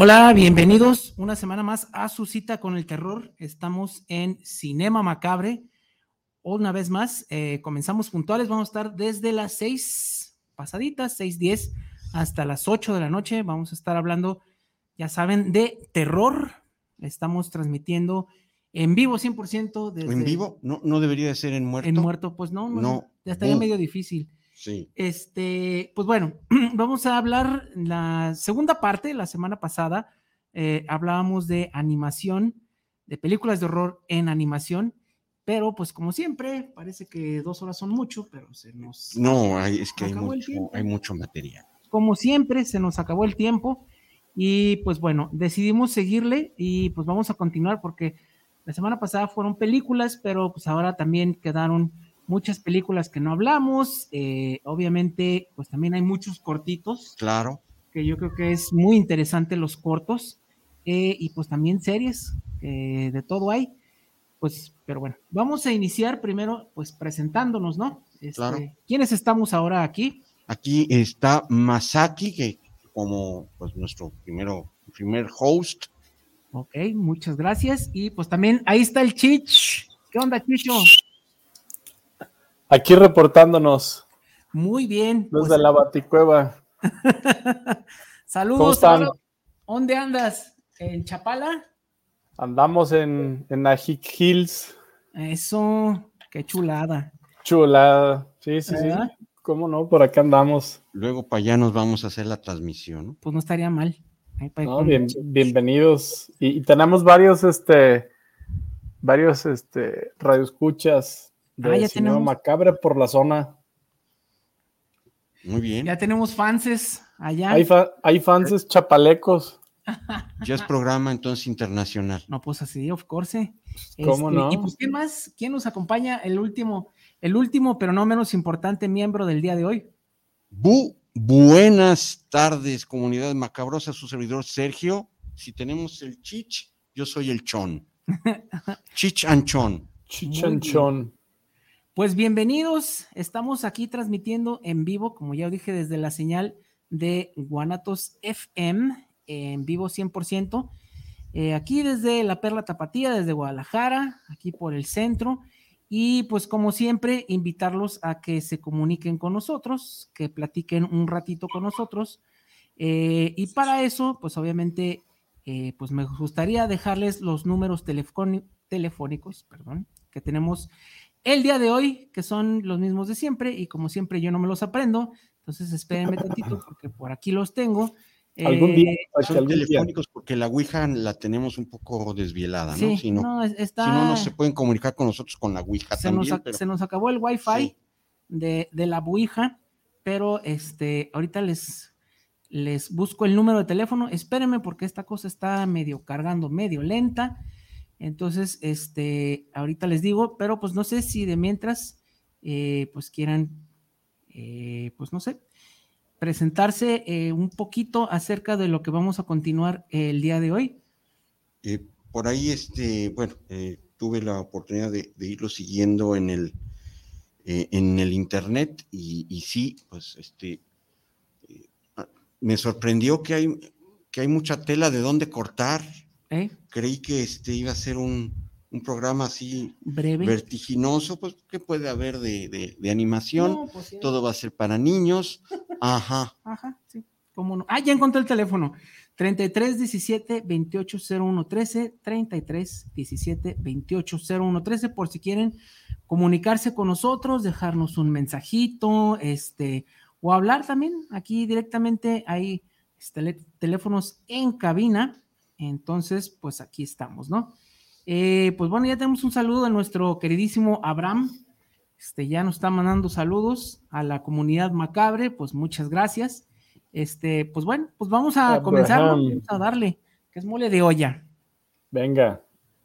Hola, bienvenidos una semana más a su cita con el terror. Estamos en Cinema Macabre. Una vez más, eh, comenzamos puntuales. Vamos a estar desde las seis pasaditas, seis diez, hasta las ocho de la noche. Vamos a estar hablando, ya saben, de terror. Estamos transmitiendo en vivo 100%. Desde, ¿En vivo? No, no debería de ser en muerto. En muerto, pues no, no, No. ya estaría medio difícil. Sí. Este, pues bueno, vamos a hablar la segunda parte. La semana pasada eh, hablábamos de animación, de películas de horror en animación, pero pues como siempre, parece que dos horas son mucho, pero se nos, No, hay, es que hay mucho material. como siempre, se nos acabó el tiempo y pues bueno, decidimos seguirle y pues vamos a continuar porque la semana pasada fueron películas, pero pues ahora también quedaron muchas películas que no hablamos. eh, obviamente, pues también hay muchos cortitos Claro. que yo creo que es muy interesante los cortos eh, y pues también series, que de todo hay. Pues, pero bueno, vamos a iniciar primero pues presentándonos, ¿no? Este, Claro. ¿Quiénes estamos ahora aquí? Aquí está Masaki, que como pues nuestro primero, primer host. Ok, muchas gracias. Y pues también ahí está el Chich. ¿Qué onda, Chicho? Aquí reportándonos Muy bien. desde pues, la Baticueva. saludos. ¿Cómo están? ¿Dónde andas? ¿En Chapala? Andamos en, en Ajic Hills. Eso, qué chulada. Chulada. Sí, sí, ¿Verdad? sí. ¿Cómo no? Por acá andamos. Luego para allá nos vamos a hacer la transmisión. ¿no? Pues no estaría mal. Ahí para- No, con- bien- bienvenidos. Y, y tenemos varios, este, varios, este, radioescuchas de Ah, ya Cinema tenemos. Macabre por la zona. Muy bien. Ya tenemos fanses allá. Hay, fa- hay fans chapalecos. Ya es programa entonces internacional. No, pues así, of course. ¿Cómo no? Y pues, ¿quién más? ¿Quién nos acompaña? El último, el último, pero no menos importante miembro del día de hoy. Bu, buenas tardes, comunidad macabrosa, su servidor Sergio. Si tenemos el chich, yo soy el chon. Chich and chon. Chichanchón. Pues bienvenidos, estamos aquí transmitiendo en vivo, como ya dije, desde la señal de Guanatos FM, en vivo 100%, eh, aquí desde la Perla Tapatía, desde Guadalajara, aquí por el centro, y pues como siempre, invitarlos a que se comuniquen con nosotros, que platiquen un ratito con nosotros, eh, y para eso, pues obviamente, eh, pues me gustaría dejarles los números telefónicos, perdón, que tenemos el día de hoy, que son los mismos de siempre, y como siempre yo no me los aprendo, entonces espérenme tantito porque por aquí los tengo. Algún Eh, día, que Son algún día- telefónicos porque la Ouija la tenemos un poco desvielada, ¿no? Si no, no, es- está, si no, no se pueden comunicar con nosotros con la Ouija se, nos, también. pero se nos acabó el wifi Sí. de, de la buija, pero este, ahorita les, les busco el número de teléfono, espérenme porque esta cosa está medio cargando, medio lenta, entonces, este, ahorita les digo, pero pues no sé si de mientras, eh, pues quieran, eh, pues no sé, presentarse eh, un poquito acerca de lo que vamos a continuar el día de hoy. Por ahí, este, bueno, tuve la oportunidad de, irlo siguiendo en el, en el internet y, y sí, pues, este, ah, me sorprendió que hay, que hay mucha tela de dónde cortar. ¿Eh? Creí que este iba a ser un, un programa así Breve. vertiginoso, pues, ¿qué puede haber de, de- de animación? No, pues, sí. Todo va a ser para niños. Ajá. Ajá, sí. ¿Cómo no? Ah, ya encontré el teléfono. 33 17 28 01 13, 33 17 28 01 13, por si quieren comunicarse con nosotros, dejarnos un mensajito, este, o hablar también. Aquí directamente hay este, teléfonos en cabina. Entonces, pues aquí estamos, ¿no? Eh, pues bueno, ya tenemos un saludo de nuestro queridísimo Abraham. Este, ya nos está mandando saludos a la comunidad macabre, pues muchas gracias. Este, pues bueno, pues vamos a comenzar, vamos a darle, que es mole de olla. Venga.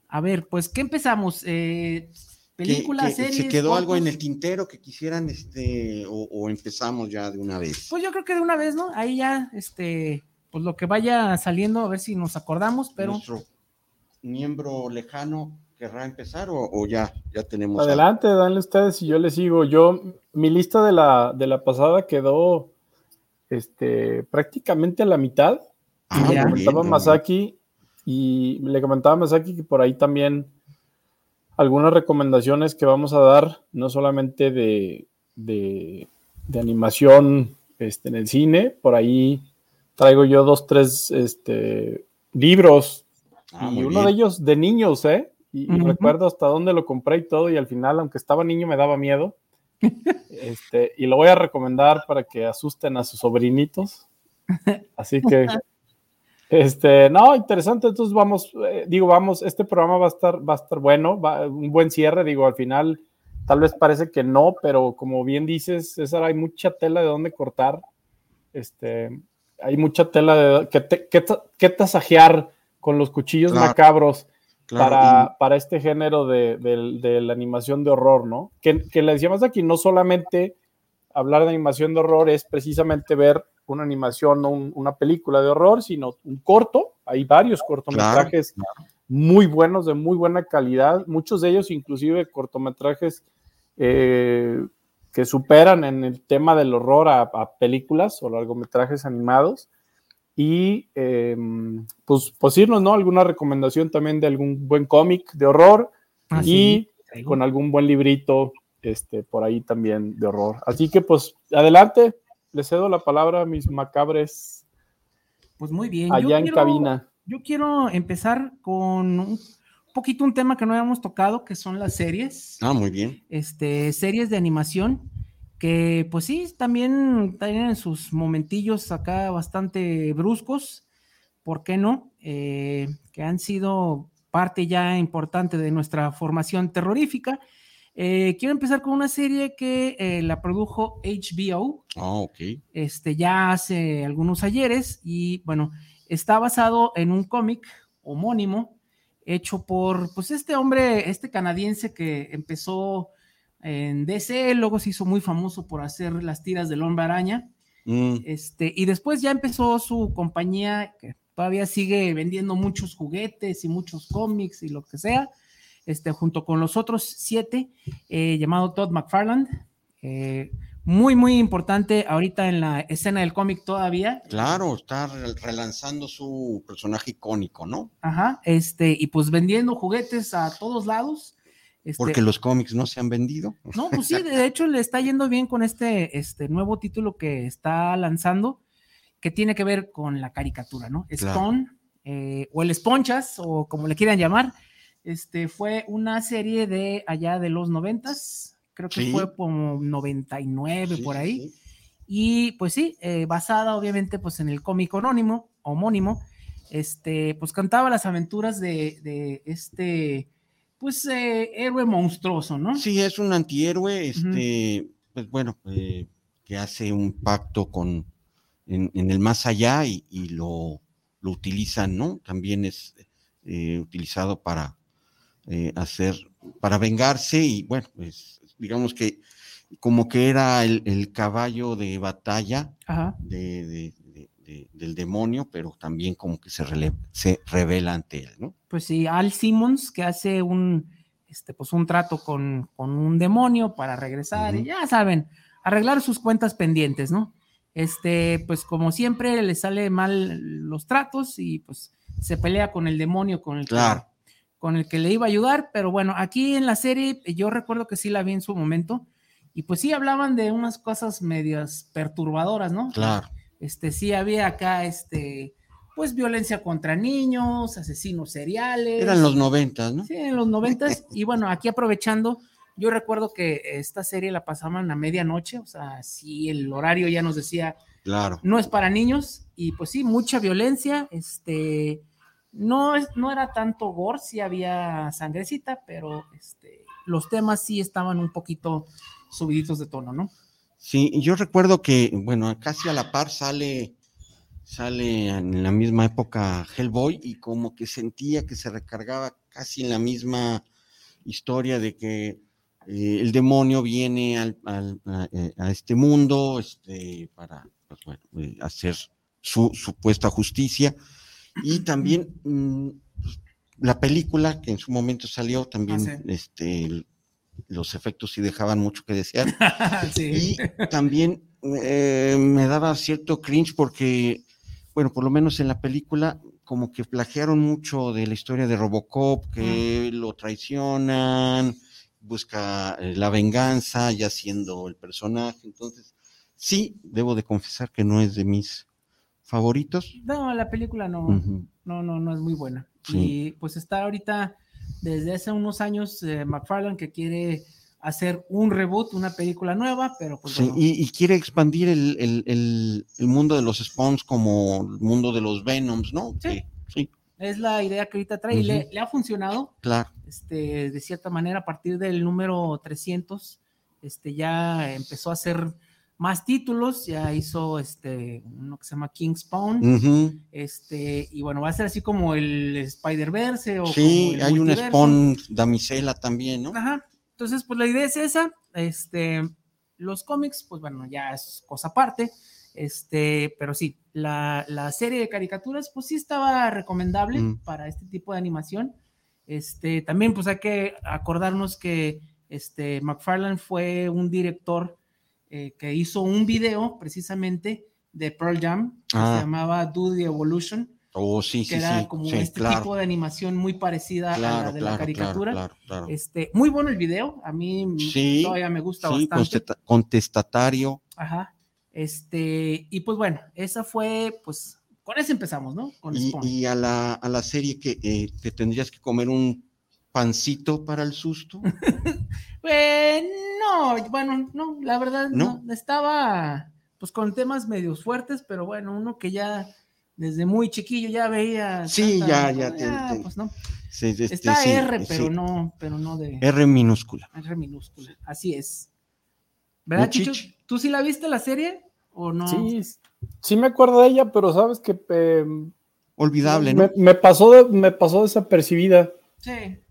A ver, pues, ¿qué empezamos? Eh, películas, series. ¿Se quedó algo en el tintero que quisieran, este, o, empezamos ya de una vez? Pues yo creo que de una vez, ¿no? Ahí ya, este, pues lo que vaya saliendo, a ver si nos acordamos, pero. Nuestro miembro lejano querrá empezar o, ya, ya tenemos. Adelante, danle ustedes y yo le sigo. Yo, mi lista de la, de la pasada quedó este, prácticamente a la mitad. Ah, le comentaba Masaki y le comentaba a Masaki que por ahí también algunas recomendaciones que vamos a dar, no solamente de, de, animación este, en el cine, por ahí traigo yo dos, tres este, libros ah, y uno de ellos de niños, ¿eh? Y, recuerdo hasta dónde lo compré y todo, y al final, aunque estaba niño, me daba miedo. este, y lo voy a recomendar para que asusten a sus sobrinitos. Así que este, no, interesante. Entonces vamos, eh, digo, vamos, este programa va a estar, va a estar bueno, va, un buen cierre, digo, al final tal vez parece que no, pero como bien dices, César, hay mucha tela de dónde cortar. Este, hay mucha tela de que, que, tasajear con los cuchillos macabros para, para, este género de, de, la animación de horror, ¿no? Que, que le decíamos aquí, no solamente hablar de animación de horror es precisamente ver una animación o una película de horror, sino un corto. Hay varios cortometrajes muy buenos, de muy buena calidad, muchos de ellos inclusive cortometrajes eh, que superan en el tema del horror a, películas o largometrajes animados. Y em, pues, pues irnos, ¿no? Alguna recomendación también de algún buen cómic de horror ah, y con algún buen librito este, por ahí también de horror. Así que pues adelante, le cedo la palabra a mis macabres. Pues muy bien. Allá en cabina. Yo quiero empezar con un poquito un tema que no habíamos tocado, que son las series. Ah, muy bien. Este, series de animación, que pues sí, también tienen sus momentillos acá bastante bruscos, ¿por qué no? Eh, que han sido parte ya importante de nuestra formación terrorífica eh, quiero empezar con una serie que eh, la produjo HBO. Ah, ok. Este, ya hace algunos ayeres y bueno, está basado en un cómic homónimo hecho por, pues, este hombre, este canadiense que empezó en DC, luego se hizo muy famoso por hacer las tiras del hombre araña. Mm. Este, y después ya empezó su compañía que todavía sigue vendiendo muchos juguetes y muchos cómics y lo que sea este, junto con los otros siete, eh, llamado Todd McFarland. Eh, muy, muy importante ahorita en la escena del cómic todavía. Claro, está relanzando su personaje icónico, ¿no? Ajá, este, y pues vendiendo juguetes a todos lados. Este, Porque los cómics no se han vendido. No, pues sí, de hecho le está yendo bien con este, este nuevo título que está lanzando, que tiene que ver con la caricatura, ¿no? Stone, eh, o el Esponchas, o como le quieran llamar, este fue una serie de allá de los noventas, creo que fue como 99 por ahí. Y pues sí, eh, basada obviamente pues en el cómic homónimo, homónimo, este, pues cantaba las aventuras de, este, pues eh, héroe monstruoso, ¿no? Sí, es un antihéroe, este, pues bueno, eh, que hace un pacto con, en, el más allá y, lo, lo, utilizan, ¿no? También es utilizado para, hacer para vengarse y bueno, pues digamos que como que era el, caballo de batalla de, del demonio, pero también como que se, se revela ante él, ¿no? Pues sí, Al Simmons que hace un, este, pues un trato con, un demonio para regresar y ya saben, arreglar sus cuentas pendientes, ¿no? Este, pues como siempre le sale mal los tratos y pues se pelea con el demonio con el claro con el que le iba a ayudar, pero bueno, aquí en la serie yo recuerdo que sí la vi en su momento y pues sí hablaban de unas cosas medias perturbadoras, ¿no? Claro. Este sí había acá este pues violencia contra niños, asesinos seriales. Eran los noventas, ¿no? Sí, en los noventas y bueno, aquí aprovechando yo recuerdo que esta serie la pasaban a medianoche, o sea, sí el horario ya nos decía Claro. No es para niños y pues sí, mucha violencia, este no, no era tanto gore, sí había sangrecita, pero este, los temas sí estaban un poquito subiditos de tono, ¿no? Sí, yo recuerdo que, bueno, casi a la par sale, sale en la misma época Hellboy y como que sentía que se recargaba casi en la misma historia de que eh, el demonio viene al, eh, a, este mundo este, para pues, eh, hacer su supuesta justicia. Y también mm, la película que en su momento salió, también ah, este, los efectos sí dejaban mucho que desear. Y también eh, me daba cierto cringe porque, bueno, por lo menos en la película, como que plagiaron mucho de la historia de Robocop, que mm. lo traicionan, busca eh, la venganza, ya siendo el personaje. Entonces, sí, debo de confesar que no es de mis favoritos. No, la película no, no, no, no es muy buena. Y pues está ahorita desde hace unos años eh, McFarlane que quiere hacer un reboot, una película nueva, pero pues sí, y, quiere expandir el, mundo de los Spawns como el mundo de los Venoms, ¿no? Sí. sí. Es la idea que ahorita trae y le, ha funcionado. Claro. Este, de cierta manera, a partir del número 300, este, ya empezó a hacer más títulos, ya hizo este uno que se llama King Spawn, este, y bueno, va a ser así como el Spider-Verse o Sí, hay un Spawn damisela también, ¿no? Ajá. Entonces, pues la idea es esa, este, los cómics, pues bueno, ya es cosa aparte, este, pero sí, la, serie de caricaturas, pues sí estaba recomendable mm. para este tipo de animación. Este, también pues hay que acordarnos que este, McFarlane fue un director eh, que hizo un video precisamente de Pearl Jam, que se ah. llamaba Do the Evolution. Oh, sí, que era como este tipo de animación muy parecida a la de la caricatura. Este, muy bueno el video, a mí todavía me gusta bastante. Contestatario. Ajá. Este, y pues bueno, esa fue, pues, con eso empezamos, ¿no? y, a, la, a la serie que eh, te tendrías que comer un pancito para el susto. Eh, no, bueno, no, la verdad no. Estaba pues con temas medios fuertes, pero bueno, uno que ya desde muy chiquillo ya veía. Sí, ya, ya. pues no. Este, Está R, pero no, pero no de. R minúscula. R minúscula, así es. ¿Verdad, Chicho? ¿Tú sí la viste la serie o no? Sí, sí me acuerdo de ella, pero sabes que. Em, Olvidable, ¿no? Me, pasó me pasó desapercibida. Sí.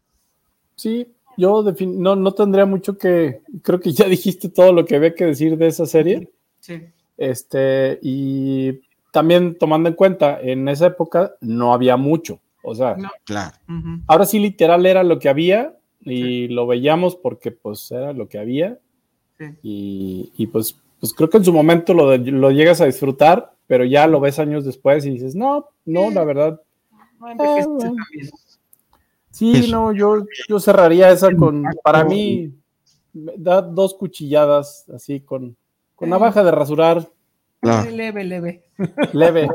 Sí, yo no, no tendría mucho que, creo que ya dijiste todo lo que había que decir de esa serie. Sí. Este, y también tomando en cuenta, en esa época no había mucho. O sea, claro. ahora sí literal era lo que había y lo veíamos porque pues era lo que había. Sí. Y, pues, pues creo que en su momento lo, lo, llegas a disfrutar, pero ya lo ves años después y dices, no, no, la verdad. No, ah, Sí, no, yo, yo cerraría esa con, para mí, da dos cuchilladas así con, con navaja de rasurar. Leve, leve. Leve.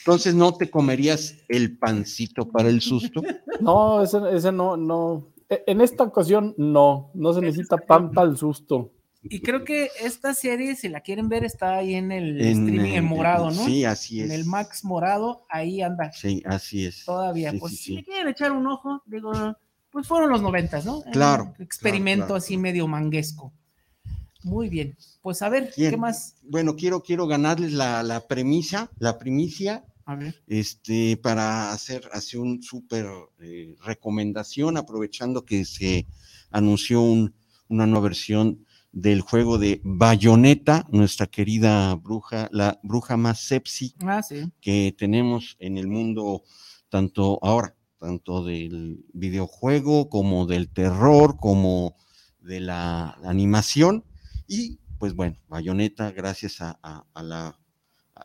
Entonces, ¿no te comerías el pancito para el susto? No, ese, ese no, no. E, en esta ocasión, no, no se necesita pan para el susto. Y creo que esta serie, si la quieren ver, está ahí en el streaming en morado, ¿no? Sí, así es. En el Max morado, ahí anda. Sí, así es. Todavía. pues si le quieren echar un ojo, digo, pues fueron los noventas, ¿no? Claro. experimento así medio manguesco. Muy bien. Pues a ver, ¿qué más? Bueno, quiero, quiero ganarles la, premisa, la primicia. A ver. Este, para hacer así un súper eh, recomendación, aprovechando que se anunció una nueva versión del juego de Bayonetta, nuestra querida bruja, la bruja más sepsi ah, que tenemos en el mundo, tanto ahora, tanto del videojuego como del terror, como de la animación. Y pues bueno, Bayonetta, gracias a, la,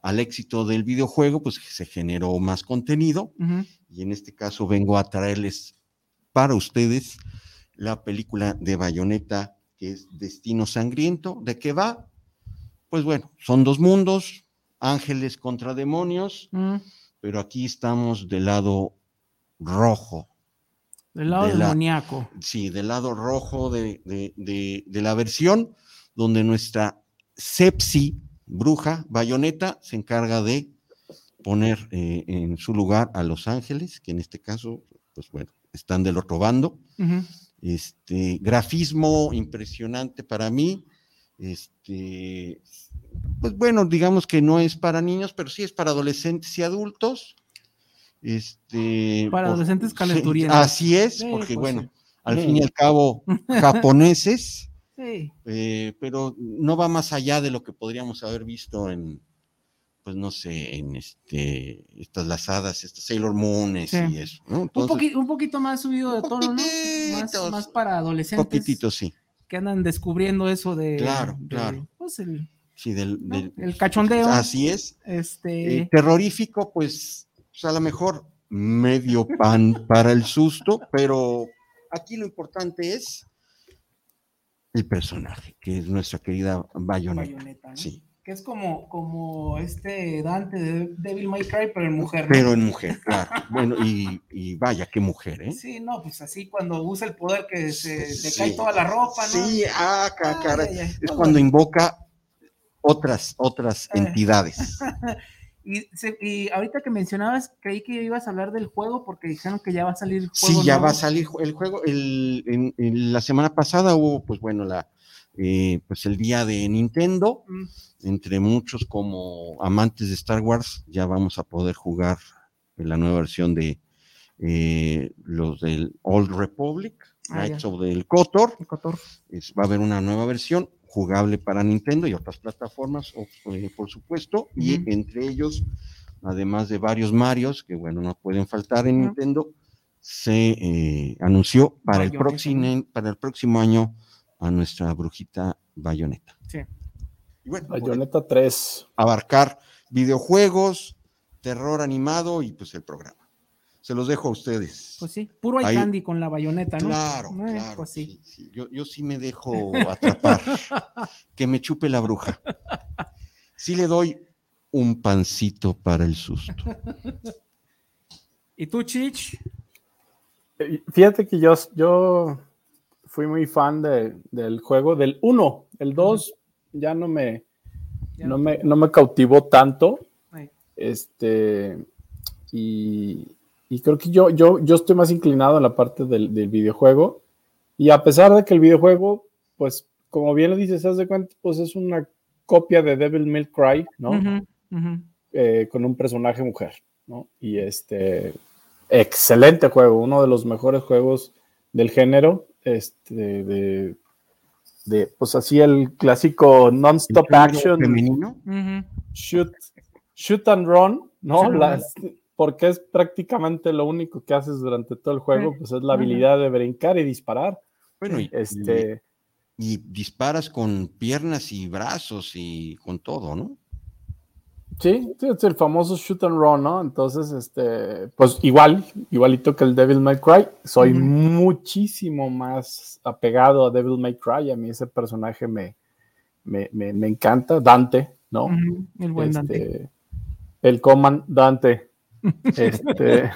al éxito del videojuego, pues se generó más contenido. Y en este caso vengo a traerles para ustedes la película de Bayonetta es Destino Sangriento. ¿De qué va? Pues bueno, son dos mundos, ángeles contra demonios, mm. pero aquí estamos del lado rojo. Del lado demoníaco. Sí, del lado rojo de, la versión, donde nuestra Sepsi, bruja, bayoneta, se encarga de poner eh, en su lugar a los ángeles, que en este caso, pues bueno, están del otro bando Este, grafismo impresionante para mí. Este, pues bueno, digamos que no es para niños, pero sí es para adolescentes y adultos. Este, para adolescentes calenturientos. así es, porque pues bueno, al fin y al cabo, japoneses, eh, pero no va más allá de lo que podríamos haber visto en, pues no sé, en este, estas lazadas, estas Sailor Moons y eso. un, poquito más subido de tono, ¿no? Más, para adolescentes. Poquitito, sí. Que andan descubriendo eso de. Claro, claro. Pues el, sí, del, el cachondeo. Así es. Este. Eh, terrorífico, pues, pues, a lo mejor medio pan para el susto, pero aquí lo importante es el personaje, que es nuestra querida Bayonetta. Sí que es como, como este Dante de Devil May Cry, pero en mujer. Pero en mujer, claro. bueno, y, vaya, qué mujer, ¿eh? Sí, no, pues así cuando usa el poder que se le cae toda la ropa, ¿no? Sí, ah, cara. es cuando invoca otras, otras eh. entidades. y, ahorita que mencionabas, creí que ibas a hablar del juego porque dijeron que ya va a salir juego. Sí, ya va a salir el juego. El, en, la semana pasada hubo, pues bueno, la, eh, pues el día de Nintendo. Mm entre muchos como amantes de Star Wars, ya vamos a poder jugar en la nueva versión de eh, los del Old Republic, ah, Knights of the Kotor. va a haber una nueva versión jugable para Nintendo y otras plataformas, eh, por supuesto, y entre ellos, además de varios Marios, que bueno, no pueden faltar en Nintendo, se eh, anunció para el, próximo, para el próximo año a nuestra brujita Bayonetta. Sí. Y bueno, Bayonetta 3. Abarcar videojuegos, terror animado y pues el programa. Se los dejo a ustedes. Pues sí, puro hay candy con la bayoneta, ¿no? Claro, eh, claro. Pues sí. Yo, yo, sí me dejo atrapar. que me chupe la bruja. Sí le doy un pancito para el susto. ¿Y tú, Chich? Eh, fíjate que yo, yo fui muy fan de, del juego del 1. El 2 ya no me, no, me, no me cautivó tanto. Este, y, creo que yo, yo, yo estoy más inclinado en la parte del, videojuego. Y a pesar de que el videojuego, pues, como bien lo dices, haz de cuenta, pues es una copia de Devil May Cry, ¿no? Eh, con un personaje mujer, ¿no? Y este, excelente juego, uno de los mejores juegos del género, este, de, de, pues así el clásico non-stop action. Femenino. shoot, shoot and run, ¿no? porque es prácticamente lo único que haces durante todo el juego, pues es la habilidad de brincar y disparar. Bueno, y, este, y disparas con piernas y brazos y con todo, ¿no? Sí, es el famoso shoot and run, ¿no? Entonces, este, pues igual, igualito que el Devil May Cry, soy muchísimo más apegado a Devil May Cry. A mí ese personaje me, me, me, encanta, Dante, ¿no? El buen Dante. Este, el Coman Dante. este,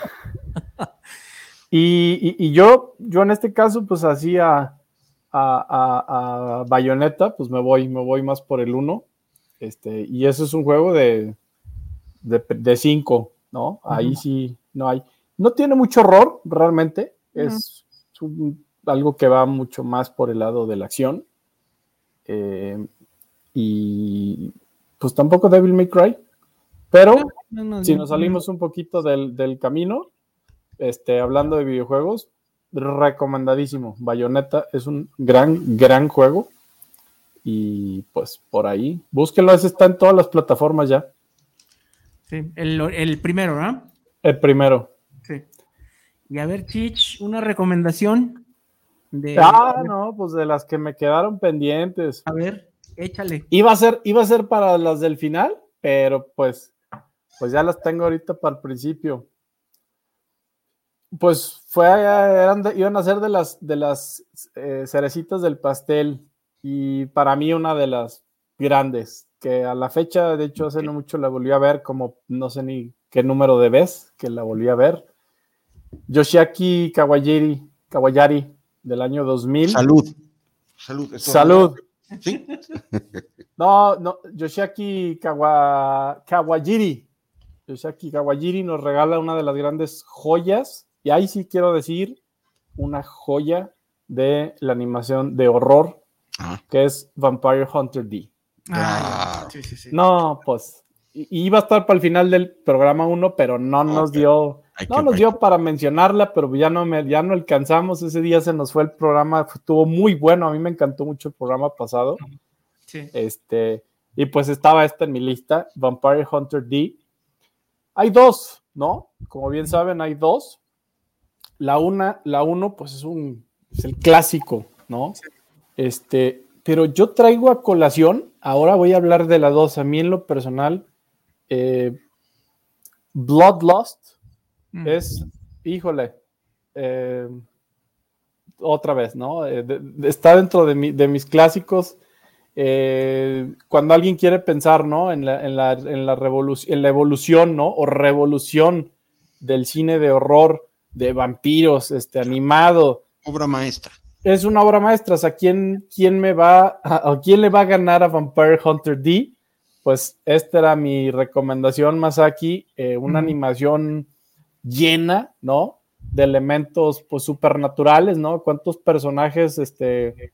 y, y, yo, yo en este caso, pues hacía a, a, a Bayonetta, pues me voy, me voy más por el 1 este, y eso es un juego de, de, cinco, ¿no? Ahí sí no hay. No tiene mucho horror, realmente. Es algo que va mucho más por el lado de la acción. Eh, y pues tampoco Devil May Cry. Pero si nos salimos un poquito del, del, camino, este, hablando de videojuegos, recomendadísimo. Bayonetta es un gran, gran juego. Y pues por ahí, búsquenlo, ese está en todas las plataformas ya. Sí, el, primero, ¿no? El primero. Sí. Y a ver, Chich, una recomendación de. Ah, no, pues de las que me quedaron pendientes. A ver, échale. Iba a ser, iba a ser para las del final, pero pues, pues ya las tengo ahorita para el principio. Pues fue, iban a ser de las, de las eh, cerecitas del pastel y para mí una de las grandes, que a la fecha, de hecho, hace no mucho la volví a ver, como no sé ni qué número de vez que la volví a ver. Yoshiaki Kawajiri, Kawayari, del año 2000. Salud. Salud. Salud. ¿Sí? no, no, Yoshiaki Kawajiri. Yoshiaki Kawajiri nos regala una de las grandes joyas, y ahí sí quiero decir, una joya de la animación de horror, que es Vampire Hunter D. Ah, No, pues iba a estar para el final del programa 1, pero no nos dio, no nos dio para mencionarla, pero ya no me, ya no alcanzamos. Ese día se nos fue el programa, estuvo muy bueno. A mí me encantó mucho el programa pasado. Sí. Este, y pues estaba esta en mi lista, Vampire Hunter D. Hay dos, ¿no? Como bien saben, hay dos. La una, la uno, pues es un, es el clásico, ¿no? Este, pero yo traigo a colación, ahora voy a hablar de la dos. A mí en lo personal, eh, Bloodlust mm. es, híjole, eh, otra vez, ¿no? Eh, está dentro de, de mis clásicos. cuando alguien quiere pensar, ¿no? En la, en la, en la, en la evolución, ¿no? O revolución del cine de horror, de vampiros, este, animado. Obra maestra. Es una obra maestra. O sea, ¿quién, quién me va, a, quién le va a ganar a Vampire Hunter D? pues esta era mi recomendación, Masaki, eh, una animación llena, ¿no? De elementos, pues, supernaturales, ¿no? Cuántos personajes, este,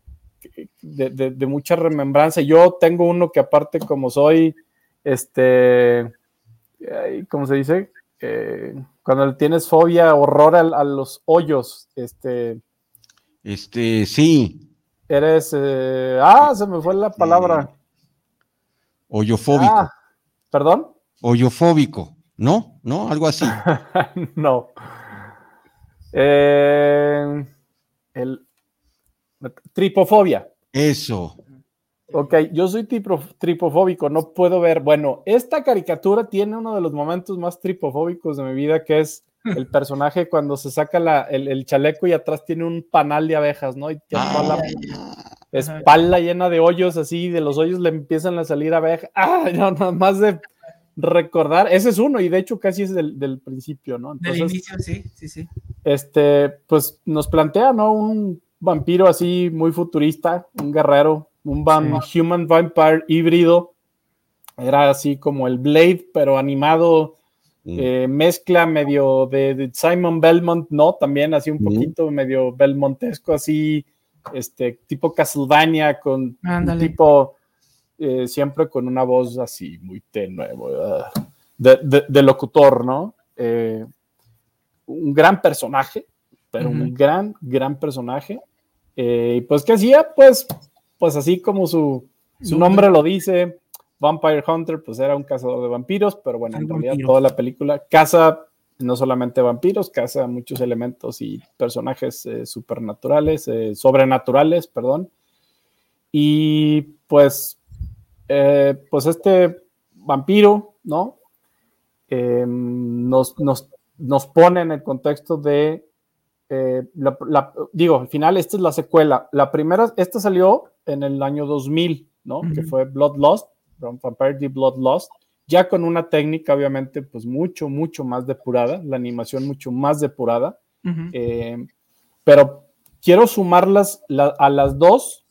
de, mucha remembranza. Yo tengo uno que aparte, como soy, este, ¿cómo se dice? Eh, cuando tienes fobia, horror a, los hoyos, este... Este, sí. Eres, eh, ah, se me fue la palabra. Hoyofóbico. Ah, ¿Perdón? Hoyofóbico, ¿no? ¿No? Algo así. no. Eh, el, tripofobia. Eso. Ok, yo soy tripofóbico, no puedo ver. Bueno, esta caricatura tiene uno de los momentos más tripofóbicos de mi vida, que es el personaje cuando se saca el, chaleco y atrás tiene un panal de abejas, ¿no? Y tiene la espalda llena de hoyos, así, de los hoyos le empiezan a salir abejas. ¡Ah! No, nada más de recordar. Ese es uno, y de hecho casi es del, principio, ¿no? del inicio, sí, sí, sí. Este, pues nos plantea, ¿no? Un vampiro así muy futurista, un guerrero, un human vampire híbrido. Era así como el Blade, pero animado Mm. Eh, mezcla medio de, Simon Belmont, ¿no? También así un mm. poquito medio belmontesco, así, este, tipo Castlevania, con un tipo, eh, siempre con una voz así muy tenue, de, locutor, ¿no? Eh, un gran personaje, pero un gran, gran personaje. pues, ¿qué hacía? Pues, pues así como su, su nombre lo dice, Vampire Hunter, pues era un cazador de vampiros, pero bueno, en realidad toda la película caza no solamente vampiros, caza muchos elementos y personajes eh, supernaturales, eh, sobrenaturales, perdón. Y pues, eh, pues este vampiro, ¿no? Em, nos, nos, pone en el contexto de, digo, al final esta es la secuela. La primera, esta salió en el año 2000, ¿no? Que fue Bloodlust Vampire the Bloodlust, ya con una técnica obviamente pues mucho, mucho más depurada, la animación mucho más depurada, eh, pero quiero sumarlas a las dos.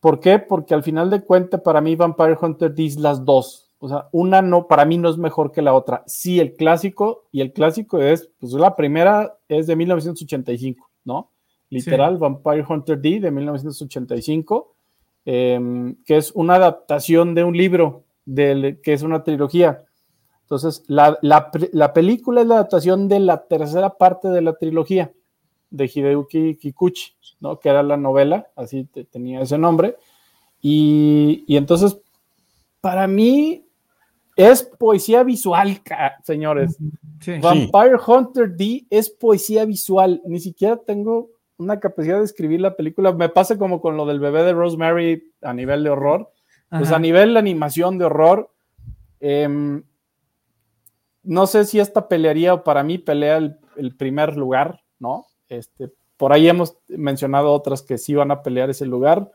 ¿Por qué? Porque al final de cuentas para mí Vampire Hunter dice las dos. O sea, una no, para mí no es mejor que la otra. Sí, el clásico, y el clásico es, pues la primera es de 1985, ¿no? Literal, Vampire Hunter D de 1985 Em, que es una adaptación de un libro, que es una trilogía. Entonces, la, película es la adaptación de la tercera parte de la trilogía de Hideyuki Kikuchi, ¿no? que era la novela, así tenía ese nombre. Y, entonces, para mí, es poesía visual, señores. Vampire Hunter D es poesía visual. Ni siquiera tengo una capacidad de escribir la película. Me pasa como con lo del bebé de Rosemary a nivel de horror. Pues a nivel de animación de horror, em, no sé si esta pelearía o para mí pelea el, primer lugar, ¿no? Este, por ahí hemos mencionado otras que sí van a pelear ese lugar,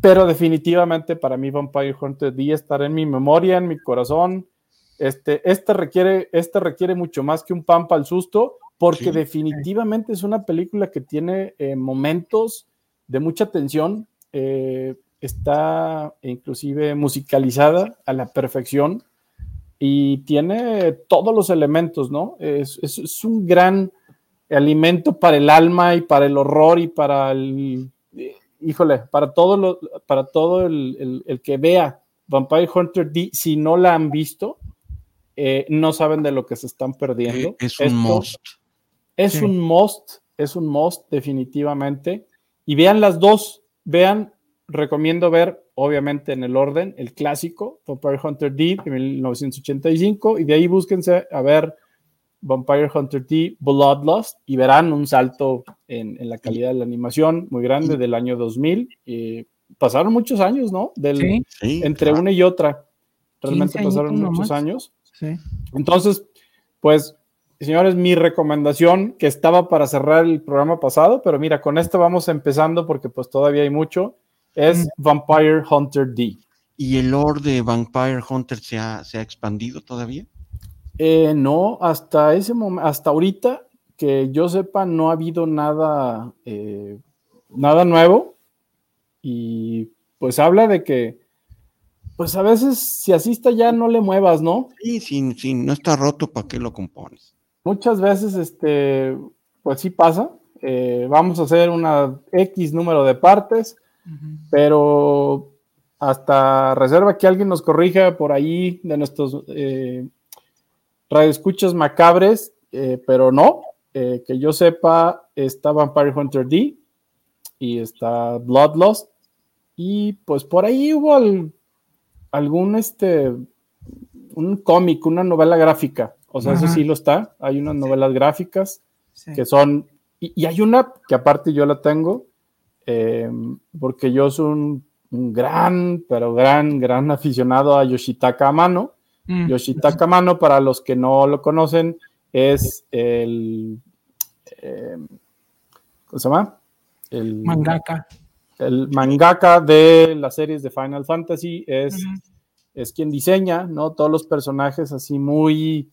pero definitivamente para mí Vampire Hunter D estar en mi memoria, en mi corazón. Este, este, requiere, este requiere mucho más que un pan para el susto porque definitivamente es una película que tiene eh, momentos de mucha tensión, eh, está inclusive musicalizada a la perfección y tiene todos los elementos, ¿no? Es, un gran, alimento para el alma y para el horror y para el, híjole, para todo, lo, para todo el, el, que vea Vampire Hunter D, si no la han visto, eh, no saben de lo que se están perdiendo. Eh, es un must. Es un must, es un must definitivamente. Y vean las dos, vean, recomiendo ver, obviamente en el orden, el clásico, Vampire Hunter D de 1985, y de ahí búsquense a ver Vampire Hunter D Bloodlust y verán un salto en, la calidad de la animación muy grande del año 2000. y pasaron muchos años, ¿no? Del, entre una y otra. Realmente pasaron muchos años. Entonces, pues, señores, mi recomendación que estaba para cerrar el programa pasado, pero mira, con esto vamos empezando porque pues todavía hay mucho, es mm. Vampire Hunter D. ¿Y el lore de Vampire Hunter se ha, se ha expandido todavía? Eh, no, hasta ese momento, hasta ahorita que yo sepa, no ha habido nada, eh, nada nuevo. Y pues habla de que, pues a veces si así está ya no le muevas, ¿no? Sí, sí, no está roto, ¿para qué lo compones? Muchas veces, este, pues sí pasa. Eh, vamos a hacer una X número de partes, pero hasta reserva que alguien nos corrija por ahí de nuestros escuchas macabres, eh, pero no, eh, que yo sepa, está Vampire Hunter D y está Bloodlust. Y pues por ahí hubo algún este un cómic, una novela gráfica. O sea, eso sí lo está. Hay unas novelas gráficas que son. Y, hay una que aparte yo la tengo, eh, porque yo soy un, un, gran, pero gran, gran aficionado a Yoshitaka Amano. Mm. Yoshitaka Mano, para los que no lo conocen, es el. Eh, ¿Cómo se llama? El mangaka. El mangaka de las series de Final Fantasy es, es quien diseña, ¿no? Todos los personajes así muy,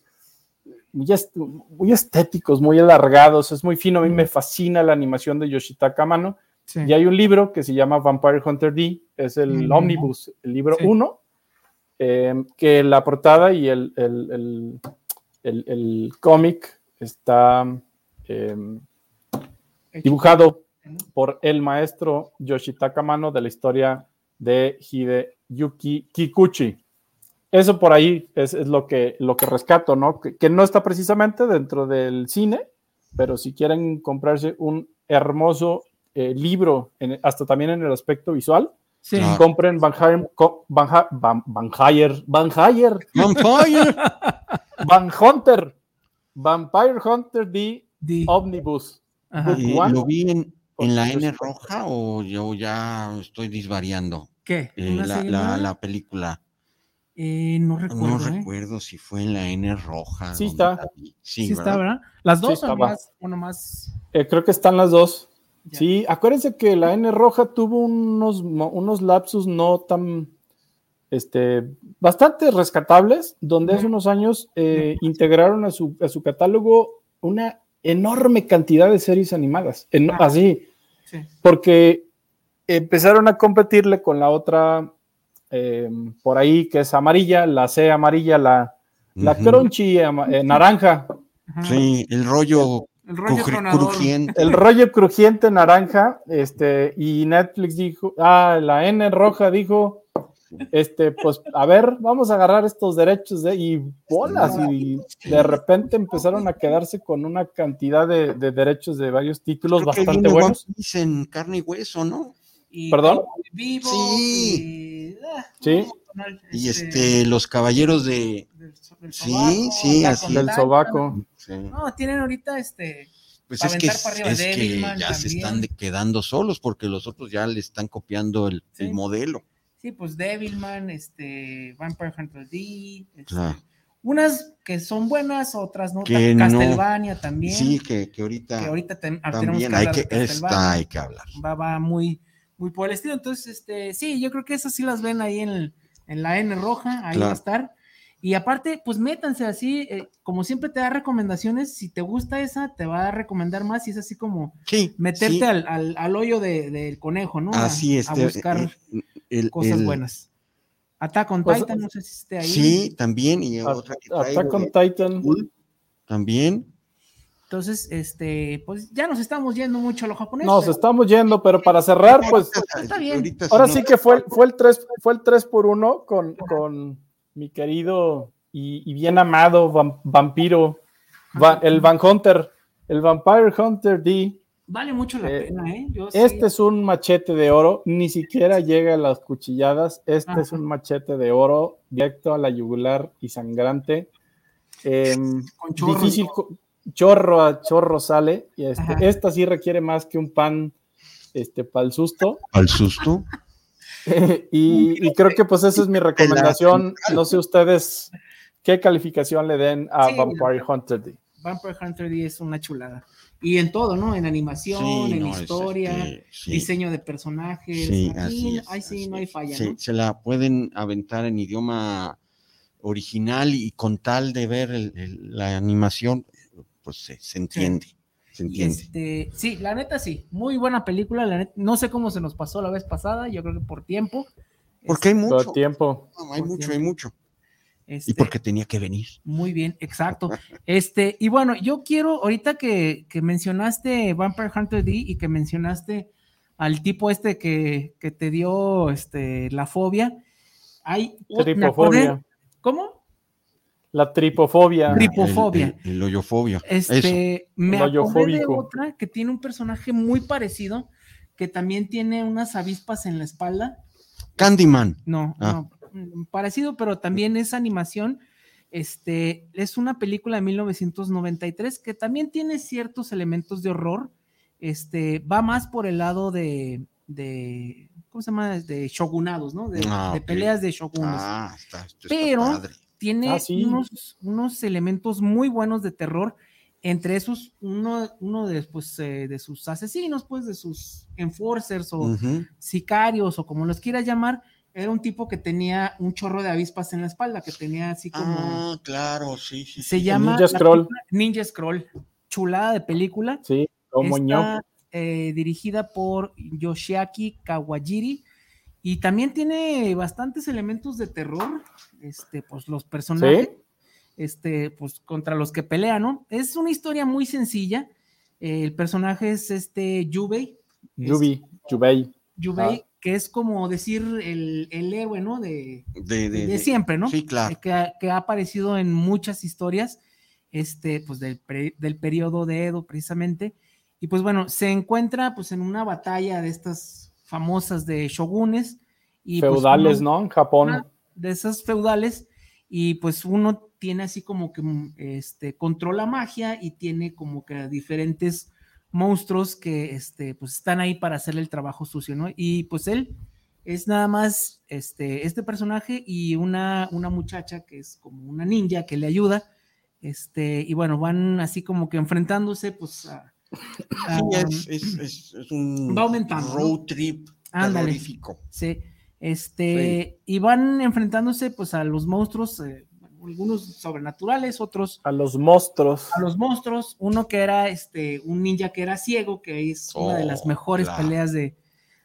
muy, estéticos, muy alargados, es muy fino. A mí me fascina la animación de Yoshitaka Mano. Y hay un libro que se llama Vampire Hunter D, es el Omnibus, el libro 1, Em, que la portada y el, el, el, cómic está em, dibujado por el maestro Yoshitaka Mano de la historia de Hideyuki Kikuchi. Eso por ahí es, es lo, que, lo que rescato, ¿no? Que, no está precisamente dentro del cine, pero si quieren comprarse un hermoso eh, libro, hasta también en el aspecto visual, Sí. Compren Van Hayer, Van, Van, Van Hayer, Van Hayer, Van Hunter, Vampire Hunter D, Omnibus. ¿Lo vi en, en, la N roja o yo ya estoy disvariando? ¿Qué? Eh, la, la, película. Eh, no recuerdo. No ¿eh? recuerdo si fue en la N roja. Sí está. Sí, está, ¿verdad? Las dos o más, uno más. creo que están las dos. Sí, acuérdense que la N roja tuvo unos, unos lapsus no tan, este, bastante rescatables, donde hace unos años eh, integraron a su, a su, catálogo una enorme cantidad de series animadas, así, porque empezaron a competirle con la otra eh, por ahí que es amarilla, la C amarilla, la, la crunchy eh, naranja. Sí, el rollo el rollo crujiente. El rollo crujiente naranja, este, y Netflix dijo, ah, la N roja dijo, este, pues, a ver, vamos a agarrar estos derechos de, y bolas, y de repente empezaron a quedarse con una cantidad de, derechos de varios títulos bastante buenos. Dicen carne y hueso, ¿no? ¿Perdón? Vivo, sí. Ah, sí. Y este, los caballeros de. sí, sí, así. Del sobaco. No, tienen ahorita este. Pues es que, es que ya se están quedando solos porque los otros ya le están copiando el, modelo. Sí, pues Devilman, este, Vampire Hunter D, este, unas que son buenas, otras no. Castlevania también. Sí, que, que ahorita, que ahorita ah, también hay que, esta hay que hablar. Va, va muy, muy por el estilo. Entonces, este, sí, yo creo que esas sí las ven ahí en, en la N roja, ahí va a estar. Y aparte, pues métanse así, eh, como siempre te da recomendaciones, si te gusta esa, te va a recomendar más y es así como meterte Al, hoyo del conejo, ¿no? Así es. A buscar cosas buenas. Attack on pues, Titan, no sé si esté ahí. Sí, también. Y otra Attack on Titan. También. Entonces, este, pues ya nos estamos yendo mucho a lo japonés. Nos estamos yendo, pero para cerrar, pues está bien. Ahora sí que fue, fue el 3 fue el 3 por 1 con, con mi querido y, bien amado vampiro, el Van Hunter, el Vampire Hunter D. Vale mucho la eh, pena, ¿eh? este es un machete de oro, ni siquiera llega a las cuchilladas. Este es un machete de oro directo a la yugular y sangrante. Em, difícil, chorro a chorro sale. Y este, esta sí requiere más que un pan este, para el susto. ¿Al susto? y, creo que pues esa es mi recomendación. No sé ustedes qué calificación le den a Vampire Hunter D. Vampire Hunter D es una chulada. Y en todo, ¿no? En animación, en historia, este, diseño de personajes. Sí, sí, no hay falla. Se la pueden aventar en idioma original y con tal de ver la animación, pues se, entiende. Se entiende. Este, sí, la neta sí, muy buena película. La no sé cómo se nos pasó la vez pasada, yo creo que por tiempo. Porque hay este, mucho. tiempo. hay mucho, hay mucho y este, porque tenía que venir. Muy bien, exacto. Este, y bueno, yo quiero, ahorita que, mencionaste Vampire Hunter D y que mencionaste al tipo este que, te dio este, la fobia, hay tripofobia. ¿Cómo? La tripofobia. Tripofobia. El, hoyofobia. Este, me acordé de otra que tiene un personaje muy parecido, que también tiene unas avispas en la espalda. Candyman. No, ah. no, parecido, pero también es animación. Este, es una película de 1993 que también tiene ciertos elementos de horror. Este, va más por el lado de, de ¿cómo se llama? De shogunados, ¿no? De, ah, peleas de shogunos. Ah, pero tiene ah, unos, unos, elementos muy buenos de terror. Entre esos, uno, uno de, pues, eh, de sus asesinos, pues, de sus enforcers o sicarios o como los quieras llamar, era un tipo que tenía un chorro de avispas en la espalda, que tenía así como. Ah, claro, sí, sí. Se llama Ninja Scroll. Ninja Scroll. Chulada de película. Sí, como Está, eh, dirigida por Yoshiaki Kawajiri. Y también tiene bastantes elementos de terror. Este, pues los personajes. Este, pues contra los que pelean, ¿no? Es una historia muy sencilla. el personaje es este Yubei. Yubei, Yubei. Yubei, que es como decir el, héroe, ¿no? De, de, siempre, ¿no? Sí, claro. Que, ha aparecido en muchas historias, este, pues del, del periodo de Edo, precisamente. Y pues bueno, se encuentra pues en una batalla de estas famosas de shogunes. Y, pues, feudales, ¿no? En Japón. De esas feudales. Y pues uno tiene así como que este, controla magia y tiene como que diferentes monstruos que este, pues están ahí para hacerle el trabajo sucio, ¿no? Y pues él es nada más este, este personaje y una, una muchacha que es como una ninja que le ayuda. Este, y bueno, van así como que enfrentándose, pues a, sí, es, un va aumentando, road trip terrorífico. Sí, este, y van enfrentándose pues a los monstruos, eh, algunos sobrenaturales, otros a los monstruos. A los monstruos, uno que era este un ninja que era ciego, que es una de las oh, mejores peleas de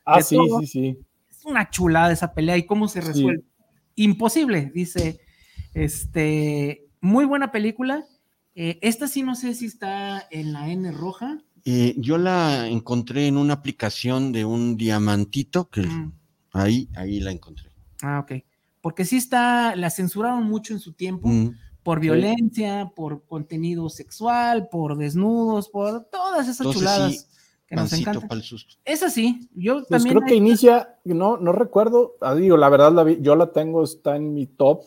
Ah, sí, sí, sí. Es una chulada esa pelea y cómo se resuelve. Imposible, dice este muy buena película. Eh, esta sí no sé si está en la N roja. Eh, yo la encontré en una aplicación de un diamantito que mm. Ahí, ahí la encontré. Ah, ok porque sí está, la censuraron mucho en su tiempo. Mm. Por violencia, por contenido sexual, por desnudos, por todas esas chuladas que nos encantan. Es así, yo pues creo que inicia, no, no recuerdo, ah, digo, la verdad la yo la tengo, está en mi top,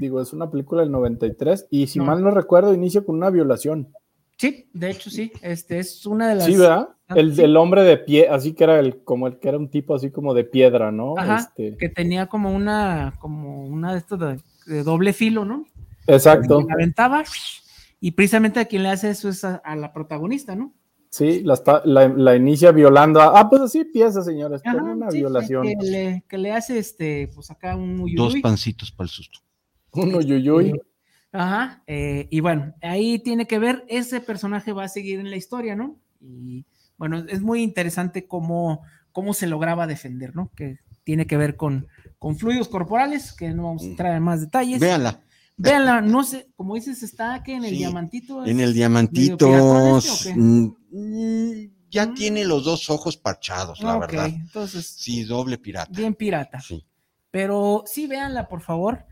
digo, es una película del 93, y si mal no recuerdo, inicia con una violación. Sí, de hecho sí, este es una de las... Sí, ¿verdad? Ah, el, hombre de pie, así que era el, como el que era un tipo así como de piedra, ¿no? este... que tenía como una, como una de estos de, doble filo, ¿no? Exacto. La aventaba y precisamente a quien le hace eso es a, la protagonista, ¿no? Sí, la, la, inicia violando. ah, pues así empieza, señores, con una violación. Que le, que le, hace este, pues acá un uyuyuy. Dos pancitos para el susto. Un uyuyuy. Ajá, eh, y bueno, ahí tiene que ver, ese personaje va a seguir en la historia, ¿no? Y bueno, es muy interesante cómo, cómo se lograba defender, ¿no? Que tiene que ver con, con fluidos corporales, que no vamos a entrar en más detalles. Véanla. Véanla, no sé, como dices, está que en el diamantito. En el diamantito. Este, mm, ya mm. tiene los dos ojos parchados, la verdad. Entonces. Sí, doble pirata. Bien pirata. Sí. Pero sí, véanla, por favor.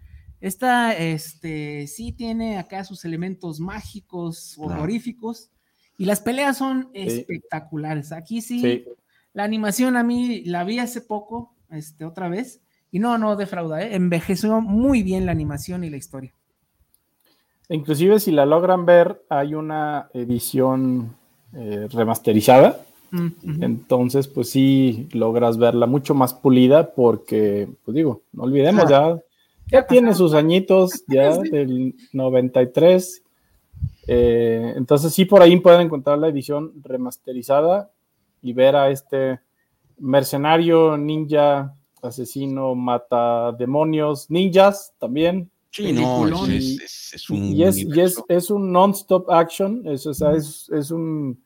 Esta, este, sí tiene acá sus elementos mágicos, horroríficos. Y las peleas son espectaculares. Aquí sí, la animación a mí la vi hace poco, este, otra vez, y no, no defrauda, ¿eh? envejeció muy bien la animación y la historia. Inclusive si la logran ver, hay una edición eh, remasterizada. Mm, Entonces, pues sí, logras verla mucho más pulida porque, pues digo, no olvidemos, ya, ya tiene sus añitos, ya del 93. Eh, entonces sí, por ahí pueden encontrar la edición remasterizada y ver a este mercenario ninja asesino, mata demonios, ninjas también. Sí, no, y, es, un y es, un non-stop action, es, es, un...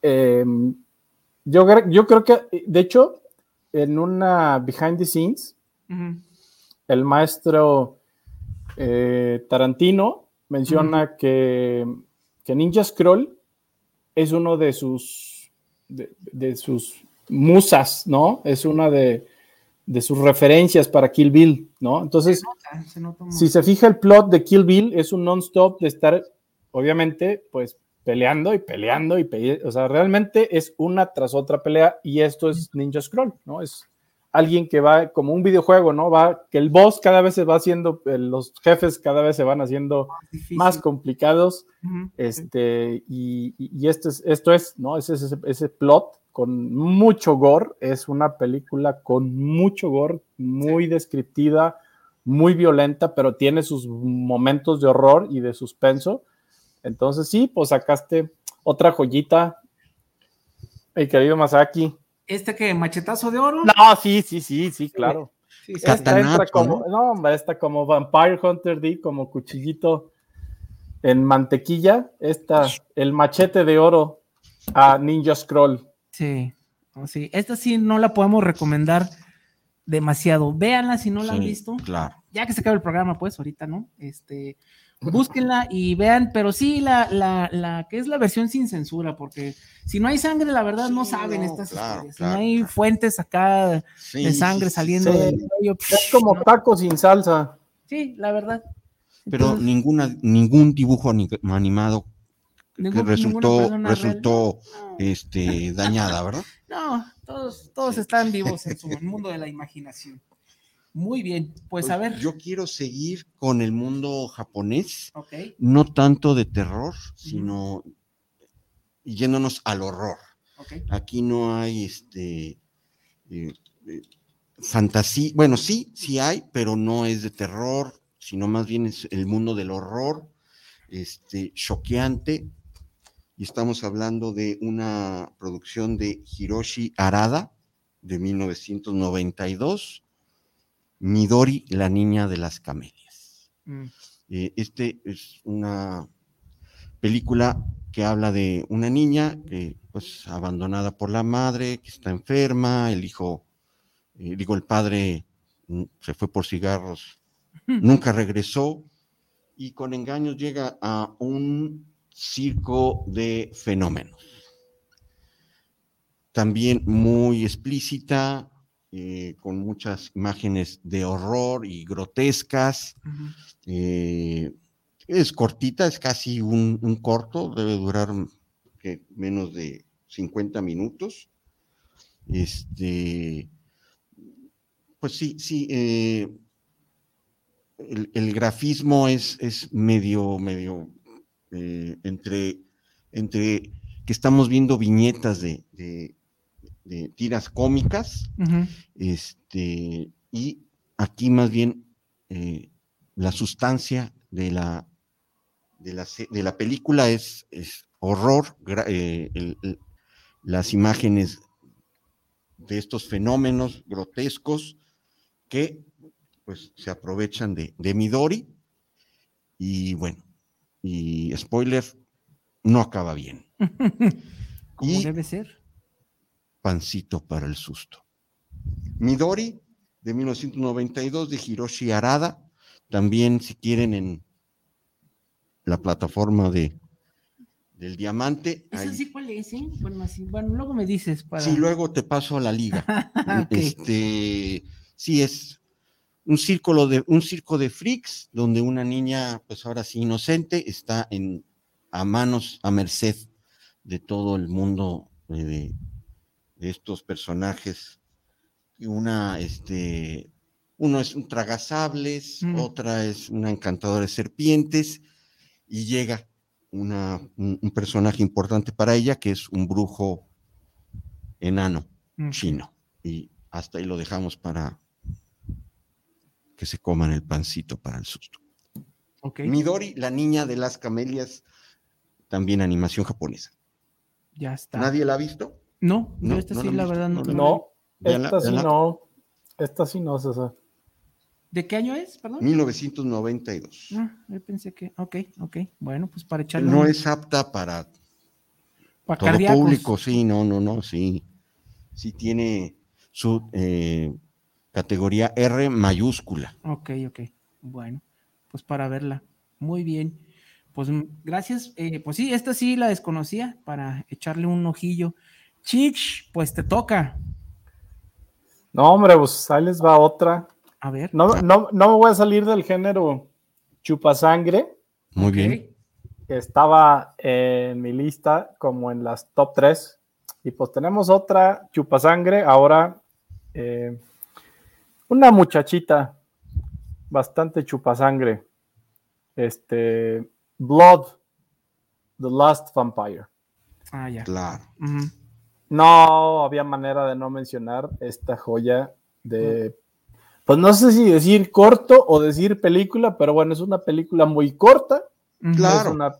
Em, yo, yo creo que, de hecho, en una behind the scenes, el maestro eh, Tarantino menciona que, que, Ninja Scroll es uno de sus, de sus musas, ¿no? Es una de, sus referencias para Kill Bill, ¿no? Entonces, si se fija el plot de Kill Bill, es un non-stop de estar, obviamente, pues peleando y peleando y peleando. O sea, realmente es una tras otra pelea y esto es Ninja Scroll, ¿no? Es alguien que va como un videojuego, ¿no? Va, que el boss cada vez se va haciendo, eh, los jefes cada vez se van haciendo más complicados, este, y, y, esto, es, esto es, ¿no? Ese, ese, ese plot con mucho gore, es una película con mucho gore, muy descriptiva, muy violenta, pero tiene sus momentos de horror y de suspenso. Entonces sí, pues sacaste otra joyita, mi querido Masaki. ¿Este que machetazo de oro? No, sí, sí, sí, sí, claro. esta entra como, no, hombre, esta como Vampire Hunter D, como cuchillito en mantequilla. Esta, el machete de oro a Ninja Scroll. Sí, sí. Esta sí no la podemos recomendar demasiado. Véanla si no la han visto. Claro. Ya que se acaba el programa, pues, ahorita, ¿no? Este, búsquenla y vean, pero sí la, la, la que es la versión sin censura, porque si no hay sangre, la verdad no saben estas historias. si no hay fuentes acá de sangre saliendo del Es como taco sin salsa. Sí, la verdad. Pero ninguna, ningún dibujo animado que resultó, resultó este, dañada, ¿verdad? No, todos, todos están vivos en su mundo de la imaginación. Muy bien, pues, a pues ver. Yo quiero seguir con el mundo japonés, no tanto de terror, sino yéndonos al horror. Aquí no hay este eh, eh, fantasía, bueno, sí, sí hay, pero no es de terror, sino más bien es el mundo del horror, este, choqueante, y estamos hablando de una producción de Hiroshi Arada de 1992, Midori, la niña de las camelias. Mm. Eh, este es una película que habla de una niña que pues abandonada por la madre, que está enferma, el hijo, eh, digo, el padre mm, se fue por cigarros, nunca regresó y con engaños llega a un circo de fenómenos. También muy explícita, eh, con muchas imágenes de horror y grotescas. Eh, es cortita, es casi un, corto, debe durar menos de 50 minutos. Este, pues sí, sí, eh, el, grafismo es, es medio, medio entre, entre que estamos viendo viñetas de, tiras cómicas, este, y aquí más bien eh, la sustancia de la, de la, de la película es, es horror, eh, las imágenes de estos fenómenos grotescos que pues se aprovechan de, de Midori y bueno, y spoiler, no acaba bien. Como debe ser. Pancito para el susto. Midori, de 1992, de Hiroshi Arada, también si quieren en la plataforma de del diamante. ¿Eso sí cuál es? Eh? Bueno, así, bueno, luego me dices. Para... Sí, luego te paso a la liga. Este, sí, es un círculo de, un circo de freaks, donde una niña, pues ahora sí, inocente, está en, a manos, a merced de todo el mundo de, estos personajes. Y una, este, uno es un tragasables, mm. otra es una encantadora de serpientes, y llega una, un, personaje importante para ella, que es un brujo enano mm. chino. Y hasta ahí lo dejamos para que se coman el pancito para el susto. Midori, la niña de las camelias, también animación japonesa. Ya está. ¿Nadie la ha visto? No, no esta sí, la, verdad, no. No, esta sí no. Esta sí no, César. ¿De qué año es, perdón? 1992. Ah, yo pensé que, ok, ok, bueno, pues para echarle. No es apta para, para todo público, sí, no, no, no, sí. Sí tiene su eh, categoría R mayúscula. Ok, ok, bueno, pues para verla. Muy bien. Pues gracias. Eh, pues sí, esta sí la desconocía para echarle un ojillo. Chich, pues te toca. No, hombre, pues ahí les va otra. A ver. No, no, no me voy a salir del género chupasangre. Muy bien. Estaba en mi lista como en las top 3. Y pues tenemos otra chupasangre. Ahora, eh, una muchachita bastante chupasangre. Este, Blood, The Last Vampire. Ah, ya. Claro. No había manera de no mencionar esta joya de pues no sé si decir corto o decir película, pero bueno, es una película muy corta. Claro. Es una,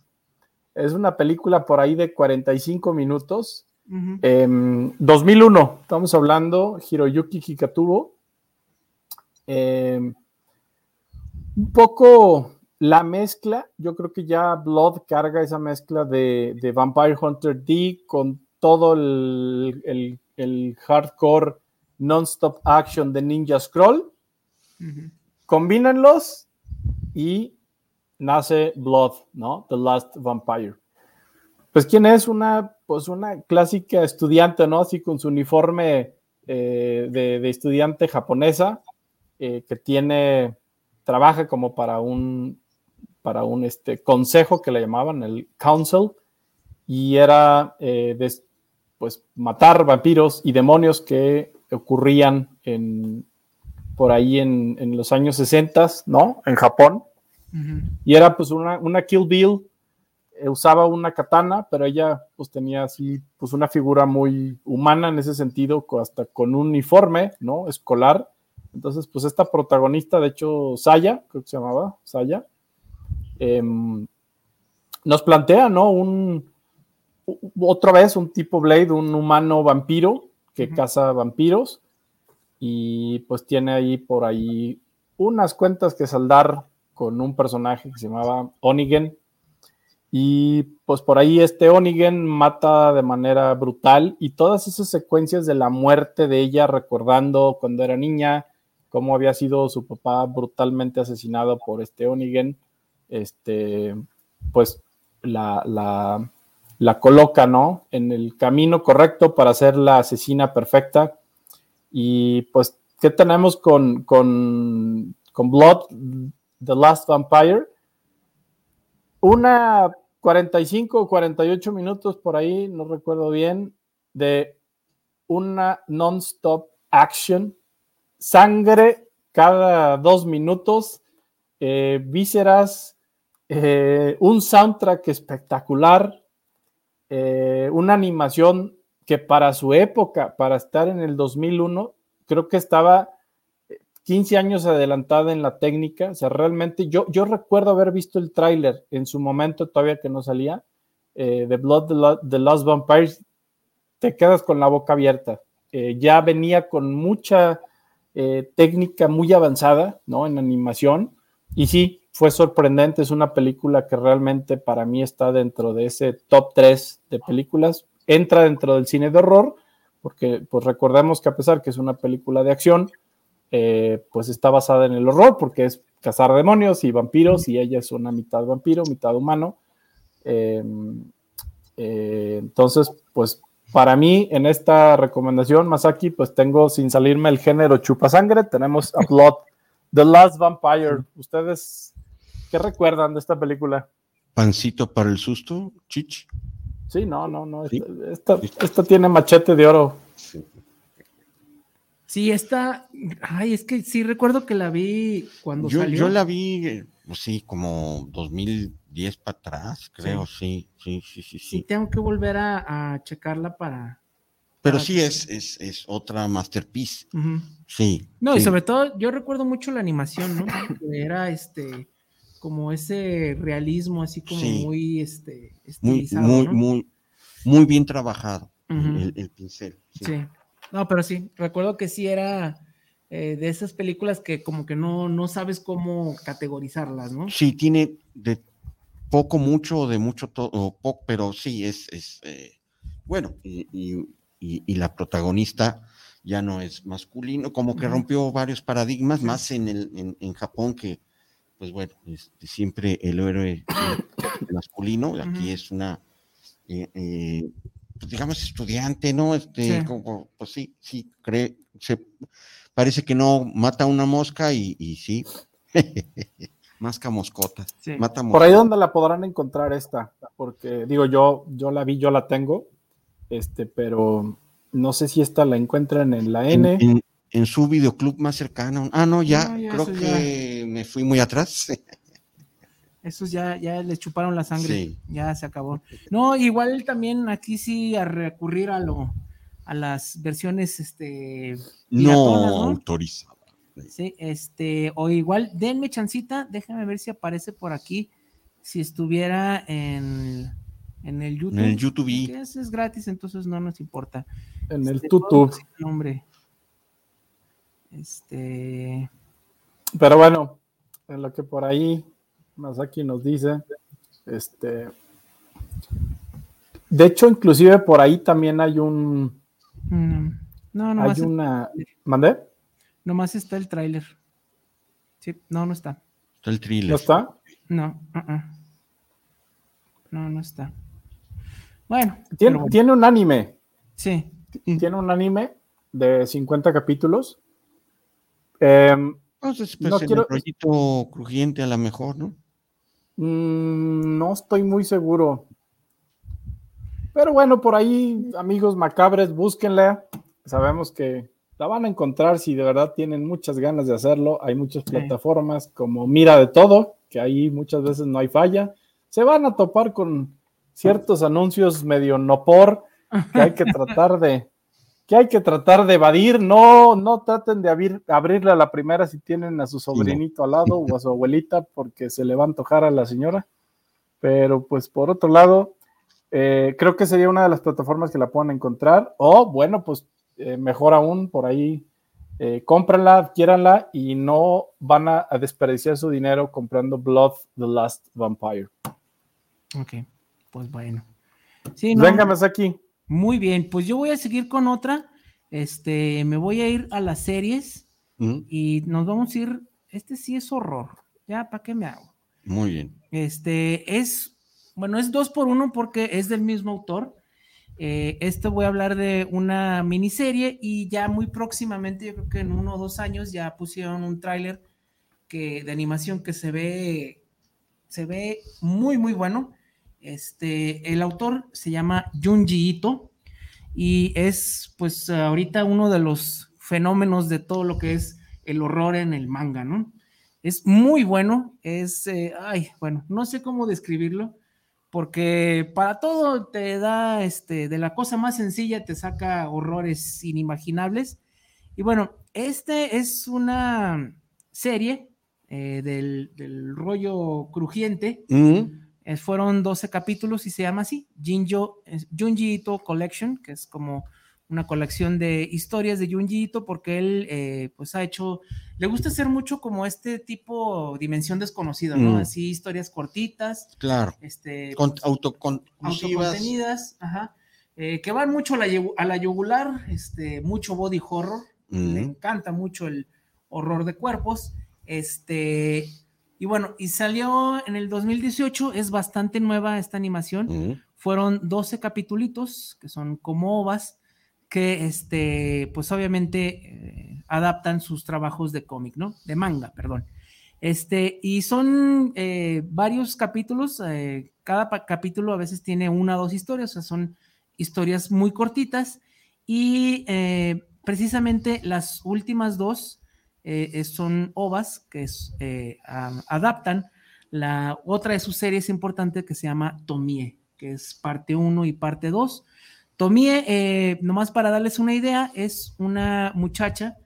es una película por ahí de 45 minutos. 2001, em, estamos hablando, Hiroyuki Hikatubo. Em, un poco la mezcla, yo creo que ya Blood carga esa mezcla de, Vampire Hunter D con todo el, el, el hardcore non-stop action de Ninja Scroll Combínenlos y nace Blood, ¿no? The Last Vampire. Pues, ¿quién es? Una, pues, una clásica estudiante, ¿no? Así con su uniforme eh, de, estudiante japonesa, eh, que tiene, trabaja como para un, para un este, consejo que le llamaban el council, y era eh, pues matar vampiros y demonios que ocurrían en, por ahí en, los años 60, ¿no? En Japón. Y era pues una, una Kill Bill, eh, usaba una katana, pero ella pues tenía así pues una figura muy humana en ese sentido, hasta con un uniforme, ¿no? Escolar. Entonces pues esta protagonista, de hecho Saya, creo que se llamaba Saya, em, nos plantea, ¿no? Un, otra vez un tipo Blade, un humano vampiro que caza vampiros y pues tiene ahí por ahí unas cuentas que saldar con un personaje que se llamaba Onigen. Y pues por ahí este Onigen mata de manera brutal y todas esas secuencias de la muerte de ella recordando cuando era niña, cómo había sido su papá brutalmente asesinado por este Onigen, este, pues la, la, la coloca, ¿no? En el camino correcto para ser la asesina perfecta y pues, ¿qué tenemos con, con, con Blood, The Last Vampire? Una 45 o 48 minutos por ahí, no recuerdo bien, de una non-stop action, sangre cada dos minutos, eh, vísceras, eh, un soundtrack espectacular, eh, una animación que para su época, para estar en el 2001, creo que estaba 15 años adelantada en la técnica. O sea, realmente yo, yo recuerdo haber visto el tráiler en su momento, todavía que no salía, eh, de Blood the, Lost Vampires. Te quedas con la boca abierta. Eh, ya venía con mucha eh, técnica muy avanzada, ¿no? En animación. Y sí, fue sorprendente. Es una película que realmente para mí está dentro de ese top 3 de películas entra dentro del cine de horror, porque pues recordemos que a pesar que es una película de acción, eh, pues está basada en el horror, porque es cazar demonios y vampiros y ella es una mitad vampiro, mitad humano. Em, eh, entonces, pues para mí en esta recomendación, Masaki, pues tengo sin salirme el género chupa sangre, tenemos a Blood, The Last Vampire. ¿Ustedes qué recuerdan de esta película? Pancito para el susto, Chich. Sí, no, no, no. Esta, tiene machete de oro. Sí. esta. Ay, es que sí recuerdo que la vi cuando salió. Yo la vi, pues sí, como 2010 para atrás, creo, sí. Sí, sí, sí, sí. tengo que volver a, checarla para. Pero sí es, es, otra masterpiece. Sí. No, y sobre todo, yo recuerdo mucho la animación, ¿no? era este como ese realismo así como muy este muy muy, muy, bien trabajado el, pincel sí. no pero sí recuerdo que sí era eh, de esas películas que como que no no sabes cómo categorizarlas no sí tiene de poco mucho de mucho todo poco pero sí es es eh, bueno y, la protagonista ya no es masculino como que rompió varios paradigmas más en el en Japón que pues bueno, este, siempre el héroe masculino, aquí es una, eh, eh, pues digamos, estudiante, ¿no? Este, Como, pues sí, sí, cree, se, parece que no mata una mosca y, y sí, masca moscotas. Mata Por ahí donde la podrán encontrar esta, porque digo, yo, yo la vi, yo la tengo, este, pero no sé si esta la encuentran en la N en su videoclub más cercano. Ah, no, ya, creo que me fui muy atrás. Esos ya, ya les chuparon la sangre, ya se acabó. No, igual también aquí sí a recurrir a lo, a las versiones este no, autorizadas. Sí, este, o igual, denme chancita, déjame ver si aparece por aquí, si estuviera en, en el YouTube. En el YouTube. Es, es gratis, entonces no nos importa. En el YouTube. Este, nombre. Este. Pero bueno, en lo que por ahí Masaki nos dice, este. De hecho, inclusive por ahí también hay un. Mm, no, no. Hay una. ¿Mandé? Nomás está el tráiler. Sí, no, no está. Está el thriller. ¿No está? No, uh-uh. no, no está. Bueno tiene, tiene, un anime. Sí. Tiene un anime de 50 capítulos Em, pues, no quiero... el crujiente a lo mejor, ¿no? Mm, no estoy muy seguro. Pero bueno, por ahí, amigos macabres, búsquenla. Sabemos que la van a encontrar si de verdad tienen muchas ganas de hacerlo. Hay muchas plataformas como Mira de Todo, que ahí muchas veces no hay falla. Se van a topar con ciertos anuncios medio no por, que hay que tratar de, que hay que tratar de evadir, no, no traten de abrirle a la primera si tienen a su sobrinito al lado o a su abuelita porque se le va a antojar a la señora. Pero pues por otro lado, eh, creo que sería una de las plataformas que la puedan encontrar. O bueno, pues eh, mejor aún, por ahí eh, cómprenla, adquiéranla y no van a, desperdiciar su dinero comprando Blood the Last Vampire. Ok, pues bueno. Sí, no, aquí. Muy bien, pues yo voy a seguir con otra. Este, me voy a ir a las series y nos vamos a ir. Este sí es horror. Ya, ¿para qué me hago? Muy bien. Este es, bueno, es dos por uno porque es del mismo autor. Eh, esto voy a hablar de una miniserie y ya muy próximamente, yo creo que en uno o dos años ya pusieron un tráiler que de animación que se ve, se ve muy, muy bueno. Este, el autor se llama Junji Ito y es pues ahorita uno de los fenómenos de todo lo que es el horror en el manga, ¿no? Es muy bueno, es, eh, ay, bueno, no sé cómo describirlo, porque para todo te da, este, de la cosa más sencilla te saca horrores inimaginables. Y bueno, este es una serie eh, del, rollo crujiente. Fueron 12 capítulos y se llama así, Jinjo, Junji Ito Collection, que es como una colección de historias de Junji Ito, porque él eh, pues ha hecho, le gusta hacer mucho como este tipo dimensión desconocida, ¿no? Mm. Así historias cortitas. Claro. Este, Con, autocontenidas. ajá. Eh, que van mucho a la, a la, yugular, este, mucho body horror. Le mm. encanta mucho el horror de cuerpos. Este, y bueno, y salió en el 2018, es bastante nueva esta animación. Fueron 12 capítulos, que son como ovas, que este, pues obviamente eh, adaptan sus trabajos de cómic, ¿no? De manga, perdón. Este, y son eh, varios capítulos, eh, cada capítulo a veces tiene una o dos historias, o sea, son historias muy cortitas y precisamente las últimas dos son ovas que adaptan la otra de sus series importante que se llama Tomie, que es parte 1 y parte 2 Tomie, eh, nomás para darles una idea, es una muchacha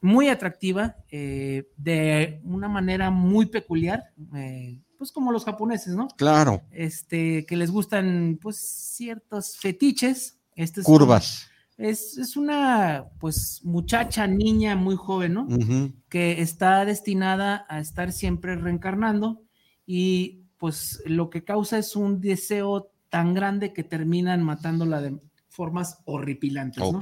muy atractiva, eh, de una manera muy peculiar, eh, pues como los japoneses, ¿no? Claro. Este, que les gustan, pues, ciertos fetiches. Este Curvas. Es, una, pues, muchacha, niña muy joven, ¿no? Que está destinada a estar siempre reencarnando y, pues, lo que causa es un deseo tan grande que terminan matándola de formas horripilantes. ¿no?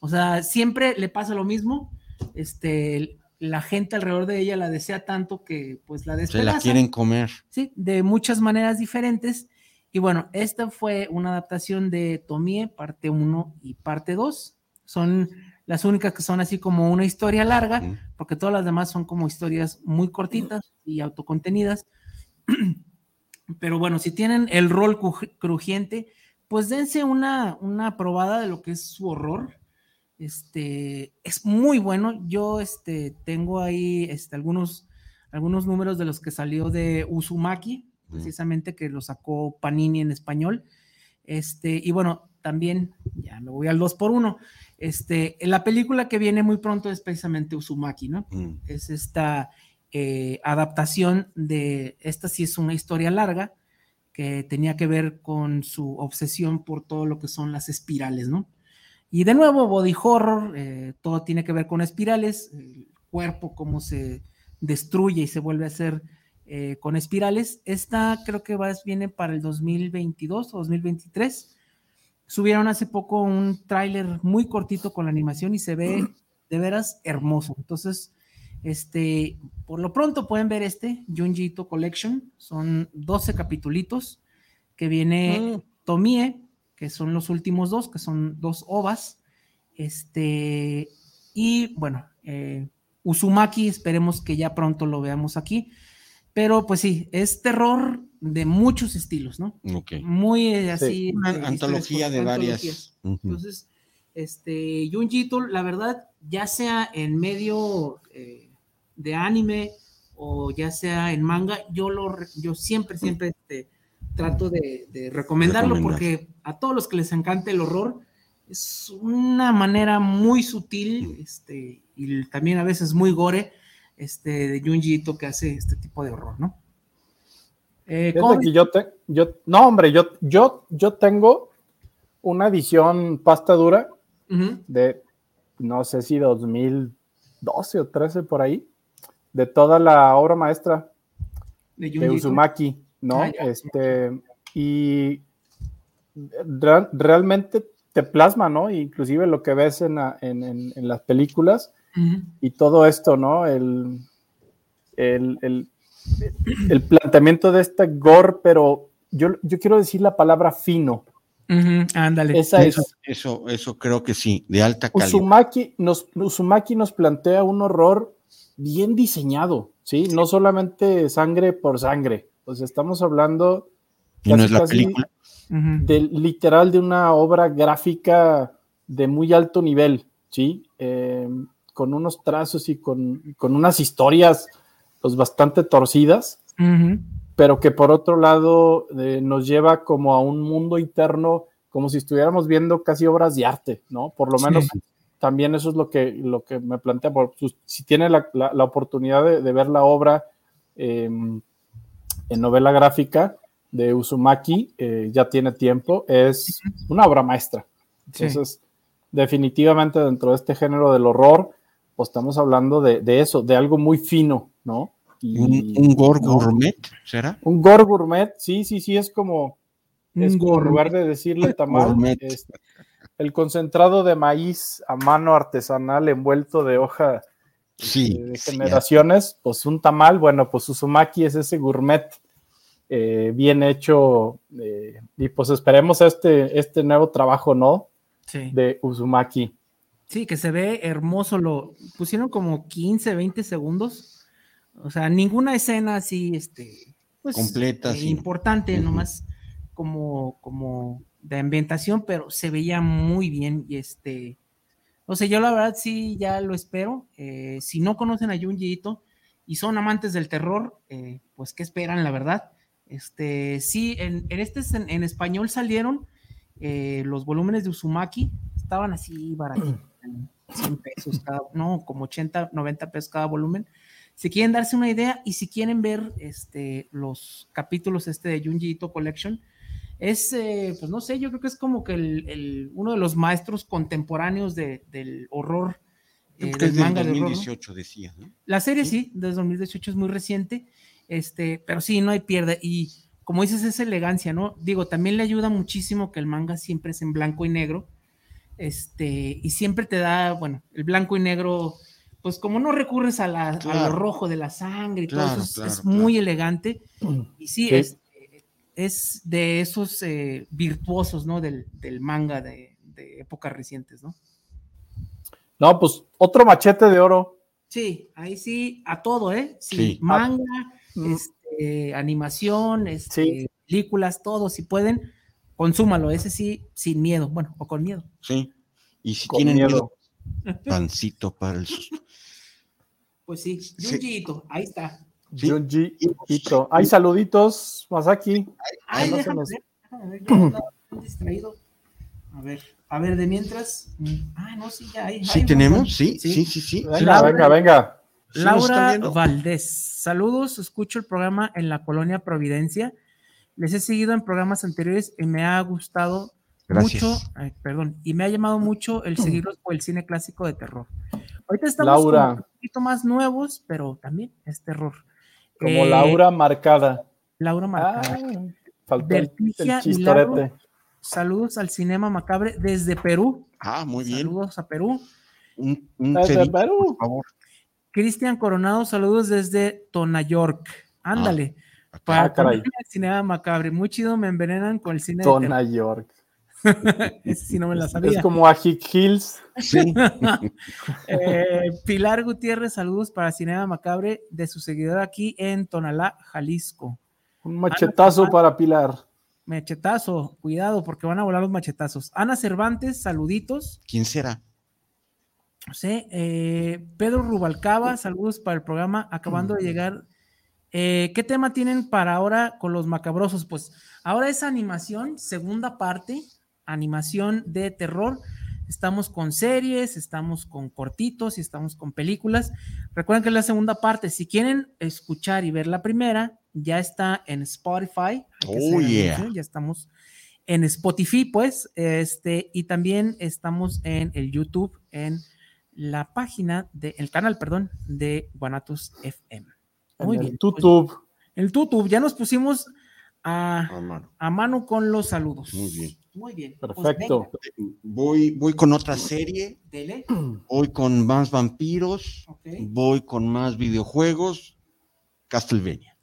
O sea, siempre le pasa lo mismo. Este, la gente alrededor de ella la desea tanto que pues la Se la quieren comer. Sí, de muchas maneras diferentes. Y bueno, esta fue una adaptación de Tomie, parte 1 y parte 2. Son las únicas que son así como una historia larga, porque todas las demás son como historias muy cortitas y autocontenidas. Pero bueno, si tienen el rol crujiente, pues dense una, una probada de lo que es su horror. Este, es muy bueno. Yo este, tengo ahí este, algunos, algunos números de los que salió de Uzumaki, precisamente que lo sacó Panini en español. Este, y bueno, también, ya me voy al 2 por 1 Este, la película que viene muy pronto es precisamente Uzumaki, ¿no? Es esta eh, adaptación de, esta sí es una historia larga, que tenía que ver con su obsesión por todo lo que son las espirales, ¿no? Y de nuevo, body horror, eh, todo tiene que ver con espirales, el cuerpo, cómo se destruye y se vuelve a hacer eh, con espirales. Esta creo que va, viene para el 2022 o 2023. Subieron hace poco un tráiler muy cortito con la animación y se ve de veras hermoso. Entonces, este, por lo pronto pueden ver este, Junjito Collection. Son 12 capitulitos que viene mm. Tomie, que son los últimos dos, que son dos ovas. Este, y bueno, eh, Uzumaki, esperemos que ya pronto lo veamos aquí. Pero pues sí, es terror de muchos estilos, ¿no? Muy eh, así. Una antología de varias. Entonces, este, Junjito, la verdad, ya sea en medio eh, de anime o ya sea en manga, yo lo yo siempre, siempre este, trato de, recomendarlo porque a todos los que les encanta el horror, es una manera muy sutil este, y también a veces muy gore este, de Junji Ito que hace este tipo de horror, ¿no? Eh, yo, yo, no, hombre, yo, yo, yo tengo una edición pasta dura de, no sé si 2012 o 13 por ahí, de toda la obra maestra de, Uzumaki, ¿no? Ah, este, y realmente te plasma, ¿no? Inclusive lo que ves en, las películas y todo esto, ¿no? El, el, planteamiento de este gore, pero yo, yo quiero decir la palabra fino. Ándale. Esa eso, eso, eso creo que sí, de alta calidad. Uzumaki nos, Uzumaki nos plantea un horror bien diseñado, ¿sí? No solamente sangre por sangre, pues estamos hablando de literal de una obra gráfica de muy alto nivel, ¿sí? Eh, con unos trazos y con, unas historias pues bastante torcidas, pero que por otro lado eh, nos lleva como a un mundo interno, como si estuviéramos viendo casi obras de arte, ¿no? Por lo menos también eso es lo que, lo que me plantea, por, si tiene la, oportunidad de, ver la obra em, en novela gráfica de Uzumaki, eh, ya tiene tiempo, es una obra maestra. Entonces, definitivamente dentro de este género del horror, pues estamos hablando de, eso, de algo muy fino, ¿no? un, gore gourmet, ¿será? Un gore gourmet, sí, sí, sí, es como, es como en lugar de decirle tamal, el concentrado de maíz a mano artesanal envuelto de hoja sí, de generaciones, pues un tamal, bueno, pues Uzumaki es ese gourmet eh, bien hecho eh, y pues esperemos este, este nuevo trabajo, ¿no? Sí. De Uzumaki. Sí, que se ve hermoso, lo pusieron como 15, 20 segundos, o sea, ninguna escena así, este, pues, Completa, eh, sí. importante, nomás como, como de ambientación, pero se veía muy bien y este, o sea, yo la verdad sí ya lo espero. eh, si no conocen a Junji Ito y son amantes del terror, eh, pues qué esperan, la verdad. Este, sí, en, en este en, en español salieron los volúmenes de Uzumaki, estaban así baratitos, en 100 pesos cada, no, como 80, 90 pesos cada volumen. Si quieren darse una idea y si quieren ver este, los capítulos este de Junji Ito Collection, es, eh, pues no sé, yo creo que es como que el, el- uno de los maestros contemporáneos de- del horror, eh, del manga de horror. ¿no? 2018, decía, ¿no? La serie sí, desde 2018 es muy reciente, este, pero sí, no hay pierde. Y como dices, es elegancia, ¿no? Digo, también le ayuda muchísimo que el manga siempre es en blanco y negro, este, y siempre te da, bueno, el blanco y negro, pues como no recurres a, la, a lo rojo de la sangre y todo Claro, eso, es, claro, es muy elegante. Y sí, Sí. Es, es de esos eh, virtuosos, ¿no? Del, del manga de, de épocas recientes, ¿no? No, pues otro machete de oro. Sí, ahí sí, a todo, ¿eh? Sí, Sí. manga, Mm. este, animación, este, Sí. películas, todo, si pueden, consúmalo, ese sí, sin miedo, bueno, o con miedo. Sí. Y si Con tienen miedo. miedo, pancito para el susto. Pues sí, Sí. Junji Ito, ahí está. Sí. Hay saluditos, Masaki. Ay, no se déjame nos- ver, déjame ver, yo andaba bien distraído. A ver, a ver, de mientras. mm, Ah, no, sí, ya hay. ¿Sí hay, tenemos? Sí, Sí. sí, sí, sí. Venga, Laura- venga, venga. Laura. Valdés, saludos, escucho el programa en la colonia Providencia. Les he seguido en programas anteriores y me ha gustado Gracias. mucho, ay, perdón, y me ha llamado mucho el seguirlos por el cine clásico de terror. Ahorita estamos Laura. un poquito más nuevos, pero también es terror. Como Eh, Laura marcada. Laura Marcada. Ah, faltó el, Vertigia el chistorete. Milagro. Saludos al Cinema Macabre desde Perú. Ah, muy bien. Saludos a Perú. Un, un Desde Perú. por favor. Cristian Coronado, saludos desde Tona York. Ándale. Para Ah, caray. Macabre. Muy chido, me envenenan con el cine de Tona York. terror. Ese sí no me la sabía. Es como a Hick Hills. Sí. Eh, Pilar Gutiérrez, saludos para Cinema Macabre de su seguidor aquí en Tonalá, Jalisco. Un machetazo Ana- para Pilar. Machetazo, cuidado porque van a volar los machetazos. Ana Cervantes, saluditos. ¿Quién será? No sé, eh, Pedro Rubalcaba, saludos para el programa, acabando de llegar. Eh, ¿Qué tema tienen para ahora con los macabrosos? Pues ahora es animación, segunda parte, animación de terror. Estamos con series, estamos con cortitos y estamos con películas. Recuerden que es la segunda parte. Si quieren escuchar y ver la primera, ya está en Spotify. Oh, yeah. anuncio, Ya estamos en Spotify, pues, este, y también estamos en el YouTube, en la página de, el canal, perdón, de Guanatos FM. Muy en bien. el pues, tutub. el YouTube, ya nos pusimos a, mano. a mano con los saludos. Muy bien. Muy bien. Pues Perfecto. Voy, voy con otra serie, dele. voy con más vampiros, voy con más videojuegos. Castlevania.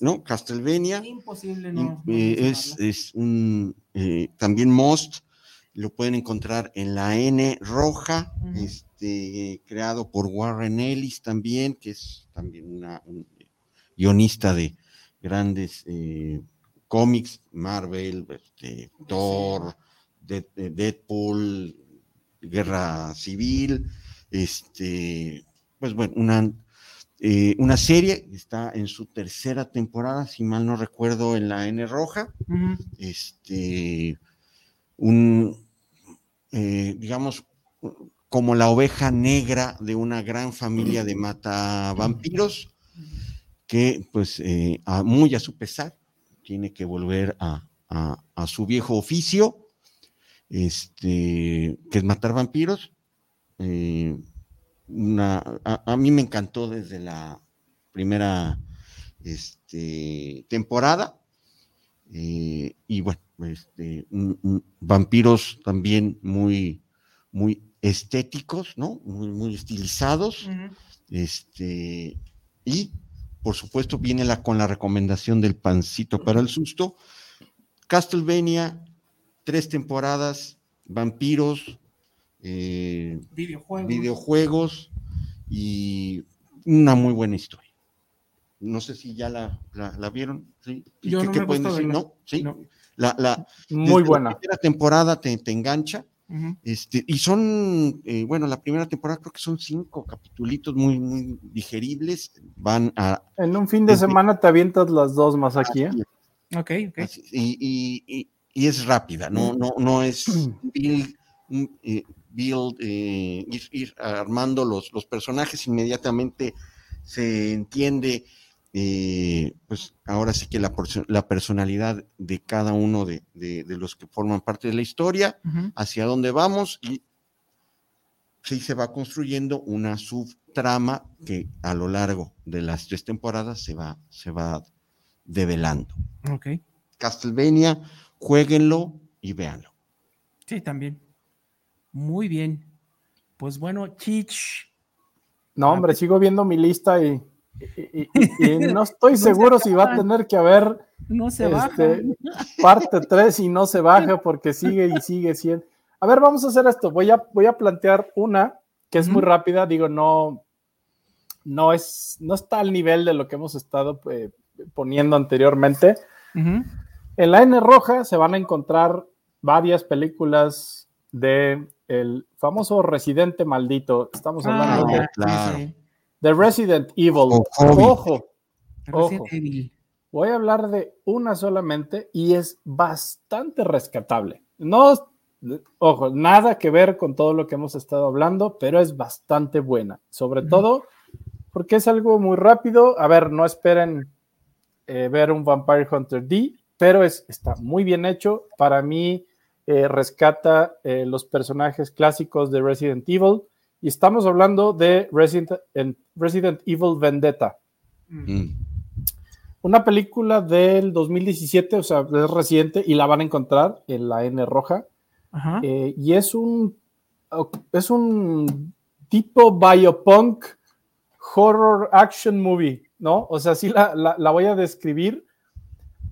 ¿no? Castlevania Imposible, no. no eh, es, es un eh, también Most, lo pueden encontrar en la N roja, este, creado por Warren Ellis también, que es también una, un guionista de grandes eh, cómics, Marvel, este, Thor, eh, Deadpool, Guerra Civil, este, pues bueno, una, eh, una serie, está en su tercera temporada, si mal no recuerdo, en la N roja, este, un, eh, digamos, como la oveja negra de una gran familia de mata vampiros, que pues eh, muy a su pesar tiene que volver a, a- su viejo oficio, este, que es matar vampiros. Eh, una, a, mí me encantó desde la primera este, temporada. Y bueno, este, un- un- vampiros también muy, muy estéticos, ¿no? Muy, muy estilizados. Este, y por supuesto viene la, con la recomendación del pancito para el susto. Castlevania, tres temporadas, vampiros, eh, videojuegos. videojuegos y una muy buena historia. No sé si ya la, la, vieron. ¿sí? Yo ¿Qué, no me pueden decir? ¿No? ¿Sí? La, la, muy buena. La primera temporada te, te engancha. este, y son, eh, bueno, la primera temporada creo que son cinco capitulitos muy, muy digeribles. Van a. En un fin de semana te avientas las dos más aquí, ¿eh? Ok, ok. y, y, y, es rápida, no, no, no es build, eh, build eh, ir, ir, armando los, los personajes, inmediatamente se entiende eh, pues ahora sí que la, la, personalidad de cada uno de, de, de, los que forman parte de la historia, uh -huh. hacia dónde vamos y sí se va construyendo una subtrama que a lo largo de las tres temporadas se va, se va develando. Ok. Castlevania, jueguenlo y véanlo. Sí, también. Muy bien. Pues bueno, Chich. No, hombre, sigo viendo mi lista y y, y, y, no estoy no seguro si va a tener que haber no se este, parte 3 y no se baja porque sigue y sigue siendo. A ver, vamos a hacer esto. Voy a, voy a plantear una que es uh -huh. muy rápida. Digo, no, no, es, no está al nivel de lo que hemos estado eh, poniendo anteriormente. Uh -huh. En la N roja se van a encontrar varias películas de el famoso Residente Maldito. Estamos hablando ah, de. Claro. The Resident Evil. Oh, ojo, ojo. Voy a hablar de una solamente y es bastante rescatable. No, ojo, nada que ver con todo lo que hemos estado hablando, pero es bastante buena. Sobre todo porque es algo muy rápido. A ver, no esperen eh, ver un Vampire Hunter D, pero es, está muy bien hecho. Para mí, eh, rescata eh, los personajes clásicos de Resident Evil. Y estamos hablando de Resident, Resident Evil Vendetta. Mm. Una película del 2017, o sea, es reciente y la van a encontrar en la N roja. Ajá. Eh, y es un, es un tipo biopunk horror action movie, ¿no? O sea, sí la, la, la voy a describir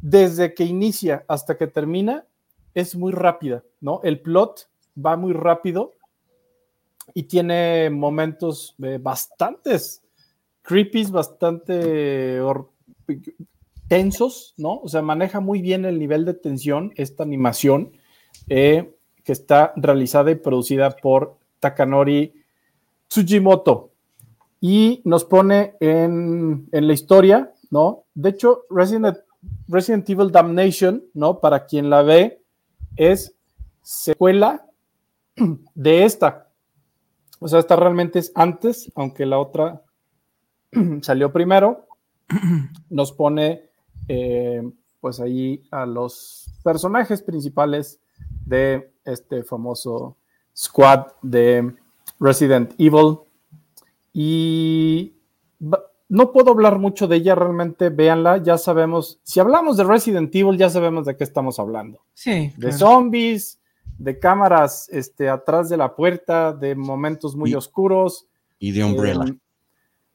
desde que inicia hasta que termina. Es muy rápida, ¿no? El plot va muy rápido y tiene momentos eh, bastantes creepy, bastante tensos, ¿no? O sea, maneja muy bien el nivel de tensión esta animación eh, que está realizada y producida por Takanori Tsujimoto y nos pone en, en la historia, ¿no? De hecho, Resident, Resident Evil Damnation, ¿no? Para quien la ve, es secuela de esta, o sea, esta realmente es antes, aunque la otra salió primero. Nos pone, eh, pues ahí a los personajes principales de este famoso squad de Resident Evil. Y no puedo hablar mucho de ella, realmente véanla, ya sabemos, si hablamos de Resident Evil, ya sabemos de qué estamos hablando. Sí. De claro. zombies, de cámaras este, atrás de la puerta, de momentos muy y, oscuros. Y de Umbrella. Eh,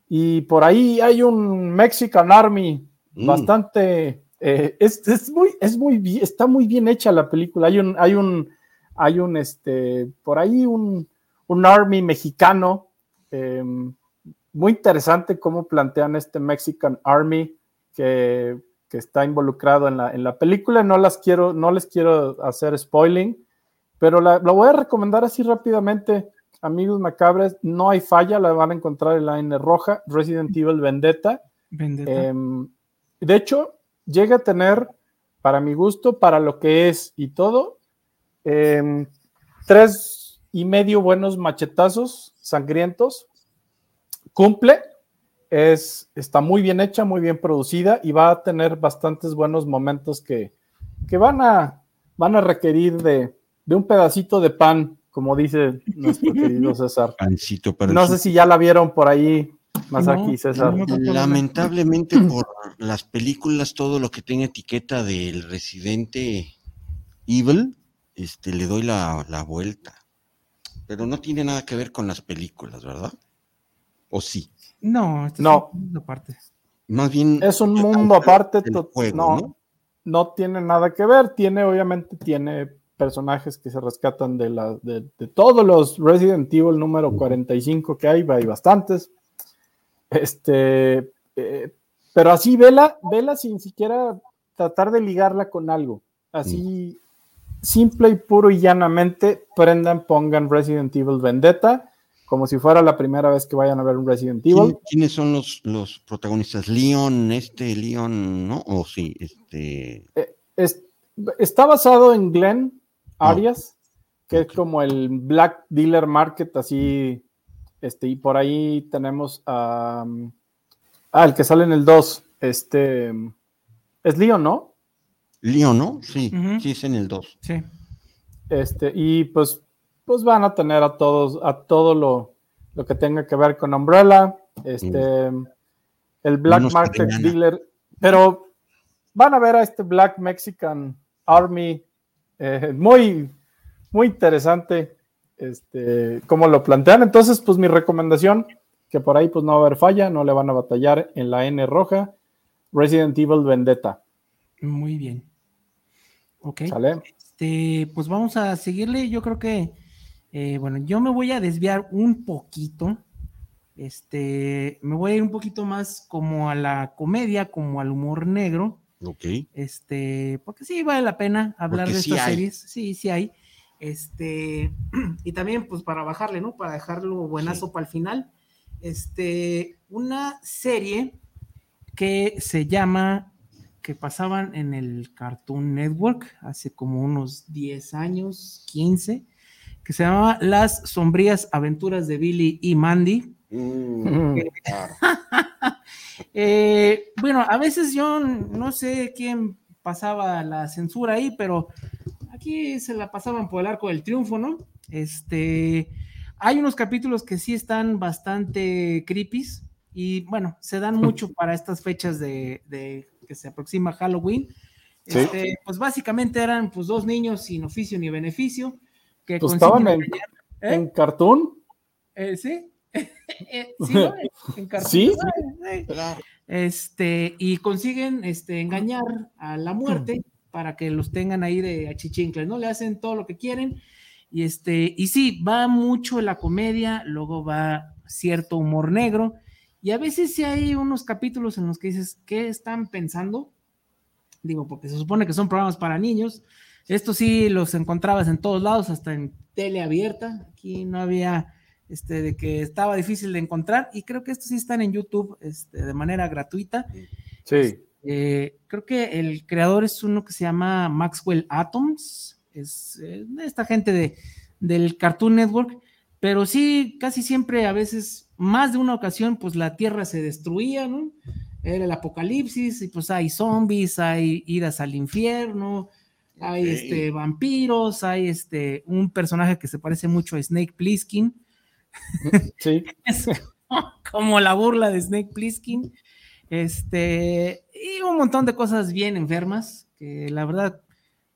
y por ahí hay un Mexican Army mm. bastante. Eh, es, es, muy, es muy está muy bien hecha la película. Hay un, hay un, hay un, este, por ahí un, un Army mexicano. Eh, muy interesante cómo plantean este Mexican Army que, que está involucrado en la, en la película. No las quiero, no les quiero hacer spoiling pero la, la, voy a recomendar así rápidamente, amigos macabres. No hay falla, la van a encontrar en la N roja, Resident Evil Vendetta. Vendetta. Eh, de hecho, llega a tener, para mi gusto, para lo que es y todo, eh, tres y medio buenos machetazos sangrientos. Cumple, es, está muy bien hecha, muy bien producida y va a tener bastantes buenos momentos que, que van, a, van a requerir de, de un pedacito de pan, como dice nuestro querido César. Pancito para no sé si ya la vieron por ahí, más no, aquí, César. No, Lamentablemente por las películas, todo lo que tenga etiqueta del residente Evil, este, le doy la, la vuelta. Pero no tiene nada que ver con las películas, ¿verdad? ¿O sí? No, este no. es un mundo aparte. Más bien. Es un mundo aparte. no, no, tiene nada que ver. Tiene, obviamente, tiene personajes que se rescatan de, la, de, todos los Resident Evil número 45 que hay, hay bastantes. Este, eh, pero así vela, vela sin siquiera tratar de ligarla con algo. Así, simple y puro y llanamente, prendan, pongan Resident Evil Vendetta, como si fuera la primera vez que vayan a ver un Resident Evil. ¿Quiénes son los, los protagonistas? Leon, este, Leon, ¿no? O sí, este. Eh, está basado en Glenn Arias, que es como el Black Dealer Market, así. Este, y por ahí tenemos a. ah, el que sale en el 2. Este. Es Leon, ¿no? Leon, ¿no? Sí, sí es en el 2. Sí. Este, y pues, pues van a tener a todos, a todo lo, lo que tenga que ver con Umbrella, este, el Black Market Dealer, pero van a ver a este Black Mexican Army, eh, muy, muy interesante, este, cómo lo plantean. Entonces, pues mi recomendación, que por ahí pues no va a haber falla, no le van a batallar en la N roja, Resident Evil Vendetta. Muy bien. Ok. Este, pues vamos a seguirle. Yo creo que, eh, bueno, yo me voy a desviar un poquito. Este, me voy a ir un poquito más como a la comedia, como al humor negro. Ok. Este, porque sí vale la pena hablar de estas series. Sí, sí hay. Este, y también, pues para bajarle, ¿no? Para dejarlo buenazo para el final. Este, una serie que se llama que pasaban en el Cartoon Network hace como unos 10 años, 15, que se llamaba Las sombrías aventuras de Billy y Mandy. Mm, eh, bueno, a veces yo no sé quién pasaba la censura ahí, pero aquí se la pasaban por el arco del triunfo, ¿no? Este, hay unos capítulos que sí están bastante creepy y bueno, se dan mucho para estas fechas de que se aproxima Halloween. Este, pues básicamente eran pues dos niños sin oficio ni beneficio. Que pues estaban en, ¿eh? en, cartoon. Eh, sí. Eh, sí, en cartoon. Sí. Este, y consiguen este, engañar a la muerte para que los tengan ahí de achichincles, ¿no? Le hacen todo lo que quieren. Y este, y sí, va mucho la comedia, luego va cierto humor negro y a veces sí hay unos capítulos en los que dices, ¿qué están pensando? Digo, porque se supone que son programas para niños. Estos sí los encontrabas en todos lados, hasta en tele abierta. Aquí no había, este, de que estaba difícil de encontrar. Y creo que estos sí están en YouTube, este, de manera gratuita. Sí. Eh, creo que el creador es uno que se llama Maxwell Atoms. Es eh, esta gente de, del Cartoon Network. Pero sí, casi siempre, a veces más de una ocasión, pues la tierra se destruía, ¿no? Era el apocalipsis y pues hay zombies, hay idas al infierno, hay este, vampiros, hay este, un personaje que se parece mucho a Snake Plissken. Sí. es como la burla de Snake Plissken. Este, y un montón de cosas bien enfermas, que la verdad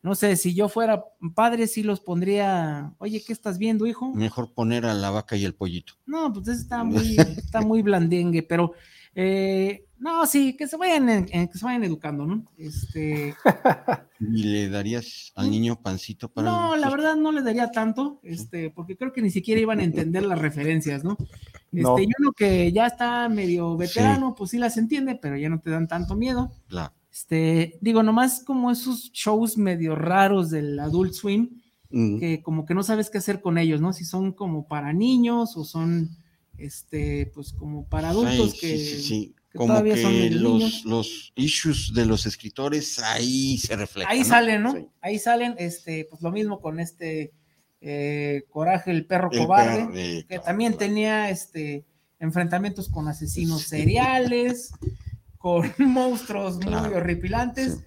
no sé, si yo fuera padre, sí los pondría, oye, ¿qué estás viendo, hijo? Mejor poner a la vaca y el pollito. No, pues está muy, está muy blandengue, pero eh, no, sí, que se vayan, que se vayan educando, ¿no? Este. ¿Y le darías al niño pancito para.? No, la verdad no le daría tanto, este, porque creo que ni siquiera iban a entender las referencias, ¿no? Este, yo lo que ya está medio veterano, pues sí las entiende, pero ya no te dan tanto miedo. Claro. Este, digo, nomás como esos shows medio raros del Adult Swim, mm. que como que no sabes qué hacer con ellos, ¿no? Si son como para niños o son, este, pues como para adultos que, sí, sí, como que los, los, issues de los escritores ahí se reflejan. Ahí salen, ¿no? Ahí salen, este, pues lo mismo con este eh, Coraje, el perro cobarde, que también tenía, este, enfrentamientos con asesinos seriales con monstruos muy horripilantes.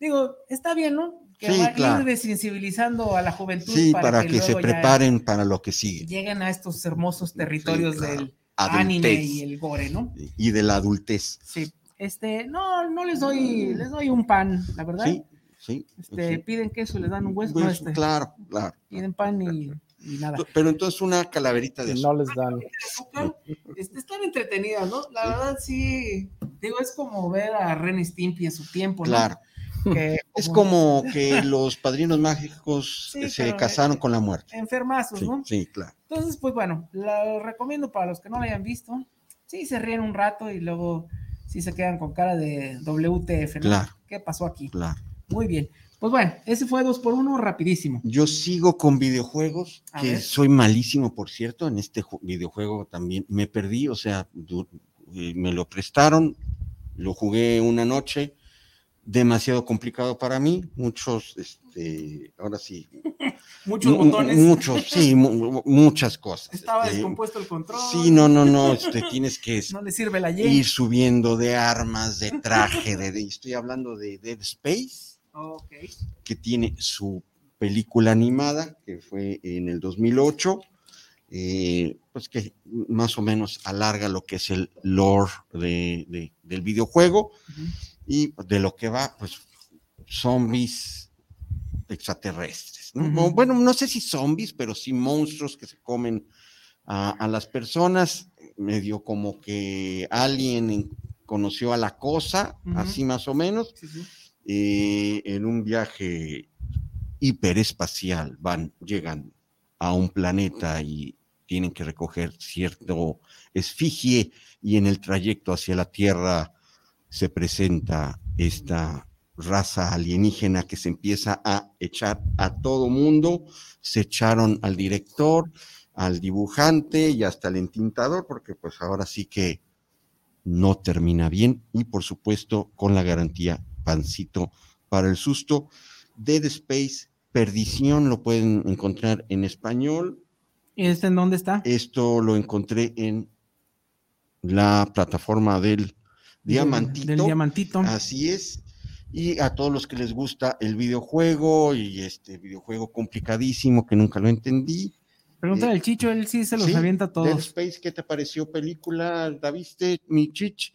Digo, está bien, ¿no? Que va a ir desensibilizando a la juventud. Sí, para, que, se preparen para lo que sigue. Lleguen a estos hermosos territorios del anime y el gore, ¿no? Y de la adultez. Sí. Este, no, no les doy, les doy un pan, la verdad. Sí, sí. Este, piden queso, les dan un hueso. Pues, este, claro, claro. Piden pan y y nada. Pero entonces una calaverita de No les dan. Este, están entretenidas, ¿no? La verdad sí, digo, es como ver a Ren Stimpy en su tiempo, ¿no? Claro. Que Es como que los padrinos mágicos Sí, se casaron eh, con la muerte. enfermazos, Sí, ¿no? sí, claro. Entonces, pues bueno, lo recomiendo para los que no lo hayan visto. Sí, se ríen un rato y luego sí se quedan con cara de WTF, ¿no? Claro. ¿Qué pasó aquí? claro. Muy bien. Pues bueno, ese fue dos por uno rapidísimo. Yo sigo con videojuegos, A que ver. soy malísimo, por cierto, en este ju- videojuego también me perdí, o sea, eh, me lo prestaron, lo jugué una noche, demasiado complicado para mí, muchos, este, ahora sí, Muchos mu- botones. muchos, sí, mu- muchas cosas. Estaba este, descompuesto el control. Sí, no, no, no, este, tienes que No le sirve la Y. ir subiendo de armas, de traje, de, de- estoy hablando de Dead Space, que tiene su película animada, que fue en el 2008, eh, pues que más o menos alarga lo que es el lore de- de- del videojuego. Y de lo que va, pues zombies extraterrestres. ¿no? Bueno, no sé si zombies, pero sí monstruos que se comen a, a las personas, medio como que alguien en- conoció a la cosa, así más o menos, Sí, sí. eh, en un viaje hiperespacial van, llegan a un planeta y tienen que recoger cierto esfigie y en el trayecto hacia la Tierra se presenta esta raza alienígena que se empieza a echar a todo mundo, se echaron al director, al dibujante y hasta al entintador, porque pues ahora sí que no termina bien y por supuesto con la garantía pancito para el susto. Dead Space Perdición lo pueden encontrar en español. ¿Y este en dónde está? Esto lo encontré en la plataforma del Diamantito. Del diamantito. Así es. Y a todos los que les gusta el videojuego y este videojuego complicadísimo que nunca lo entendí. Pregúntale al Chicho, él sí se los Sí, avienta a Dead todos. Space, ¿qué te pareció película? ¿La viste, mi chich?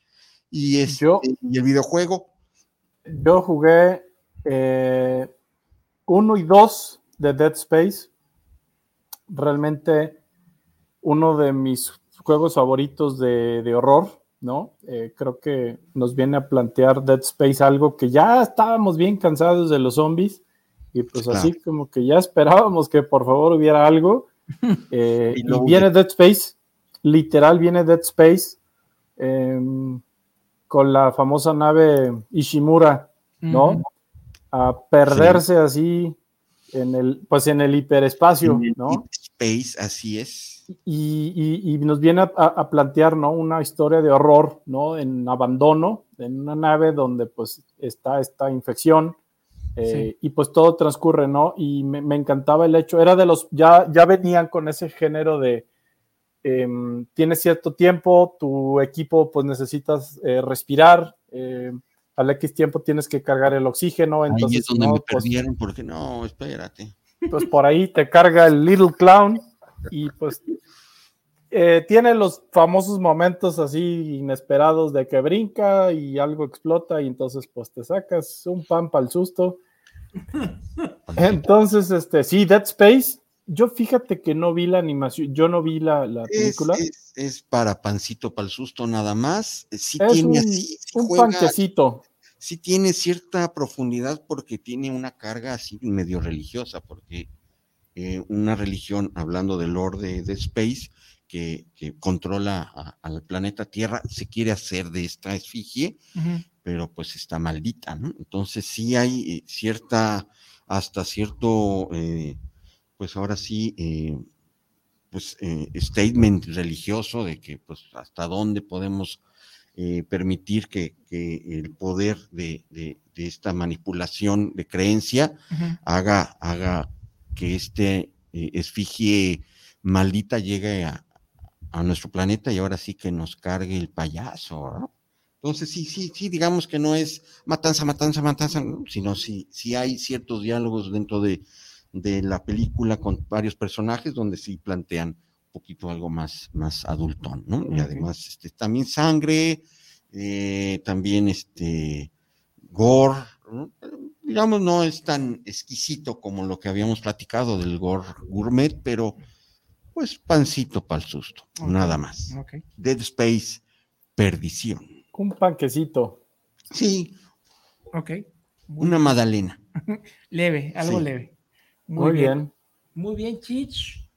Y, este, Yo- y el videojuego. Yo jugué eh, uno y dos de Dead Space. Realmente uno de mis juegos favoritos de, de horror, ¿no? Eh, creo que nos viene a plantear Dead Space algo que ya estábamos bien cansados de los zombies y pues Claro. así como que ya esperábamos que por favor hubiera algo. Eh, Y y, luego viene Dead Space, literal viene Dead Space em, con la famosa nave Ishimura, ¿no? A perderse así en el, pues en el hiperespacio, En el ¿no? Dead Space, así es. Y, y- y nos viene a, a- plantear, ¿no? Una historia de horror, ¿no? En abandono, en una nave donde pues está esta infección eh, y pues todo transcurre, ¿no? Y me, me encantaba el hecho, era de los, ya, ya venían con ese género de, em, tienes cierto tiempo, tu equipo pues necesitas eh, respirar, eh, al X tiempo tienes que cargar el oxígeno, Ahí entonces es donde no, me pues, perdieron, porque no, espérate. pues por ahí te carga el Little Clown y pues eh, tiene los famosos momentos así inesperados de que brinca y algo explota y entonces pues te sacas un pan para el susto. Entonces, este, sí, Dead Space, yo fíjate que no vi la animación, yo no vi la, película. es- es para pancito, para el susto nada más. Sí Es tiene un, así, sí un juega, panquecito. sí tiene cierta profundidad porque tiene una carga así medio religiosa, porque eh, una religión, hablando del Lord de, de Space, que, que controla al planeta Tierra, se quiere hacer de esta esfigie, Ujú. pero pues está maldita, ¿no? Entonces sí hay eh, cierta, hasta cierto, eh, pues ahora sí, eh, pues statement religioso de que pues hasta dónde podemos eh, permitir que, que el poder de, de- de esta manipulación de creencia haga, haga que este eh, esfigie maldita llegue a, a nuestro planeta y ahora sí que nos cargue el payaso, ¿no? Entonces, sí, sí, sí, digamos que no es matanza, matanza, matanza, ¿no? sino sí, sí hay ciertos diálogos dentro de, de la película con varios personajes donde sí plantean un poquito algo más, más adultón, ¿no? Y además, este, también sangre, eh, también este, gore, ¿no? Digamos, no es tan exquisito como lo que habíamos platicado del gourmet, pero pues pancito para el susto, nada más. Dead Space, perdición. Un panquecito. Sí. Ok. Una magdalena. leve, algo leve. Muy, bien. Muy bien, Chich.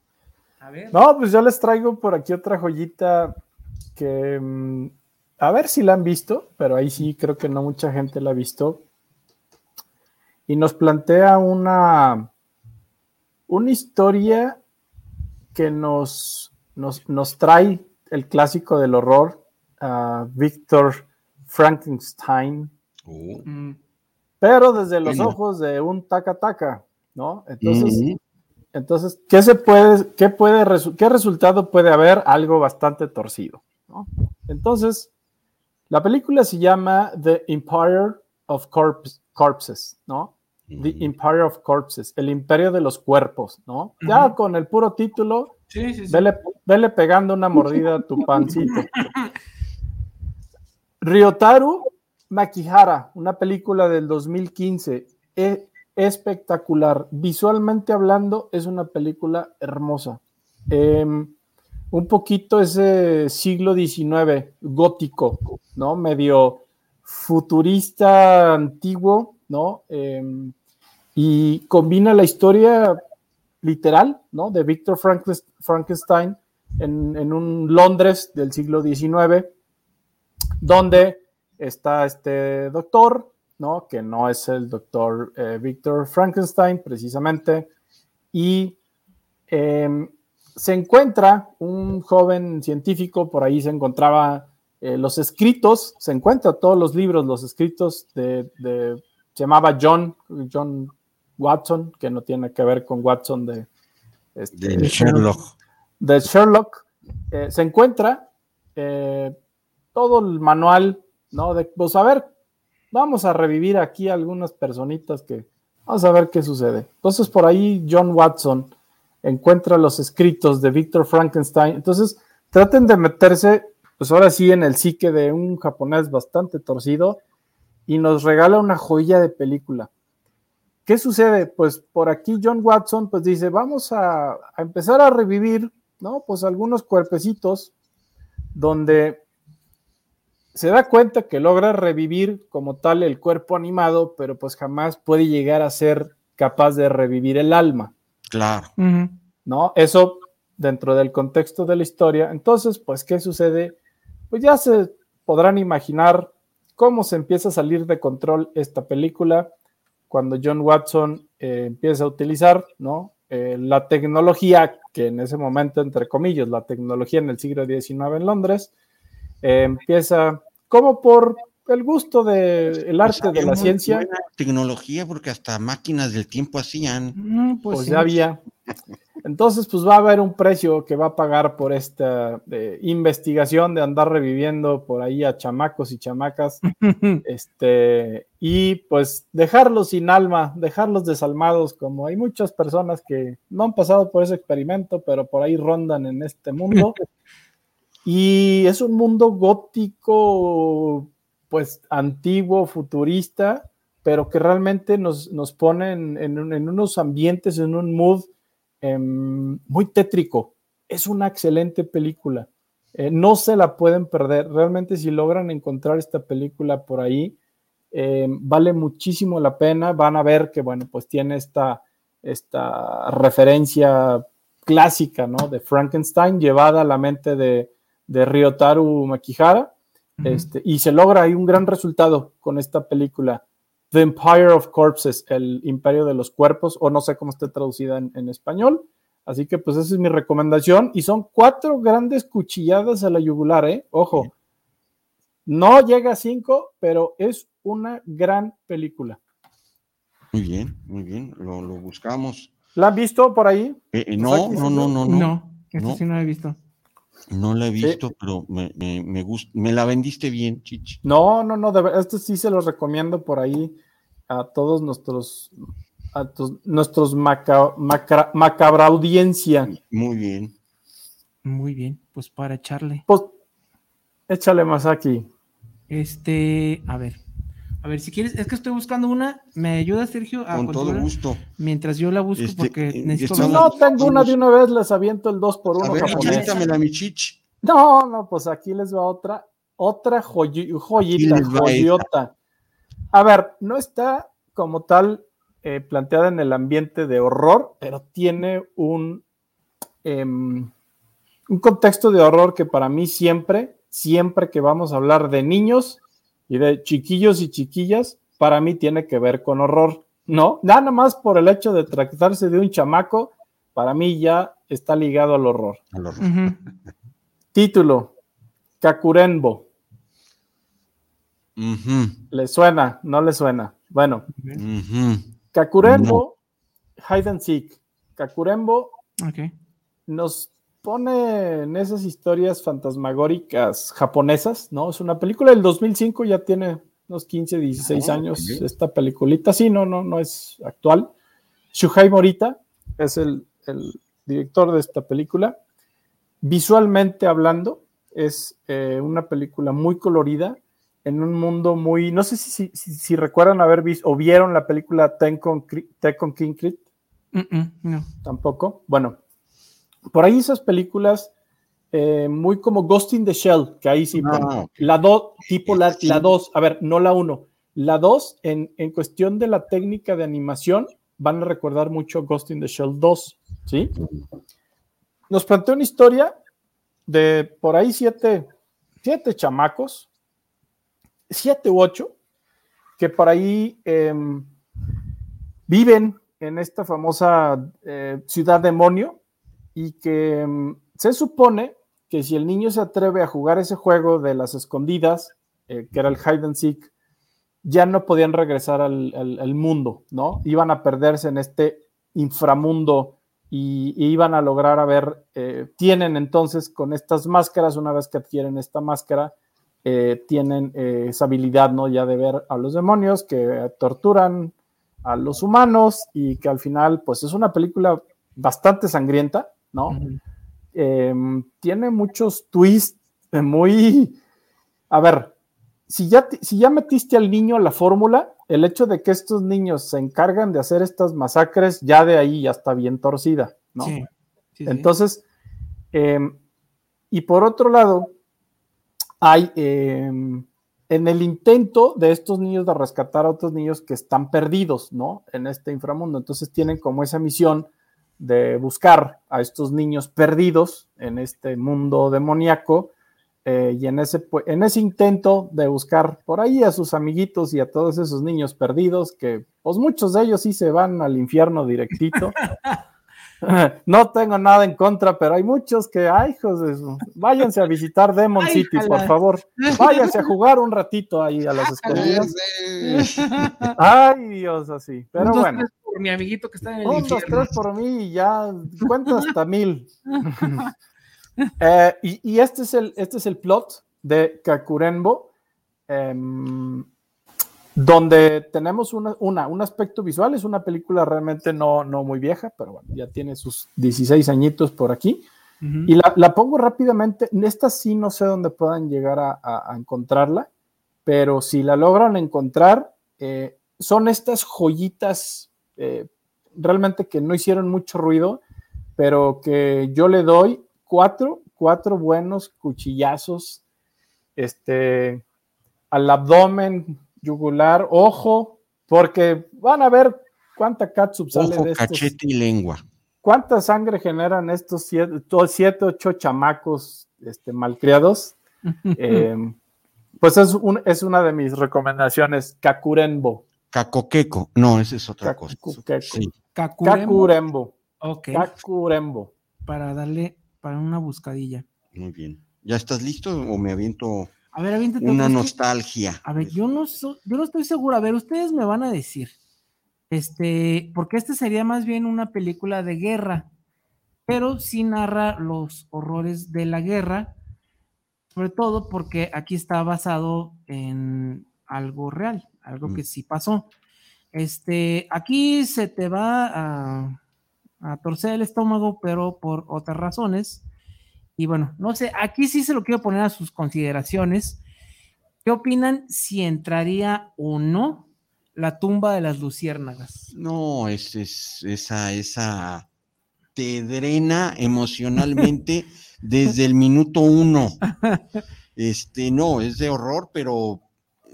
A ver. No, pues yo les traigo por aquí otra joyita que mm, a ver si la han visto, pero ahí sí creo que no mucha gente la ha visto. Y nos plantea una, una historia que nos, nos, trae el clásico del horror, uh, Víctor Frankenstein, oh. mm. pero desde los ojos de un taca taca, ¿no? Entonces, entonces ¿qué se puede, qué puede, qué resultado puede haber? Algo bastante torcido, ¿no? Entonces, la película se llama The Empire of Corpses, ¿no? The Empire of Corpses, el imperio de los cuerpos, ¿no? Ya con el puro título, Vele, pegando una mordida a tu pancito. Ryotaru Makihara, una película del 2015, e, espectacular. Visualmente hablando, es una película hermosa. Em, un poquito ese siglo XIX gótico, ¿no? Medio futurista antiguo, ¿no? Em, y combina la historia literal, ¿no? De Victor Frankenstein en, un Londres del siglo XIX, donde está este doctor, ¿no? Que no es el doctor eh, Victor Frankenstein, precisamente, y em, se encuentra un joven científico, por ahí se encontraba eh, los escritos, se encuentra todos los libros, los escritos de, se llamaba John, John Watson, que no tiene que ver con Watson de, este, Sherlock. De Sherlock, eh, se encuentra eh, todo el manual, ¿no? De, pues a ver, vamos a revivir aquí algunas personitas que, vamos a ver qué sucede. Entonces por ahí John Watson encuentra los escritos de Victor Frankenstein. Entonces traten de meterse, pues ahora sí, en el psique de un japonés bastante torcido y nos regala una joya de película. ¿Qué sucede? Pues por aquí John Watson pues dice, vamos a, empezar a revivir, ¿no? Pues algunos cuerpecitos donde se da cuenta que logra revivir como tal el cuerpo animado, pero pues jamás puede llegar a ser capaz de revivir el alma. Claro. ¿No? Eso dentro del contexto de la historia. Entonces, pues, ¿qué sucede? Pues ya se podrán imaginar cómo se empieza a salir de control esta película cuando John Watson eh, empieza a utilizar ¿no? Eh, la tecnología, que en ese momento, entre comillas, la tecnología en el siglo XIX en Londres, eh, empieza como por el gusto del el pues arte de la ciencia. Tecnología, porque hasta máquinas del tiempo hacían. Mm, pues, pues ya había. Entonces, pues va a haber un precio que va a pagar por esta eh, investigación de andar reviviendo por ahí a chamacos y chamacas, este, y pues dejarlos sin alma, dejarlos desalmados, como hay muchas personas que no han pasado por ese experimento, pero por ahí rondan en este mundo. y es un mundo gótico, pues antiguo, futurista, pero que realmente nos, nos pone en, en unos ambientes, en un mood Em, muy tétrico. Es una excelente película. Eh, no se la pueden perder. Realmente si logran encontrar esta película por ahí, em, vale muchísimo la pena. Van a ver que, bueno, pues tiene esta, esta referencia clásica, ¿no? De Frankenstein llevada a la mente de, de Ryotaru Makihara. este, y se logra ahí un gran resultado con esta película. The Empire of Corpses, el imperio de los cuerpos, o no sé cómo esté traducida en, español. Así que pues esa es mi recomendación. Y son cuatro grandes cuchilladas a la yugular, ¿eh? Ojo. No llega a cinco, pero es una gran película. Muy bien, muy bien. Lo, buscamos. ¿La han visto por ahí? Eh, eh, no, no, no, no, no, no. sí no la he visto. No la he visto, pero me, me, me, me la vendiste bien, Chichi. No, no, no, de verdad, esto sí se los recomiendo por ahí a todos nuestros, a nuestros macabra audiencia. Muy bien. Muy bien, pues para echarle. Pues échale más aquí. Este, a ver, A ver, si quieres, es que estoy buscando una. ¿Me ayuda, Sergio? Con todo gusto. Mientras yo la busco, Este, porque eh, necesito. estamos- No, tengo una de una vez, les aviento el 2 por 1 A ver, japonés. aviéntamela, mi chich. No, no, pues aquí les va otra, otra joyi- joyita, joyota. A ver, no está como tal eh, planteada en el ambiente de horror, pero tiene un, em, un contexto de horror que para mí siempre, siempre que vamos a hablar de niños y de chiquillos y chiquillas, para mí tiene que ver con horror, ¿no? Nada más por el hecho de tratarse de un chamaco, para mí ya está ligado al horror. Al horror. Ujú. Título: Kakurenbo. ¿Le suena? ¿No le suena? Bueno, ujú. Kakurenbo, Hide and Seek. Kakurenbo Ok. nos pone en esas historias fantasmagóricas japonesas, ¿no? Es una película del 2005, ya tiene unos 15, 16 Ah, años esta peliculita. Sí, no, no, no es actual. Shuhei Morita es el, el director de esta película. Visualmente hablando, es eh, una película muy colorida en un mundo muy, no sé si, si, si- si recuerdan haber visto o vieron la película Tekken King Crit, Mm, mm, no. tampoco. Bueno, por ahí esas películas eh, muy como Ghost in the Shell, que ahí sí, Ah, ponen. ok. la 2, tipo la Sí. 2, a ver, no la 1, la 2 en, en cuestión de la técnica de animación van a recordar mucho Ghost in the Shell 2, ¿sí? Nos plantea una historia de por ahí siete, siete chamacos, siete u ocho, que por ahí em, viven en esta famosa eh, ciudad demonio y que em, se supone que si el niño se atreve a jugar ese juego de las escondidas, eh, que era el hide and seek, ya no podían regresar al, mundo, ¿no? Iban a perderse en este inframundo y, y iban a lograr a ver, eh, tienen entonces con estas máscaras, una vez que adquieren esta máscara, eh, tienen eh, esa habilidad, ¿no? Ya de ver a los demonios que torturan a los humanos y que al final, pues es una película bastante sangrienta, ¿no? Eh, tiene muchos twists muy... A ver, si ya, si ya metiste al niño a la fórmula, el hecho de que estos niños se encargan de hacer estas masacres, ya de ahí ya está bien torcida, ¿no? Sí, sí, sí. Entonces, eh, y por otro lado, hay eh, en el intento de estos niños de rescatar a otros niños que están perdidos, ¿no? En este inframundo. Entonces tienen como esa misión de buscar a estos niños perdidos en este mundo demoníaco. eh, y en ese, en ese intento de buscar por ahí a sus amiguitos y a todos esos niños perdidos, que pues muchos de ellos sí se van al infierno directito. No tengo nada en contra, pero hay muchos que, ay, hijos de su- váyanse a visitar Demon Ay, City, por favor. Váyanse a jugar un ratito ahí a las escondidas. Ay, Dios, así. Pero bueno, por mi amiguito que está en el un, dos, infierno. tres por mí y ya cuenta hasta mil. Eh, y, y este, es el, este es el plot de Kakurenbo, em, donde tenemos una, una- un aspecto visual. Es una película realmente no, no muy vieja, pero bueno, ya tiene sus 16 añitos por aquí. Y la, la pongo rápidamente. Esta sí no sé dónde puedan llegar a, a- a encontrarla, pero si la logran encontrar, eh, son estas joyitas eh, realmente que no hicieron mucho ruido, pero que yo le doy cuatro, cuatro buenos cuchillazos este, al abdomen, yugular, ojo, porque van a ver cuánta catsup sale Ojo, de estos cachete y lengua. ¿Cuánta sangre generan estos siete, siete ocho chamacos este, malcriados? Eh, pues es, un- es una de mis recomendaciones, Kakurenbo. Cacoqueco. No, esa es otra cosa. Sí. Kakurembo. Ok, Kakurembo. para darle, para una buscadilla. Muy bien. ¿Ya estás listo o me aviento A ver, aviéntate una otro, es que- nostalgia? A ver, yo no, so- yo no estoy seguro. A ver, ustedes me van a decir. Este, porque este sería más bien una película de guerra, pero sí narra los horrores de la guerra, sobre todo porque aquí está basado en algo real, algo Mm. que sí pasó. Este, aquí se te va a, a torcer el estómago, pero por otras razones. Y bueno, no sé, aquí sí se lo quiero poner a sus consideraciones. ¿Qué opinan si entraría o no la tumba de las luciérnagas? No, es, es esa, esa te drena emocionalmente desde el minuto uno. Este, no, es de horror, pero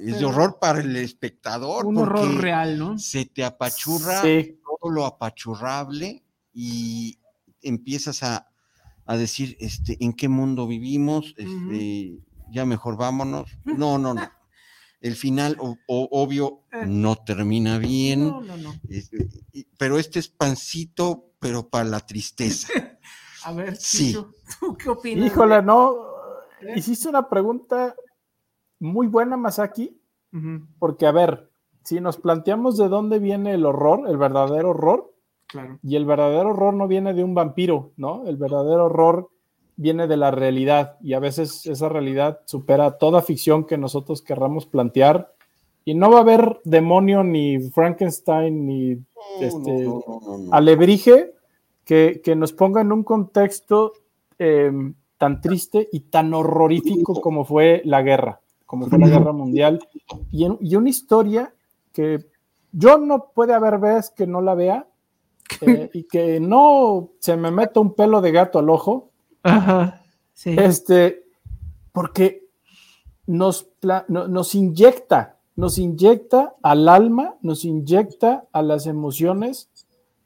es de horror para el espectador. Un horror real, ¿no? Se te apachurra todo lo apachurrable y empiezas a, decir, este, ¿en qué mundo vivimos? Este, ya mejor vámonos. No, no, no. El final, obvio, eh. no termina bien. No, no, no. Este, pero este es pancito, pero para la tristeza. A ver, sí. ¿tú qué opinas? Híjole, no. ¿Eh? Hiciste una pregunta muy buena, Masaki, porque a ver, si nos planteamos de dónde viene el horror, el verdadero horror, claro. y el verdadero horror no viene de un vampiro, ¿no? El verdadero horror viene de la realidad y a veces esa realidad supera toda ficción que nosotros querramos plantear y no va a haber demonio ni Frankenstein ni este, alebrije que, nos ponga en un contexto em, tan triste y tan horrorífico como fue la guerra, como fue la guerra mundial. Y, y una historia que yo no puede haber veces que no la vea eh, y que no se me meta un pelo de gato al ojo. Ajá, sí. Este, porque nos, nos inyecta, nos inyecta al alma, nos inyecta a las emociones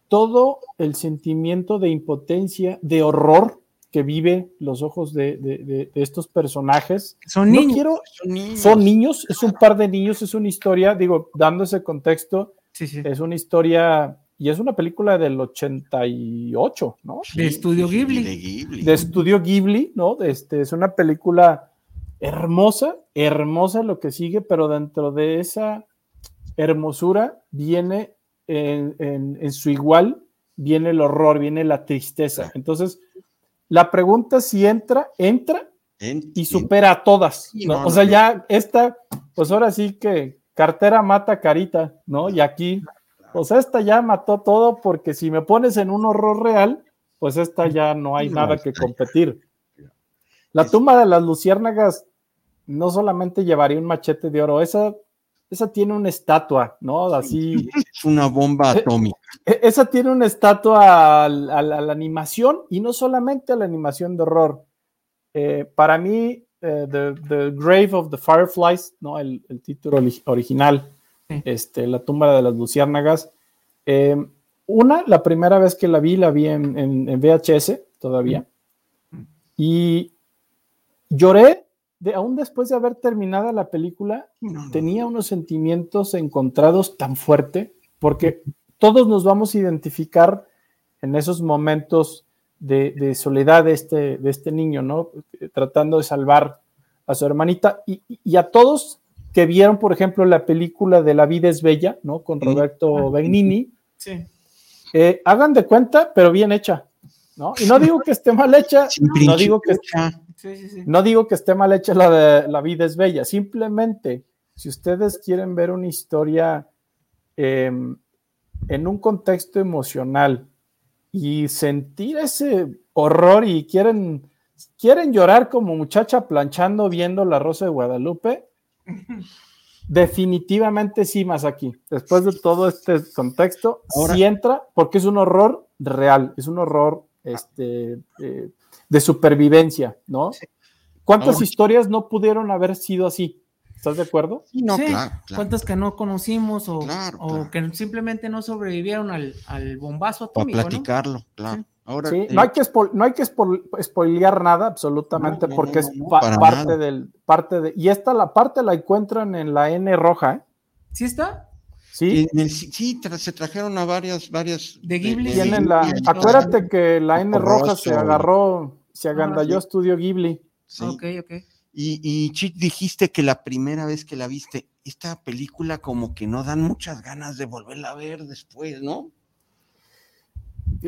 todo el sentimiento de impotencia, de horror que vive los ojos de, estos personajes. Son niños. son niños. son niños. es un par de niños, es una historia, digo, dando ese contexto, es una historia y es una película del 88, ¿no? De Estudio Ghibli. De, Estudio Ghibli, ¿no? Este, es una película hermosa, hermosa lo que sigue, pero dentro de esa hermosura viene en, su igual, viene el horror, viene la tristeza. Entonces, la pregunta si entra, entra y supera a todas, ¿no? o sea, ya esta, pues ahora sí que cartera mata carita, ¿no? Y aquí pues esta ya mató todo porque si me pones en un horror real, pues esta ya no hay nada que competir. La tumba de las luciérnagas no solamente llevaría un machete de oro, esa, esa tiene una estatua, ¿no? Así. Es una bomba eh, atómica. Eh, esa tiene una estatua a, la animación y no solamente a la animación de horror. Eh, para mí, the, Grave of the Fireflies, ¿no? El, el título original este, La tumba de las luciérnagas. Eh, una, la primera vez que la vi, la vi en, VHS todavía. Y lloré, de, aún después de haber terminado la película, tenía unos sentimientos encontrados tan fuerte, porque todos nos vamos a identificar en esos momentos de, soledad de este, de este niño, ¿no? Tratando de salvar a su hermanita y a todos que vieron, por ejemplo, la película de La vida es bella, ¿no? Con Roberto Benigni. Sí. Eh, hagan de cuenta, pero bien hecha, ¿no? Y no digo que esté mal hecha, no digo que, no digo que esté mal hecha la de La vida es bella, simplemente, si ustedes quieren ver una historia em, en un contexto emocional y sentir ese horror y quieren, quieren llorar como muchacha planchando viendo La Rosa de Guadalupe, Definitivamente sí, más aquí. Después de todo este contexto, sí entra porque es un horror real, es un horror este, eh, de supervivencia, ¿no? ¿Cuántas historias no pudieron haber sido así? ¿Estás de acuerdo? Sí, no, claro, ¿Cuántas que no conocimos o, que simplemente no sobrevivieron al, bombazo atómico? A platicarlo, claro. Eh, no hay que, no hay que spoilear nada absolutamente porque es parte del parte de y esta la parte la encuentran en la N roja. ¿eh? ¿Sí está? Sí. sí, se trajeron a varias varias de Ghibli. la, acuérdate que la N roja se agarró, se ah, agandalló Estudio Ghibli. Sí. Ok, ok. Y, y dijiste que la primera vez que la viste, esta película como que no dan muchas ganas de volverla a ver después, ¿no?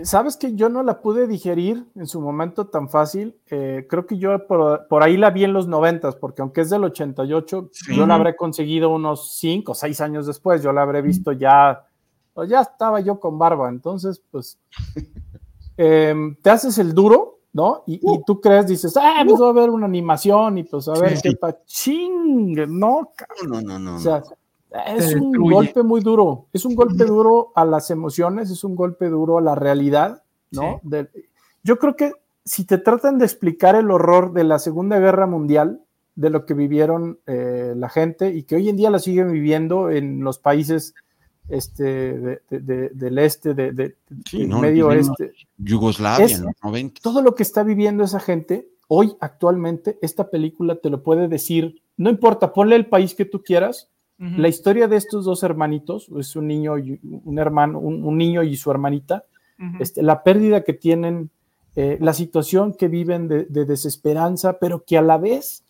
Sabes que yo no la pude digerir en su momento tan fácil. Eh, creo que yo por, ahí la vi en los noventas, porque aunque es del 88, yo la habré conseguido unos cinco o seis años después. Yo la habré visto ya, pues ya estaba yo con barba. Entonces, pues, em, te haces el duro ¿no? Y, tú crees, dices, ah, pues va a ver una animación y pues a ver qué pa ching, no, no, no, no. O sea, es un golpe muy duro, es un golpe duro a las emociones, es un golpe duro a la realidad, ¿no? yo creo que si te tratan de explicar el horror de la Segunda Guerra Mundial, de lo que vivieron eh, la gente y que hoy en día la siguen viviendo en los países este, del este, de, del medio oeste. Yugoslavia, Todo lo que está viviendo esa gente, hoy actualmente, esta película te lo puede decir, no importa, ponle el país que tú quieras, la historia de estos dos hermanitos, es un niño y un hermano, un, niño y su hermanita, este, la pérdida que tienen, eh, la situación que viven de, desesperanza, pero que a la vez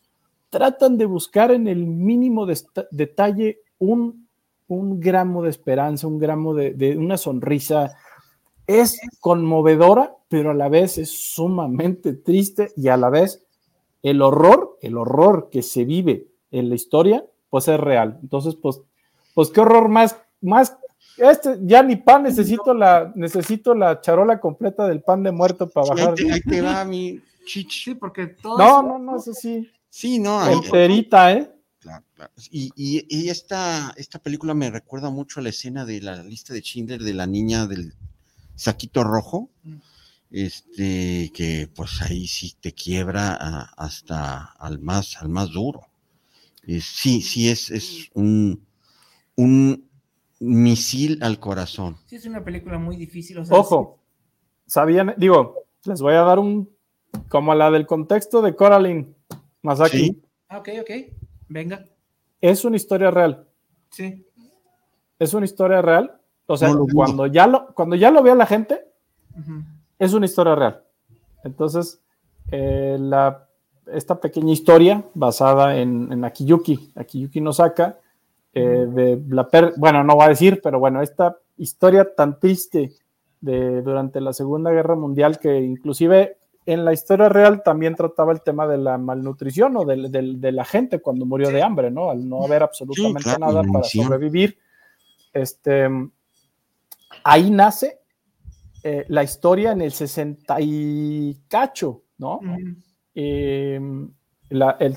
tratan de buscar en el mínimo detalle un, un, gramo de esperanza, un gramo de, una sonrisa. Es conmovedora, pero a la vez es sumamente triste y a la vez el horror, el horror que se vive en la historia, pues es real. Entonces, pues, pues qué horror más, más, este, ya ni pan, necesito la, necesito la charola completa del pan de muerto para bajar. Ahí te, va mi chichi, porque todo. No, no, no, eso sí. Sí, no. Enterita, ¿eh? Claro, claro. Y, y, esta, esta película me recuerda mucho a la escena de la lista de Schindler de la niña del saquito rojo. Mm. Este, que pues ahí sí te quiebra hasta al más, al más duro. sí, sí, es, es un, un misil al corazón. Sí, es una película muy difícil. Ojo, sabían, digo, les voy a dar un, como la del contexto de Coraline Masaki. Ah, ok, ok. Venga. Es una historia real. Sí. Es una historia real. O sea, cuando, ya lo, cuando ya lo vea la gente, es una historia real. Entonces, eh, la, esta pequeña historia basada en, en Akiyuki, Akiyuki Nosaka, eh, de la bueno, no voy a decir, pero bueno, esta historia tan triste de durante la Segunda Guerra Mundial que inclusive en la historia real también trataba el tema de la malnutrición o de, la gente cuando murió de hambre, ¿no? Al no haber absolutamente nada para sobrevivir. Este, ahí nace eh, la historia en el 60 y cacho, ¿no? Em,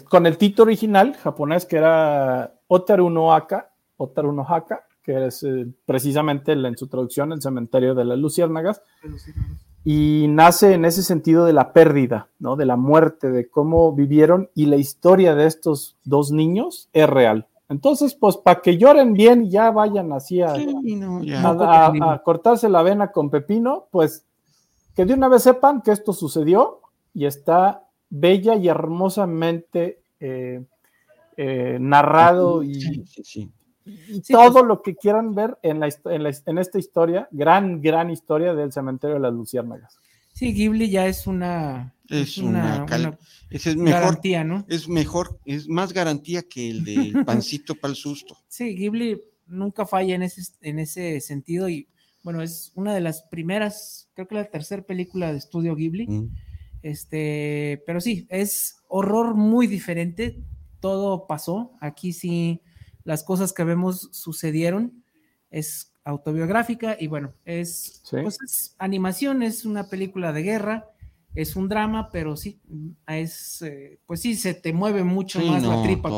con el título original japonés que era Otaru no Aka, Otaru no Haka, que es eh, precisamente en su traducción el cementerio de las luciérnagas y nace en ese sentido de la pérdida, ¿no? De la muerte, de cómo vivieron y la historia de estos dos niños es real. Entonces, pues para que lloren bien y ya vayan así a, cortarse la vena con pepino, pues que de una vez sepan que esto sucedió y está bella y hermosamente eh, eh, narrado y, y todo pues lo que quieran ver en, la, en, esta historia, gran, gran historia del cementerio de las Luciérnagas. Sí, Ghibli ya es una, es, una, es mejor, garantía, ¿no? Es mejor, es más garantía que el del pancito para el susto. Sí, Ghibli nunca falla en ese, en ese sentido y bueno, es una de las primeras, creo que la tercera película de estudio Ghibli. Mm. Este, pero sí, es horror muy diferente. Todo pasó. Aquí sí las cosas que vemos sucedieron, es autobiográfica y bueno, es, pues animación, es una película de guerra, es un drama, pero sí, es, eh, pues sí, se te mueve mucho más la tripa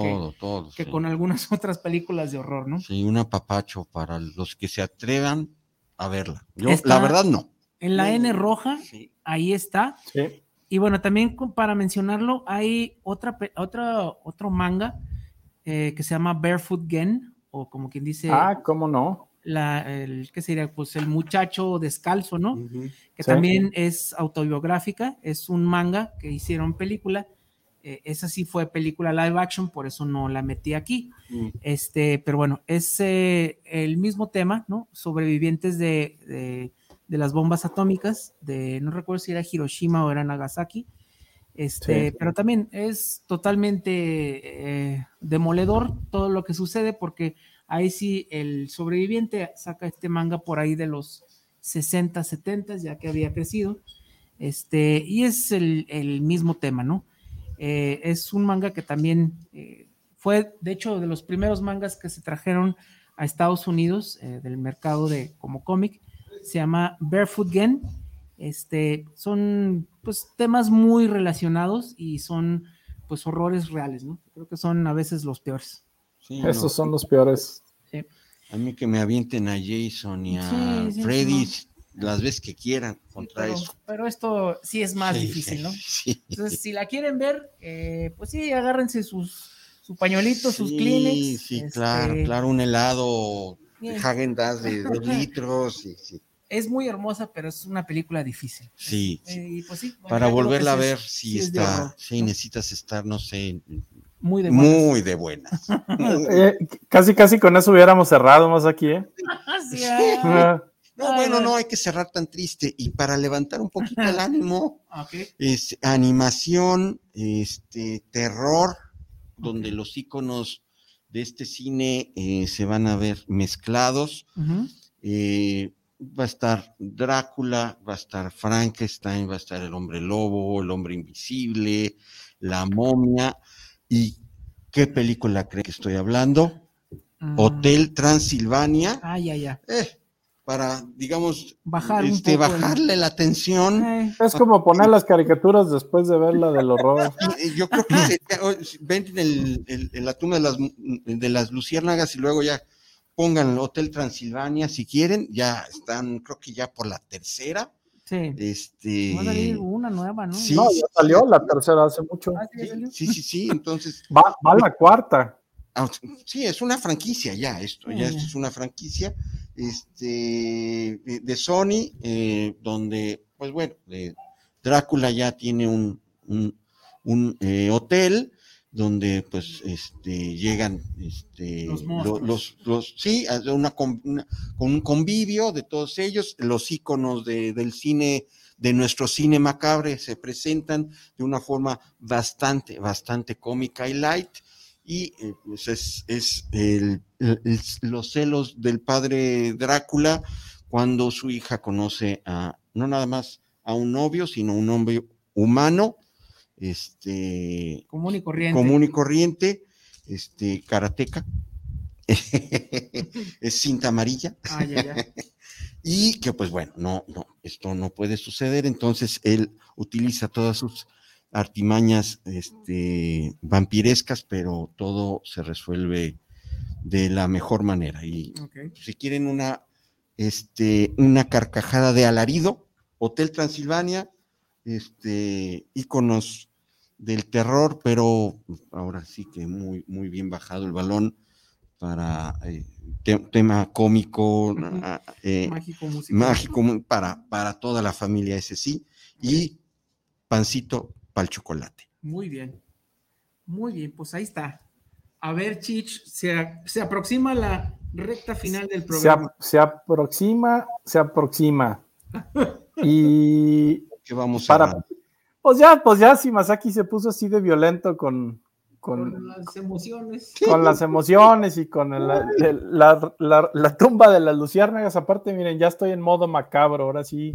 que, con algunas otras películas de horror, ¿no? Sí, un apapacho para los que se atrevan a verla. Yo, la verdad, no. En la N roja, ahí está. Y bueno, también para mencionarlo, hay otra, otra, otro manga eh, que se llama Barefoot Gen, o como quien dice. Ah, ¿cómo no? La, el, ¿qué sería? Pues el muchacho descalzo, ¿no? Que también es autobiográfica, es un manga que hicieron película. Eh, esa sí fue película live action, por eso no la metí aquí. Mm. Este, pero bueno, es eh, el mismo tema, ¿no? Sobrevivientes de, de, de, las bombas atómicas, de no recuerdo si era Hiroshima o era Nagasaki, este, pero también es totalmente eh, demoledor todo lo que sucede porque ahí sí el sobreviviente saca este manga por ahí de los 60, 70, ya que había crecido. Este, y es el, mismo tema, ¿no? Eh, es un manga que también eh, fue, de hecho, de los primeros mangas que se trajeron a Estados Unidos del mercado de como cómic. Se llama Barefoot Gen Este, son pues temas muy relacionados y son pues horrores reales, ¿no? Creo que son a veces los peores. Esos son los peores. A mí que me avienten a Jason y a Freddy las veces que quieran contra eso. Pero esto sí es más difícil, ¿no? Entonces, si la quieren ver, eh, pues sí, agárrense sus, su pañuelito, sus Kleenex. Sí, este claro, claro, un helado de Hagen Dazs de dos litros. Es muy hermosa, pero es una película difícil. Sí. Eh, pues Para volverla a ver, sí, está, sí, necesitas estar, no sé, muy de buenas. Muy de buenas. Eh, casi, casi con eso hubiéramos cerrado más aquí, ¿eh? Ah. No, bueno, no hay que cerrar tan triste. Y para levantar un poquito el ánimo, es animación, este, terror, donde los iconos de este cine eh, se van a ver mezclados. Eh, va a estar Drácula, va a estar Frankenstein, va a estar el hombre lobo, el hombre invisible, la momia. ¿Y qué película cree que estoy hablando? Mm. Hotel Transilvania. Ah, ya, ya. Eh, para, digamos, Bajar este, bajarle la tensión. Eh. Es como poner las caricaturas después de ver la del horror. Yo creo que ven el, la tumba de las, de las luciérnagas y luego ya pongan el Hotel Transilvania si quieren, ya están, creo que ya por la tercera. Sí. Este... Va a salir una nueva, ¿no? Sí, no, ya salió la tercera hace mucho. Ah, sí, sí, sí, entonces. Va, va la cuarta. Ah, sí, es una franquicia ya, esto, ya esto es una franquicia este, de Sony, eh, donde, pues bueno, Drácula ya tiene un, un, eh, hotel donde pues este llegan este los, los, sí una, con un convivio de todos ellos los íconos del cine de nuestro cine macabre se presentan de una forma bastante bastante cómica y light. Y eh, pues es, es el, los celos del padre Drácula cuando su hija conoce a, no nada más a un novio, sino un hombre humano, este... Común y corriente. Común y corriente, este, karateca, es cinta amarilla. Ah, y que pues bueno, no, no, esto no puede suceder, entonces él utiliza todas sus artimañas este, vampirescas, pero todo se resuelve de la mejor manera. Y si quieren una, este, una carcajada de alarido, Hotel Transilvania, este, íconos del terror, pero ahora sí que muy, muy bien bajado el balón para eh, tema cómico, ah, eh, mágico, mágico, para, para toda la familia, ese sí, y pancito para el chocolate. Muy bien, muy bien, pues ahí está. A ver, Chich, se, se aproxima la recta final del programa. Se, aproxima, se aproxima. y ¿Qué vamos para, a Pues ya, pues ya, si Masaki se puso así de violento con, con, las emociones. Con las emociones y con la, la, la, tumba de las luciérnagas. Aparte, miren, ya estoy en modo macabro, ahora sí.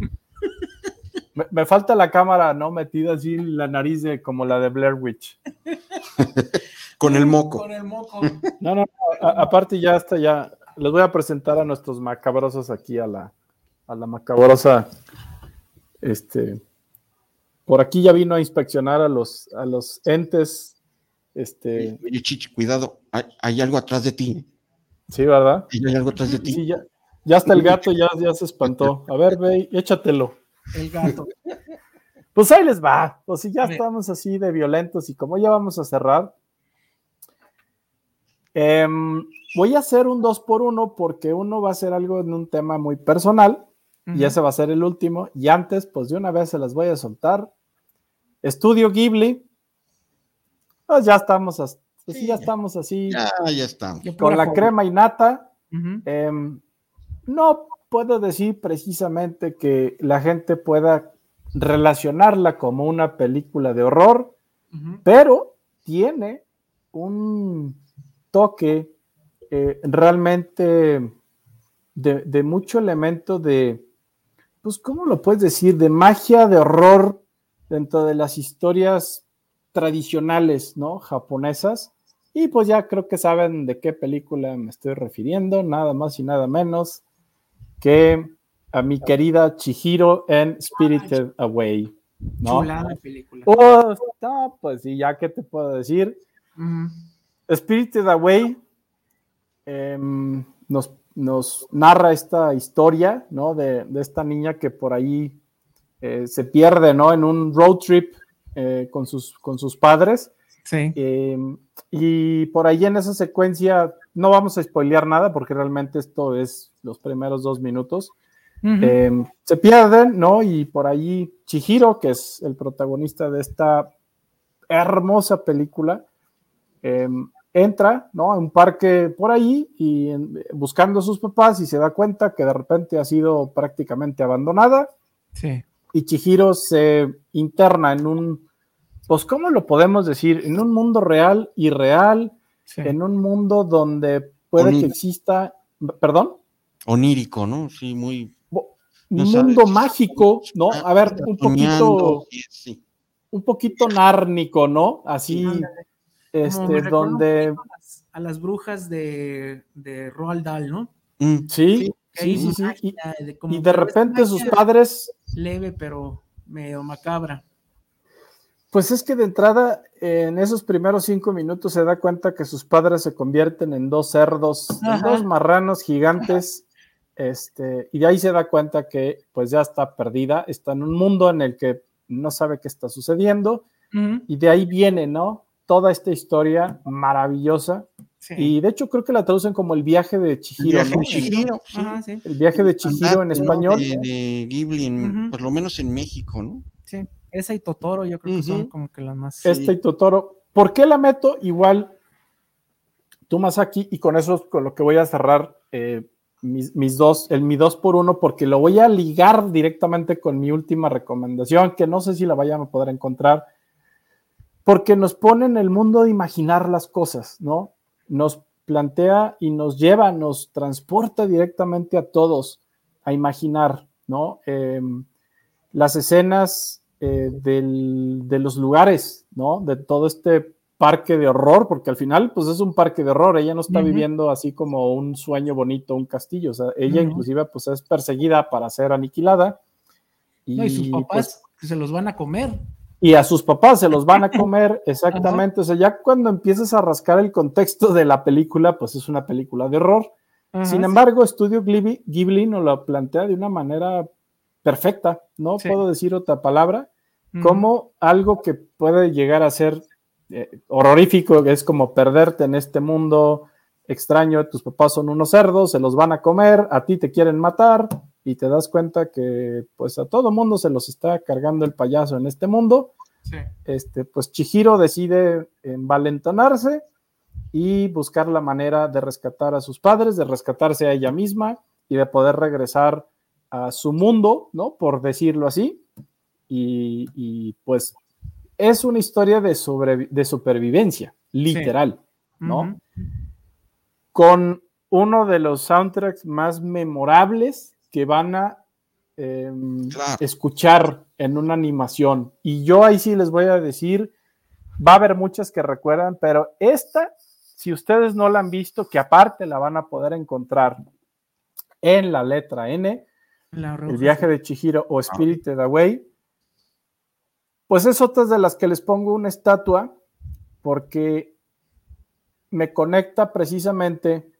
Me, falta la cámara, ¿no? Metida así la nariz de, como la de Blair Witch. Con el moco. Con el moco. No, no, aparte ya está, ya. Les voy a presentar a nuestros macabrosos aquí, a la, a la macabrosa. Este. Por aquí ya vino a inspeccionar a los, a los entes. Este. Oye, Chichi, cuidado, hay, algo atrás de ti. Sí, ¿verdad? hay algo atrás de ti. Sí, ya, ya está el gato, ya, ya se espantó. A ver, ve, échatelo el gato. Pues ahí les va. Pues si ya estamos así de violentos y como ya vamos a cerrar, em, voy a hacer un dos por uno porque uno va a ser algo en un tema muy personal y ese va a ser el último. Y antes, pues de una vez se las voy a soltar. Estudio Ghibli. Pues ya estamos, así, pues ya estamos así. Ya, ya estamos. Con la crema y nata. Em, no puedo decir precisamente que la gente pueda relacionarla como una película de horror, pero tiene un toque eh, realmente de, mucho elemento de, pues, ¿cómo lo puedes decir? De magia, de horror dentro de las historias tradicionales, ¿no? Japonesas. Y pues ya creo que saben de qué película me estoy refiriendo, nada más y nada menos que a mi querida Chihiro en Spirited Away. ¿no? Chulada película. Oh, pues sí, ya que te puedo decir. Spirited Away em, nos, nos, narra esta historia, ¿no? De, esta niña que por ahí eh, se pierde, ¿no? En un road trip eh, con, sus, con sus padres. Sí. Em, y por ahí en esa secuencia, no vamos a spoilear nada porque realmente esto es los primeros dos minutos. Em, se pierden, ¿no? Y por ahí Chihiro, que es el protagonista de esta hermosa película, em, entra, ¿no? A un parque por ahí y buscando a sus papás y se da cuenta que de repente ha sido prácticamente abandonada. Sí. Y Chihiro se interna en un, pues, ¿cómo lo podemos decir? En un mundo real, y real en un mundo donde puede que exista, perdón. Onírico, ¿no? Sí, muy un mundo mágico, ¿no? A ver, un poquito, un poquito nárnico, ¿no? Así, este, donde... A las, brujas de, de Roald Dahl, ¿no? Mm. Sí, sí, sí, sí. Y, de repente sus padres... Leve, pero medio macabra. Pues es que de entrada, en esos primeros cinco minutos se da cuenta que sus padres se convierten en dos cerdos, en dos marranos gigantes este, y de ahí se da cuenta que pues ya está perdida, está en un mundo en el que no sabe qué está sucediendo y de ahí viene, ¿no? Toda esta historia maravillosa. Y de hecho creo que la traducen como el viaje de Chihiro, el viaje de Chihiro, El viaje de Chihiro en español. De, Ghibli, por lo menos en México, ¿no? Sí, esa y Totoro yo creo que son como que las más... Esta y Totoro. ¿Por qué la meto? Igual, tú más aquí, y con eso con lo que voy a cerrar eh, mis, dos, el mi dos por uno, porque lo voy a ligar directamente con mi última recomendación, que no sé si la vayan a poder encontrar, porque nos pone en el mundo de imaginar las cosas, ¿no? Nos plantea y nos lleva, nos transporta directamente a todos a imaginar, ¿no? Em, las escenas eh, de los lugares, ¿no? De todo este parque de horror, porque al final, pues es un parque de horror, ella no está viviendo así como un sueño bonito, un castillo, o sea, ella inclusive pues es perseguida para ser aniquilada. Y, sus papás pues, se los van a comer. Y a sus papás se los van a comer, exactamente, o sea, ya cuando empiezas a rascar el contexto de la película, pues es una película de horror. Sin embargo, Estudio Ghibli, Ghibli nos lo plantea de una manera perfecta, no puedo decir otra palabra, como algo que puede llegar a ser eh, horrorífico, es como perderte en este mundo extraño, tus papás son unos cerdos, se los van a comer, a ti te quieren matar y te das cuenta que pues a todo mundo se los está cargando el payaso en este mundo. Este, pues Chihiro decide envalentonarse y buscar la manera de rescatar a sus padres, de rescatarse a ella misma y de poder regresar a su mundo, ¿no? Por decirlo así. Y, y pues es una historia de, de supervivencia, literal, ¿no? Con uno de los soundtracks más memorables que van a em, escuchar en una animación. Y yo ahí sí les voy a decir, va a haber muchas que recuerdan, pero esta, si ustedes no la han visto, que aparte la van a poder encontrar en la letra N, el viaje de Chihiro o Spirited Away, pues es otra de las que les pongo una estatua porque me conecta precisamente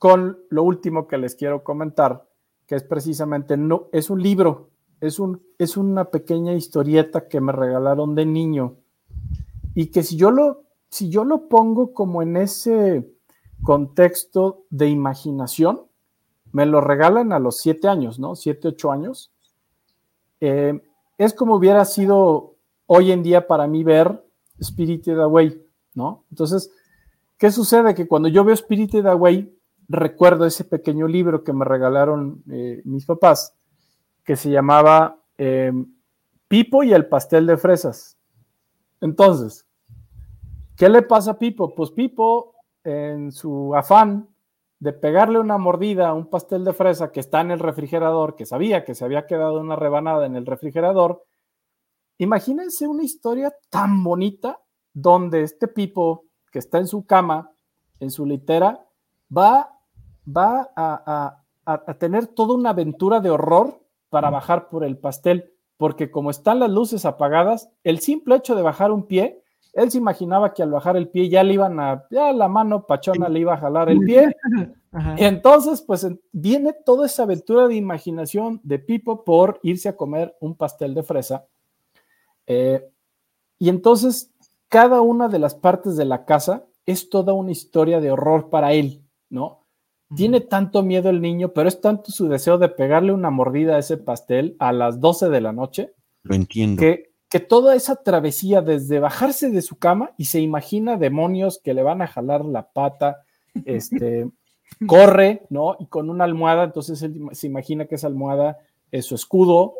con lo último que les quiero comentar, que es precisamente, no, es un libro, es, un, es una pequeña historieta que me regalaron de niño y que si yo lo, si yo lo pongo como en ese contexto de imaginación, me lo regalan a los siete años, ¿no? Siete, ocho años. Eh, es como hubiera sido hoy en día para mí ver Spirited Away, ¿no? Entonces, ¿qué sucede? Que cuando yo veo Spirited Away, recuerdo ese pequeño libro que me regalaron eh, mis papás, que se llamaba em, Pipo y el pastel de fresas. Entonces, ¿qué le pasa a Pipo? Pues Pipo, en su afán de pegarle una mordida a un pastel de fresa que está en el refrigerador, que sabía que se había quedado una rebanada en el refrigerador, imagínense una historia tan bonita donde este Pipo que está en su cama, en su litera, va, va a, a, tener toda una aventura de horror para bajar por el pastel, porque como están las luces apagadas, el simple hecho de bajar un pie, él se imaginaba que al bajar el pie ya le iban a, ya la mano pachona le iba a jalar el pie. Y entonces, pues viene toda esa aventura de imaginación de Pipo por irse a comer un pastel de fresa. Eh, y entonces, cada una de las partes de la casa es toda una historia de horror para él, ¿no? Tiene tanto miedo el niño, pero es tanto su deseo de pegarle una mordida a ese pastel a las 12 de la noche. Lo entiendo. Que, que toda esa travesía desde bajarse de su cama y se imagina demonios que le van a jalar la pata, este, corre, ¿no? Y con una almohada, entonces él se imagina que esa almohada es su escudo.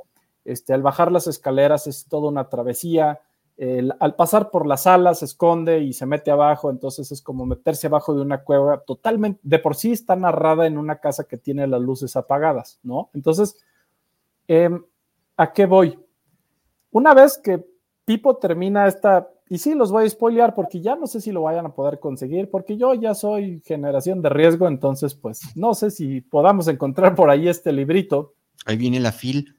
Este, al bajar las escaleras es toda una travesía al pasar por la sala se esconde y se mete abajo, entonces es como meterse abajo de una cueva totalmente, de por sí está narrada en una casa que tiene las luces apagadas, ¿no? Entonces, em, ¿a qué voy? Una vez que Pipo termina esta, y sí, los voy a spoilear porque ya no sé si lo vayan a poder conseguir, porque yo ya soy generación de riesgo, entonces pues no sé si podamos encontrar por ahí este librito. Ahí viene la fil.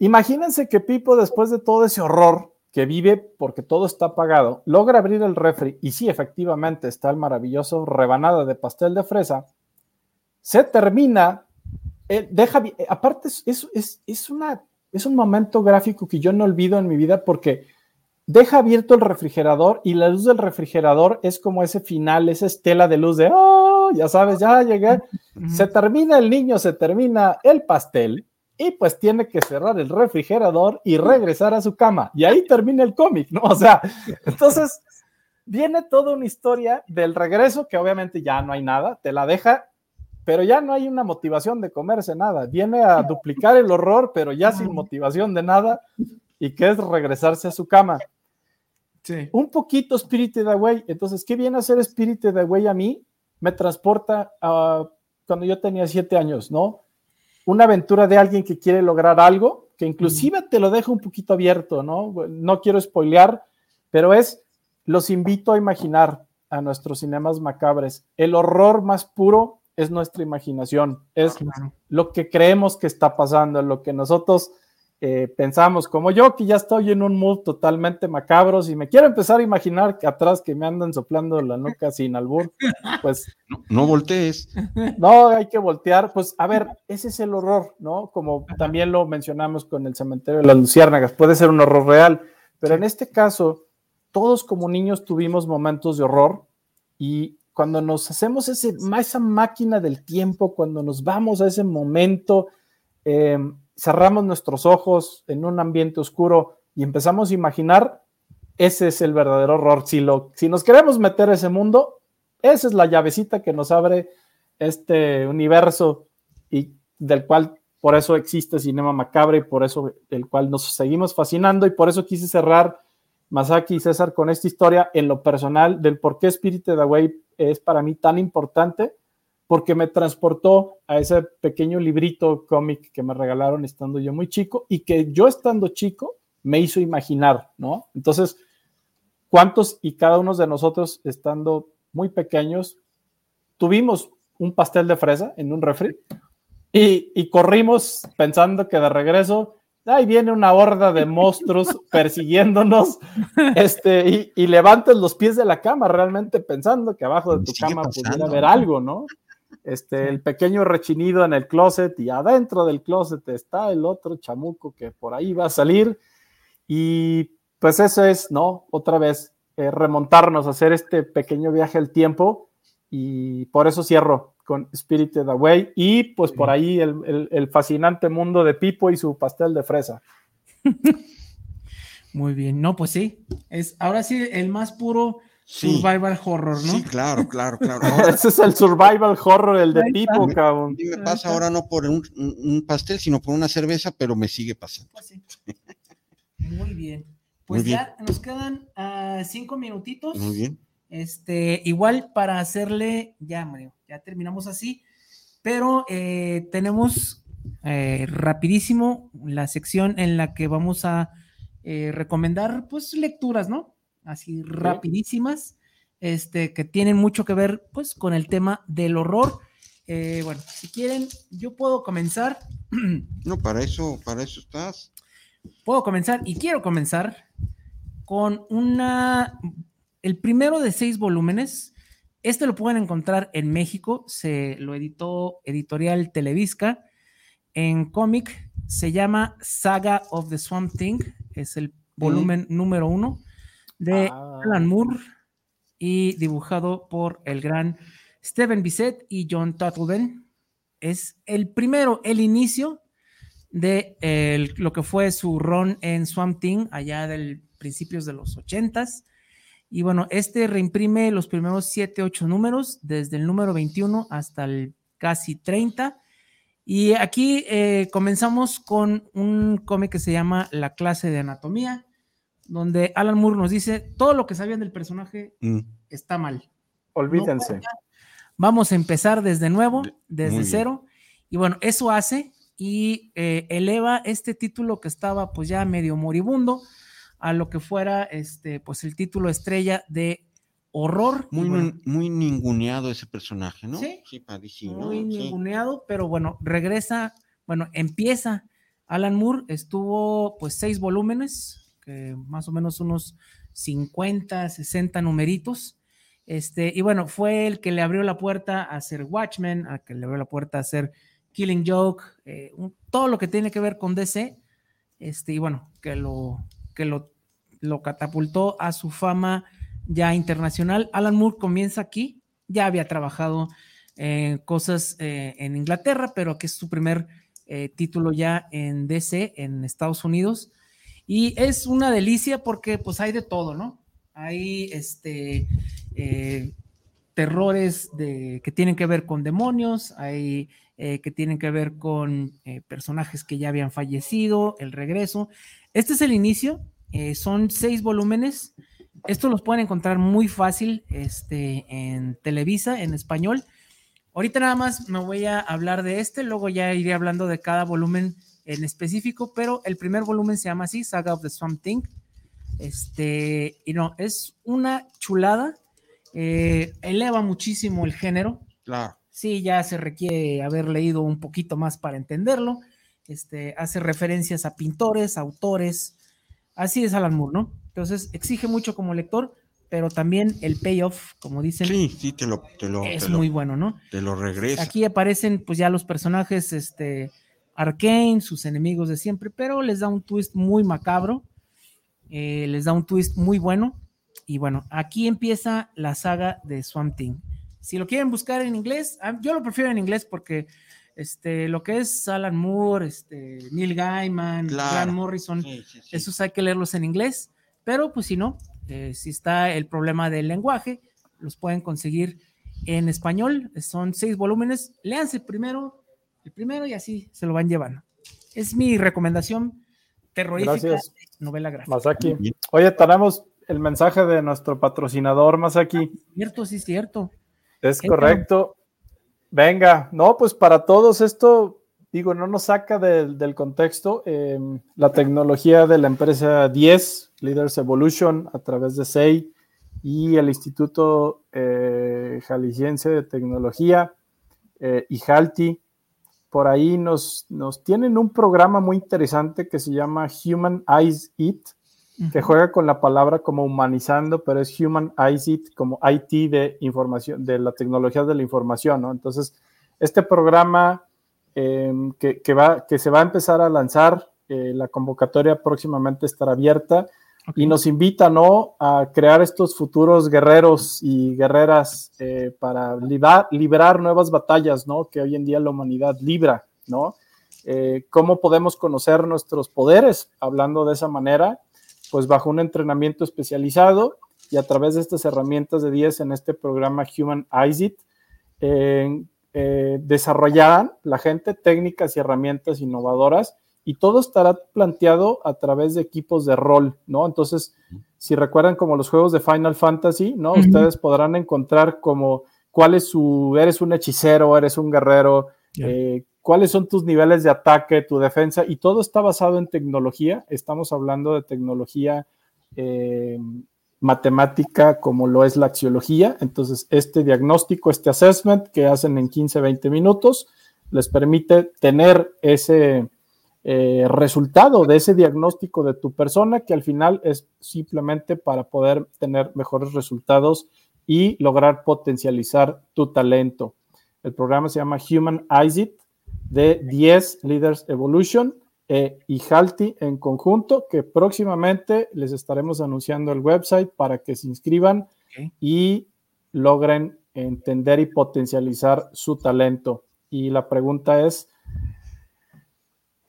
Imagínense que Pipo, después de todo ese horror, que vive porque todo está apagado, logra abrir el refri y sí, efectivamente está el maravilloso rebanada de pastel de fresa, se termina, eh, deja, eh, aparte es, es, es, una, es un momento gráfico que yo no olvido en mi vida porque deja abierto el refrigerador y la luz del refrigerador es como ese final, esa estela de luz de, oh, ya sabes, ya llegué, se termina el niño, se termina el pastel y pues tiene que cerrar el refrigerador y regresar a su cama. Y ahí termina el cómic, ¿no? O sea, entonces viene toda una historia del regreso, que obviamente ya no hay nada, te la deja, pero ya no hay una motivación de comerse nada. Viene a duplicar el horror, pero ya sin motivación de nada, y que es regresarse a su cama. Sí. Un poquito Spirited Away. Entonces, ¿qué viene a ser Spirited Away a mí? Me transporta a cuando yo tenía siete años, ¿no? Una aventura de alguien que quiere lograr algo, que inclusive te lo dejo un poquito abierto, ¿no? No quiero spoilear, pero es, los invito a imaginar a nuestros cinemas macabres. El horror más puro es nuestra imaginación, es lo que creemos que está pasando, lo que nosotros eh, pensamos, como yo que ya estoy en un mood totalmente macabro, si me quiero empezar a imaginar que atrás que me andan soplando la nuca sin albur, pues... No, voltees. No, hay que voltear, pues a ver, ese es el horror, ¿no? Como también lo mencionamos con el cementerio de las luciérnagas, puede ser un horror real, pero en este caso, todos como niños tuvimos momentos de horror y cuando nos hacemos ese, esa máquina del tiempo, cuando nos vamos a ese momento, eh, cerramos nuestros ojos en un ambiente oscuro y empezamos a imaginar, ese es el verdadero horror. Si, lo, si nos queremos meter a ese mundo, esa es la llavecita que nos abre este universo y del cual por eso existe Cinema Macabre y por eso el cual nos seguimos fascinando y por eso quise cerrar Masaki y César con esta historia en lo personal del por qué Spirited Away es para mí tan importante porque me transportó a ese pequeño librito cómic que me regalaron estando yo muy chico y que yo estando chico me hizo imaginar, ¿no? Entonces, ¿cuántos y cada uno de nosotros estando muy pequeños tuvimos un pastel de fresa en un refri y, corrimos pensando que de regreso ahí viene una horda de monstruos persiguiéndonos, este, y, y, levantas los pies de la cama realmente pensando que abajo de tu cama pudiera haber algo, ¿no? Este, el pequeño rechinido en el closet y adentro del closet está el otro chamuco que por ahí va a salir. Y pues eso es, ¿no? Otra vez, eh, remontarnos, hacer este pequeño viaje al tiempo y por eso cierro con Spirited Away y pues por ahí el, el fascinante mundo de Pipo y su pastel de fresa. Muy bien, no, pues sí, es ahora sí el más puro Survival horror, ¿no? Sí, claro, claro, claro. Ese es el survival horror, el de Pipo, cabrón. Y me pasa ahora no por un, pastel, sino por una cerveza, pero me sigue pasando. Pues Muy bien. Pues ya nos quedan uh, cinco minutitos. Muy bien. Este, igual para hacerle, ya, Mario, ya terminamos así, pero eh, tenemos eh, rapidísimo la sección en la que vamos a eh, recomendar, pues, lecturas, ¿no? Así rapidísimas, este, que tienen mucho que ver pues con el tema del horror. Eh, bueno, si quieren, yo puedo comenzar. No, para eso, para eso estás. Puedo comenzar y quiero comenzar con una, el primero de seis volúmenes. Este lo pueden encontrar en México, se lo editó Editorial Televisca. En cómic se llama Saga of the Swamp Thing, es el volumen número uno de Ah. Alan Moore y dibujado por el gran Steven Bissett y John Tuttleben. Es el primero, el inicio de el- lo que fue su run en Swamp Thing allá del principios de los ochentas. Y bueno, este reimprime los primeros 7, 8 números, desde el número 21 hasta el casi 30. Y aquí eh, comenzamos con un cómic que se llama La clase de anatomía, donde Alan Moore nos dice todo lo que sabían del personaje Mm, está mal. Olvídense. Vamos a empezar desde nuevo, desde bien. cero. Y bueno, eso hace y eh, eleva este título que estaba pues ya medio moribundo a lo que fuera este pues el título estrella de horror. Muy, bueno, nin- muy ninguneado ese personaje, ¿no? Sí. Sí, muy Sí. ninguneado, pero bueno, regresa, bueno, empieza. Alan Moore estuvo pues seis volúmenes, más o menos unos 50, 60 numeritos. Este, y bueno, fue el que le abrió la puerta a hacer Watchmen, a que le abrió la puerta a hacer Killing Joke, eh, todo lo que tiene que ver con DC. Este, y bueno, que lo, que lo, lo catapultó a su fama ya internacional. Alan Moore comienza aquí, ya había trabajado en cosas eh, en Inglaterra, pero que es su primer eh, título ya en DC, en Estados Unidos. Y es una delicia porque pues hay de todo, ¿no? Hay este, eh, terrores de, que tienen que ver con demonios, hay eh, que tienen que ver con eh, personajes que ya habían fallecido, el regreso. Este es el inicio, son seis volúmenes. Estos los pueden encontrar muy fácil este, en Televisa, en español. Ahorita nada más me voy a hablar de este, luego ya iré hablando de cada volumen en específico, pero el primer volumen se llama así, Saga of the Swamp Thing. Este, y no, es una chulada, eh, eleva muchísimo el género. Claro. Sí, ya se requiere haber leído un poquito más para entenderlo. Este, hace referencias a pintores, autores. Así es Alan Moore, ¿no? Entonces exige mucho como lector, pero también el payoff, como dicen, Sí, sí, te lo, te lo, es te lo, muy bueno, ¿no? te lo regresa. Aquí aparecen pues ya los personajes este Arkane, sus enemigos de siempre, pero les da un twist muy macabro, eh, les da un twist muy bueno y bueno, aquí empieza la saga de Swamp Thing. Si lo quieren buscar en inglés, ah, yo lo prefiero en inglés porque este, lo que es Alan Moore, este, Neil Gaiman, Claro. Grant Morrison, Sí, sí, sí. esos hay que leerlos en inglés, pero pues si no, eh, si está el problema del lenguaje, los pueden conseguir en español. Son seis volúmenes. Léanse primero, el primero y así se lo van llevando. Es mi recomendación terrorífica Gracias. novela gráfica. Masaki. Oye, tenemos el mensaje de nuestro patrocinador, Masaki. Cierto, sí, cierto. Es correcto. Venga, no, pues para todos esto, digo, no nos saca del, del contexto. eh, la tecnología de la empresa 10, Leaders Evolution, a través de SEI y el Instituto eh, Jalisciense de Tecnología, eh, IJALTI, por ahí nos, nos tienen un programa muy interesante que se llama Human Eyes It, que juega con la palabra como humanizando, pero es Human IT, como IT de información, de la tecnología de la información, ¿no? Entonces, este programa eh, que, que va, que se va a empezar a lanzar, eh, la convocatoria próximamente estará abierta Y nos invita, ¿no? A crear estos futuros guerreros y guerreras eh, para librar, nuevas batallas, ¿no? Que hoy en día la humanidad libra, ¿no? Eh, ¿Cómo podemos conocer nuestros poderes? Hablando de esa manera, pues bajo un entrenamiento especializado y a través de estas herramientas de 10 en este programa Human ISIT, eh, la gente técnicas y herramientas innovadoras y todo estará planteado a través de equipos de rol, ¿no? Entonces, si recuerdan como los juegos de Final Fantasy, ¿no? Ustedes podrán encontrar como cuál es su, eres un hechicero, eres un guerrero, eh, cuáles son tus niveles de ataque, tu defensa, y todo está basado en tecnología. Estamos hablando de tecnología eh, matemática como lo es la axiología. Entonces, este diagnóstico, este assessment que hacen en 15, 20 minutos, les permite tener ese eh, resultado de ese diagnóstico de tu persona, que al final es simplemente para poder tener mejores resultados y lograr potencializar tu talento. El programa se llama Human It de 10 Leaders Evolution e y Halti en conjunto, que próximamente les estaremos anunciando el website para que se inscriban y logren entender y potencializar su talento. Y la pregunta es,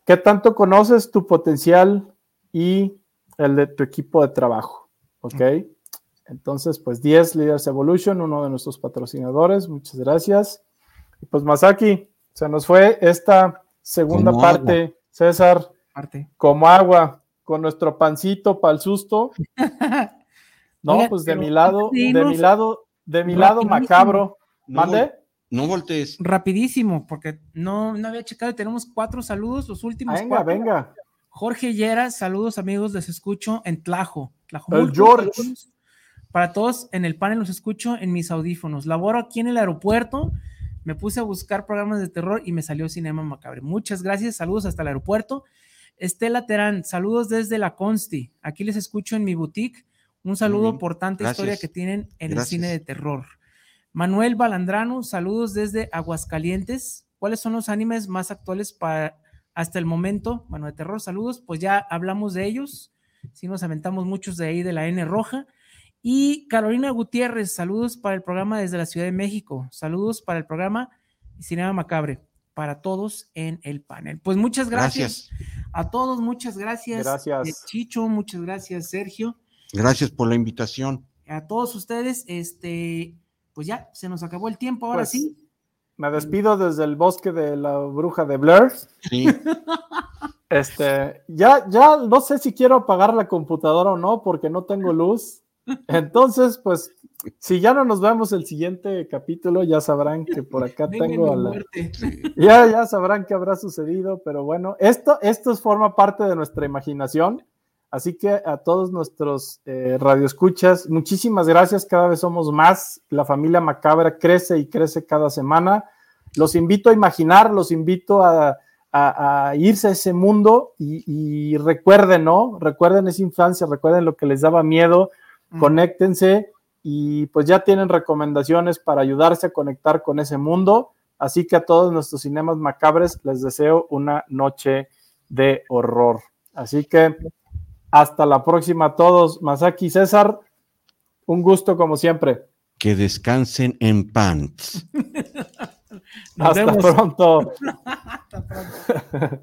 ¿qué tanto conoces tu potencial y el de tu equipo de trabajo? ¿Ok? Entonces, pues 10 Leaders Evolution, uno de nuestros patrocinadores, muchas gracias. Y pues Masaki, se nos fue esta segunda parte, César, como agua, con nuestro pancito para el susto. no, pues de mi lado, de mi lado, de mi lado macabro. ¿Mande? No voltees. Rapidísimo, porque no, no había checado. Tenemos cuatro saludos, los últimos. Venga, venga. Jorge Llera, saludos amigos, les escucho en Tlajo. Tlajo el George. Para todos en el panel los escucho en mis audífonos. Laboro aquí en el aeropuerto me puse a buscar programas de terror y me salió Cinema Macabre. Muchas gracias, saludos hasta el aeropuerto. Estela Terán, saludos desde la Consti. Aquí les escucho en mi boutique. Un saludo por tanta historia que tienen en el cine de terror. Manuel Balandrano, saludos desde Aguascalientes. ¿Cuáles son los animes más actuales para hasta el momento? Bueno, de terror, saludos. Pues ya hablamos de ellos. Sí, nos aventamos muchos de ahí de la N roja. Y Carolina Gutiérrez, saludos para el programa desde la Ciudad de México. Saludos para el programa Cinema Macabre, para todos en el panel. Pues muchas gracias, a todos, muchas gracias. Gracias. Eh, Chicho, muchas gracias, Sergio. Gracias por la invitación. A todos ustedes, este, pues ya, se nos acabó el tiempo, ahora pues, sí. Me despido desde el bosque de la bruja de Blair. Sí. Este, ya, ya no sé si quiero apagar la computadora o no, porque no tengo luz. Entonces, pues, si ya no nos vemos el siguiente capítulo, ya sabrán que por acá tengo a la. Ya, ya sabrán qué habrá sucedido, pero bueno, esto, esto forma parte de nuestra imaginación. Así que a todos nuestros eh, radioescuchas, muchísimas gracias. Cada vez somos más. La familia Macabra crece y crece cada semana. Los invito a imaginar, los invito a, irse a ese mundo y, y recuerden, ¿no? Recuerden esa infancia, recuerden lo que les daba miedo, conéctense y pues ya tienen recomendaciones para ayudarse a conectar con ese mundo. Así que a todos nuestros cinemas macabres les deseo una noche de horror. Así que hasta la próxima a todos. Masaki César, un gusto como siempre. Que descansen en pants. hasta pronto. hasta pronto.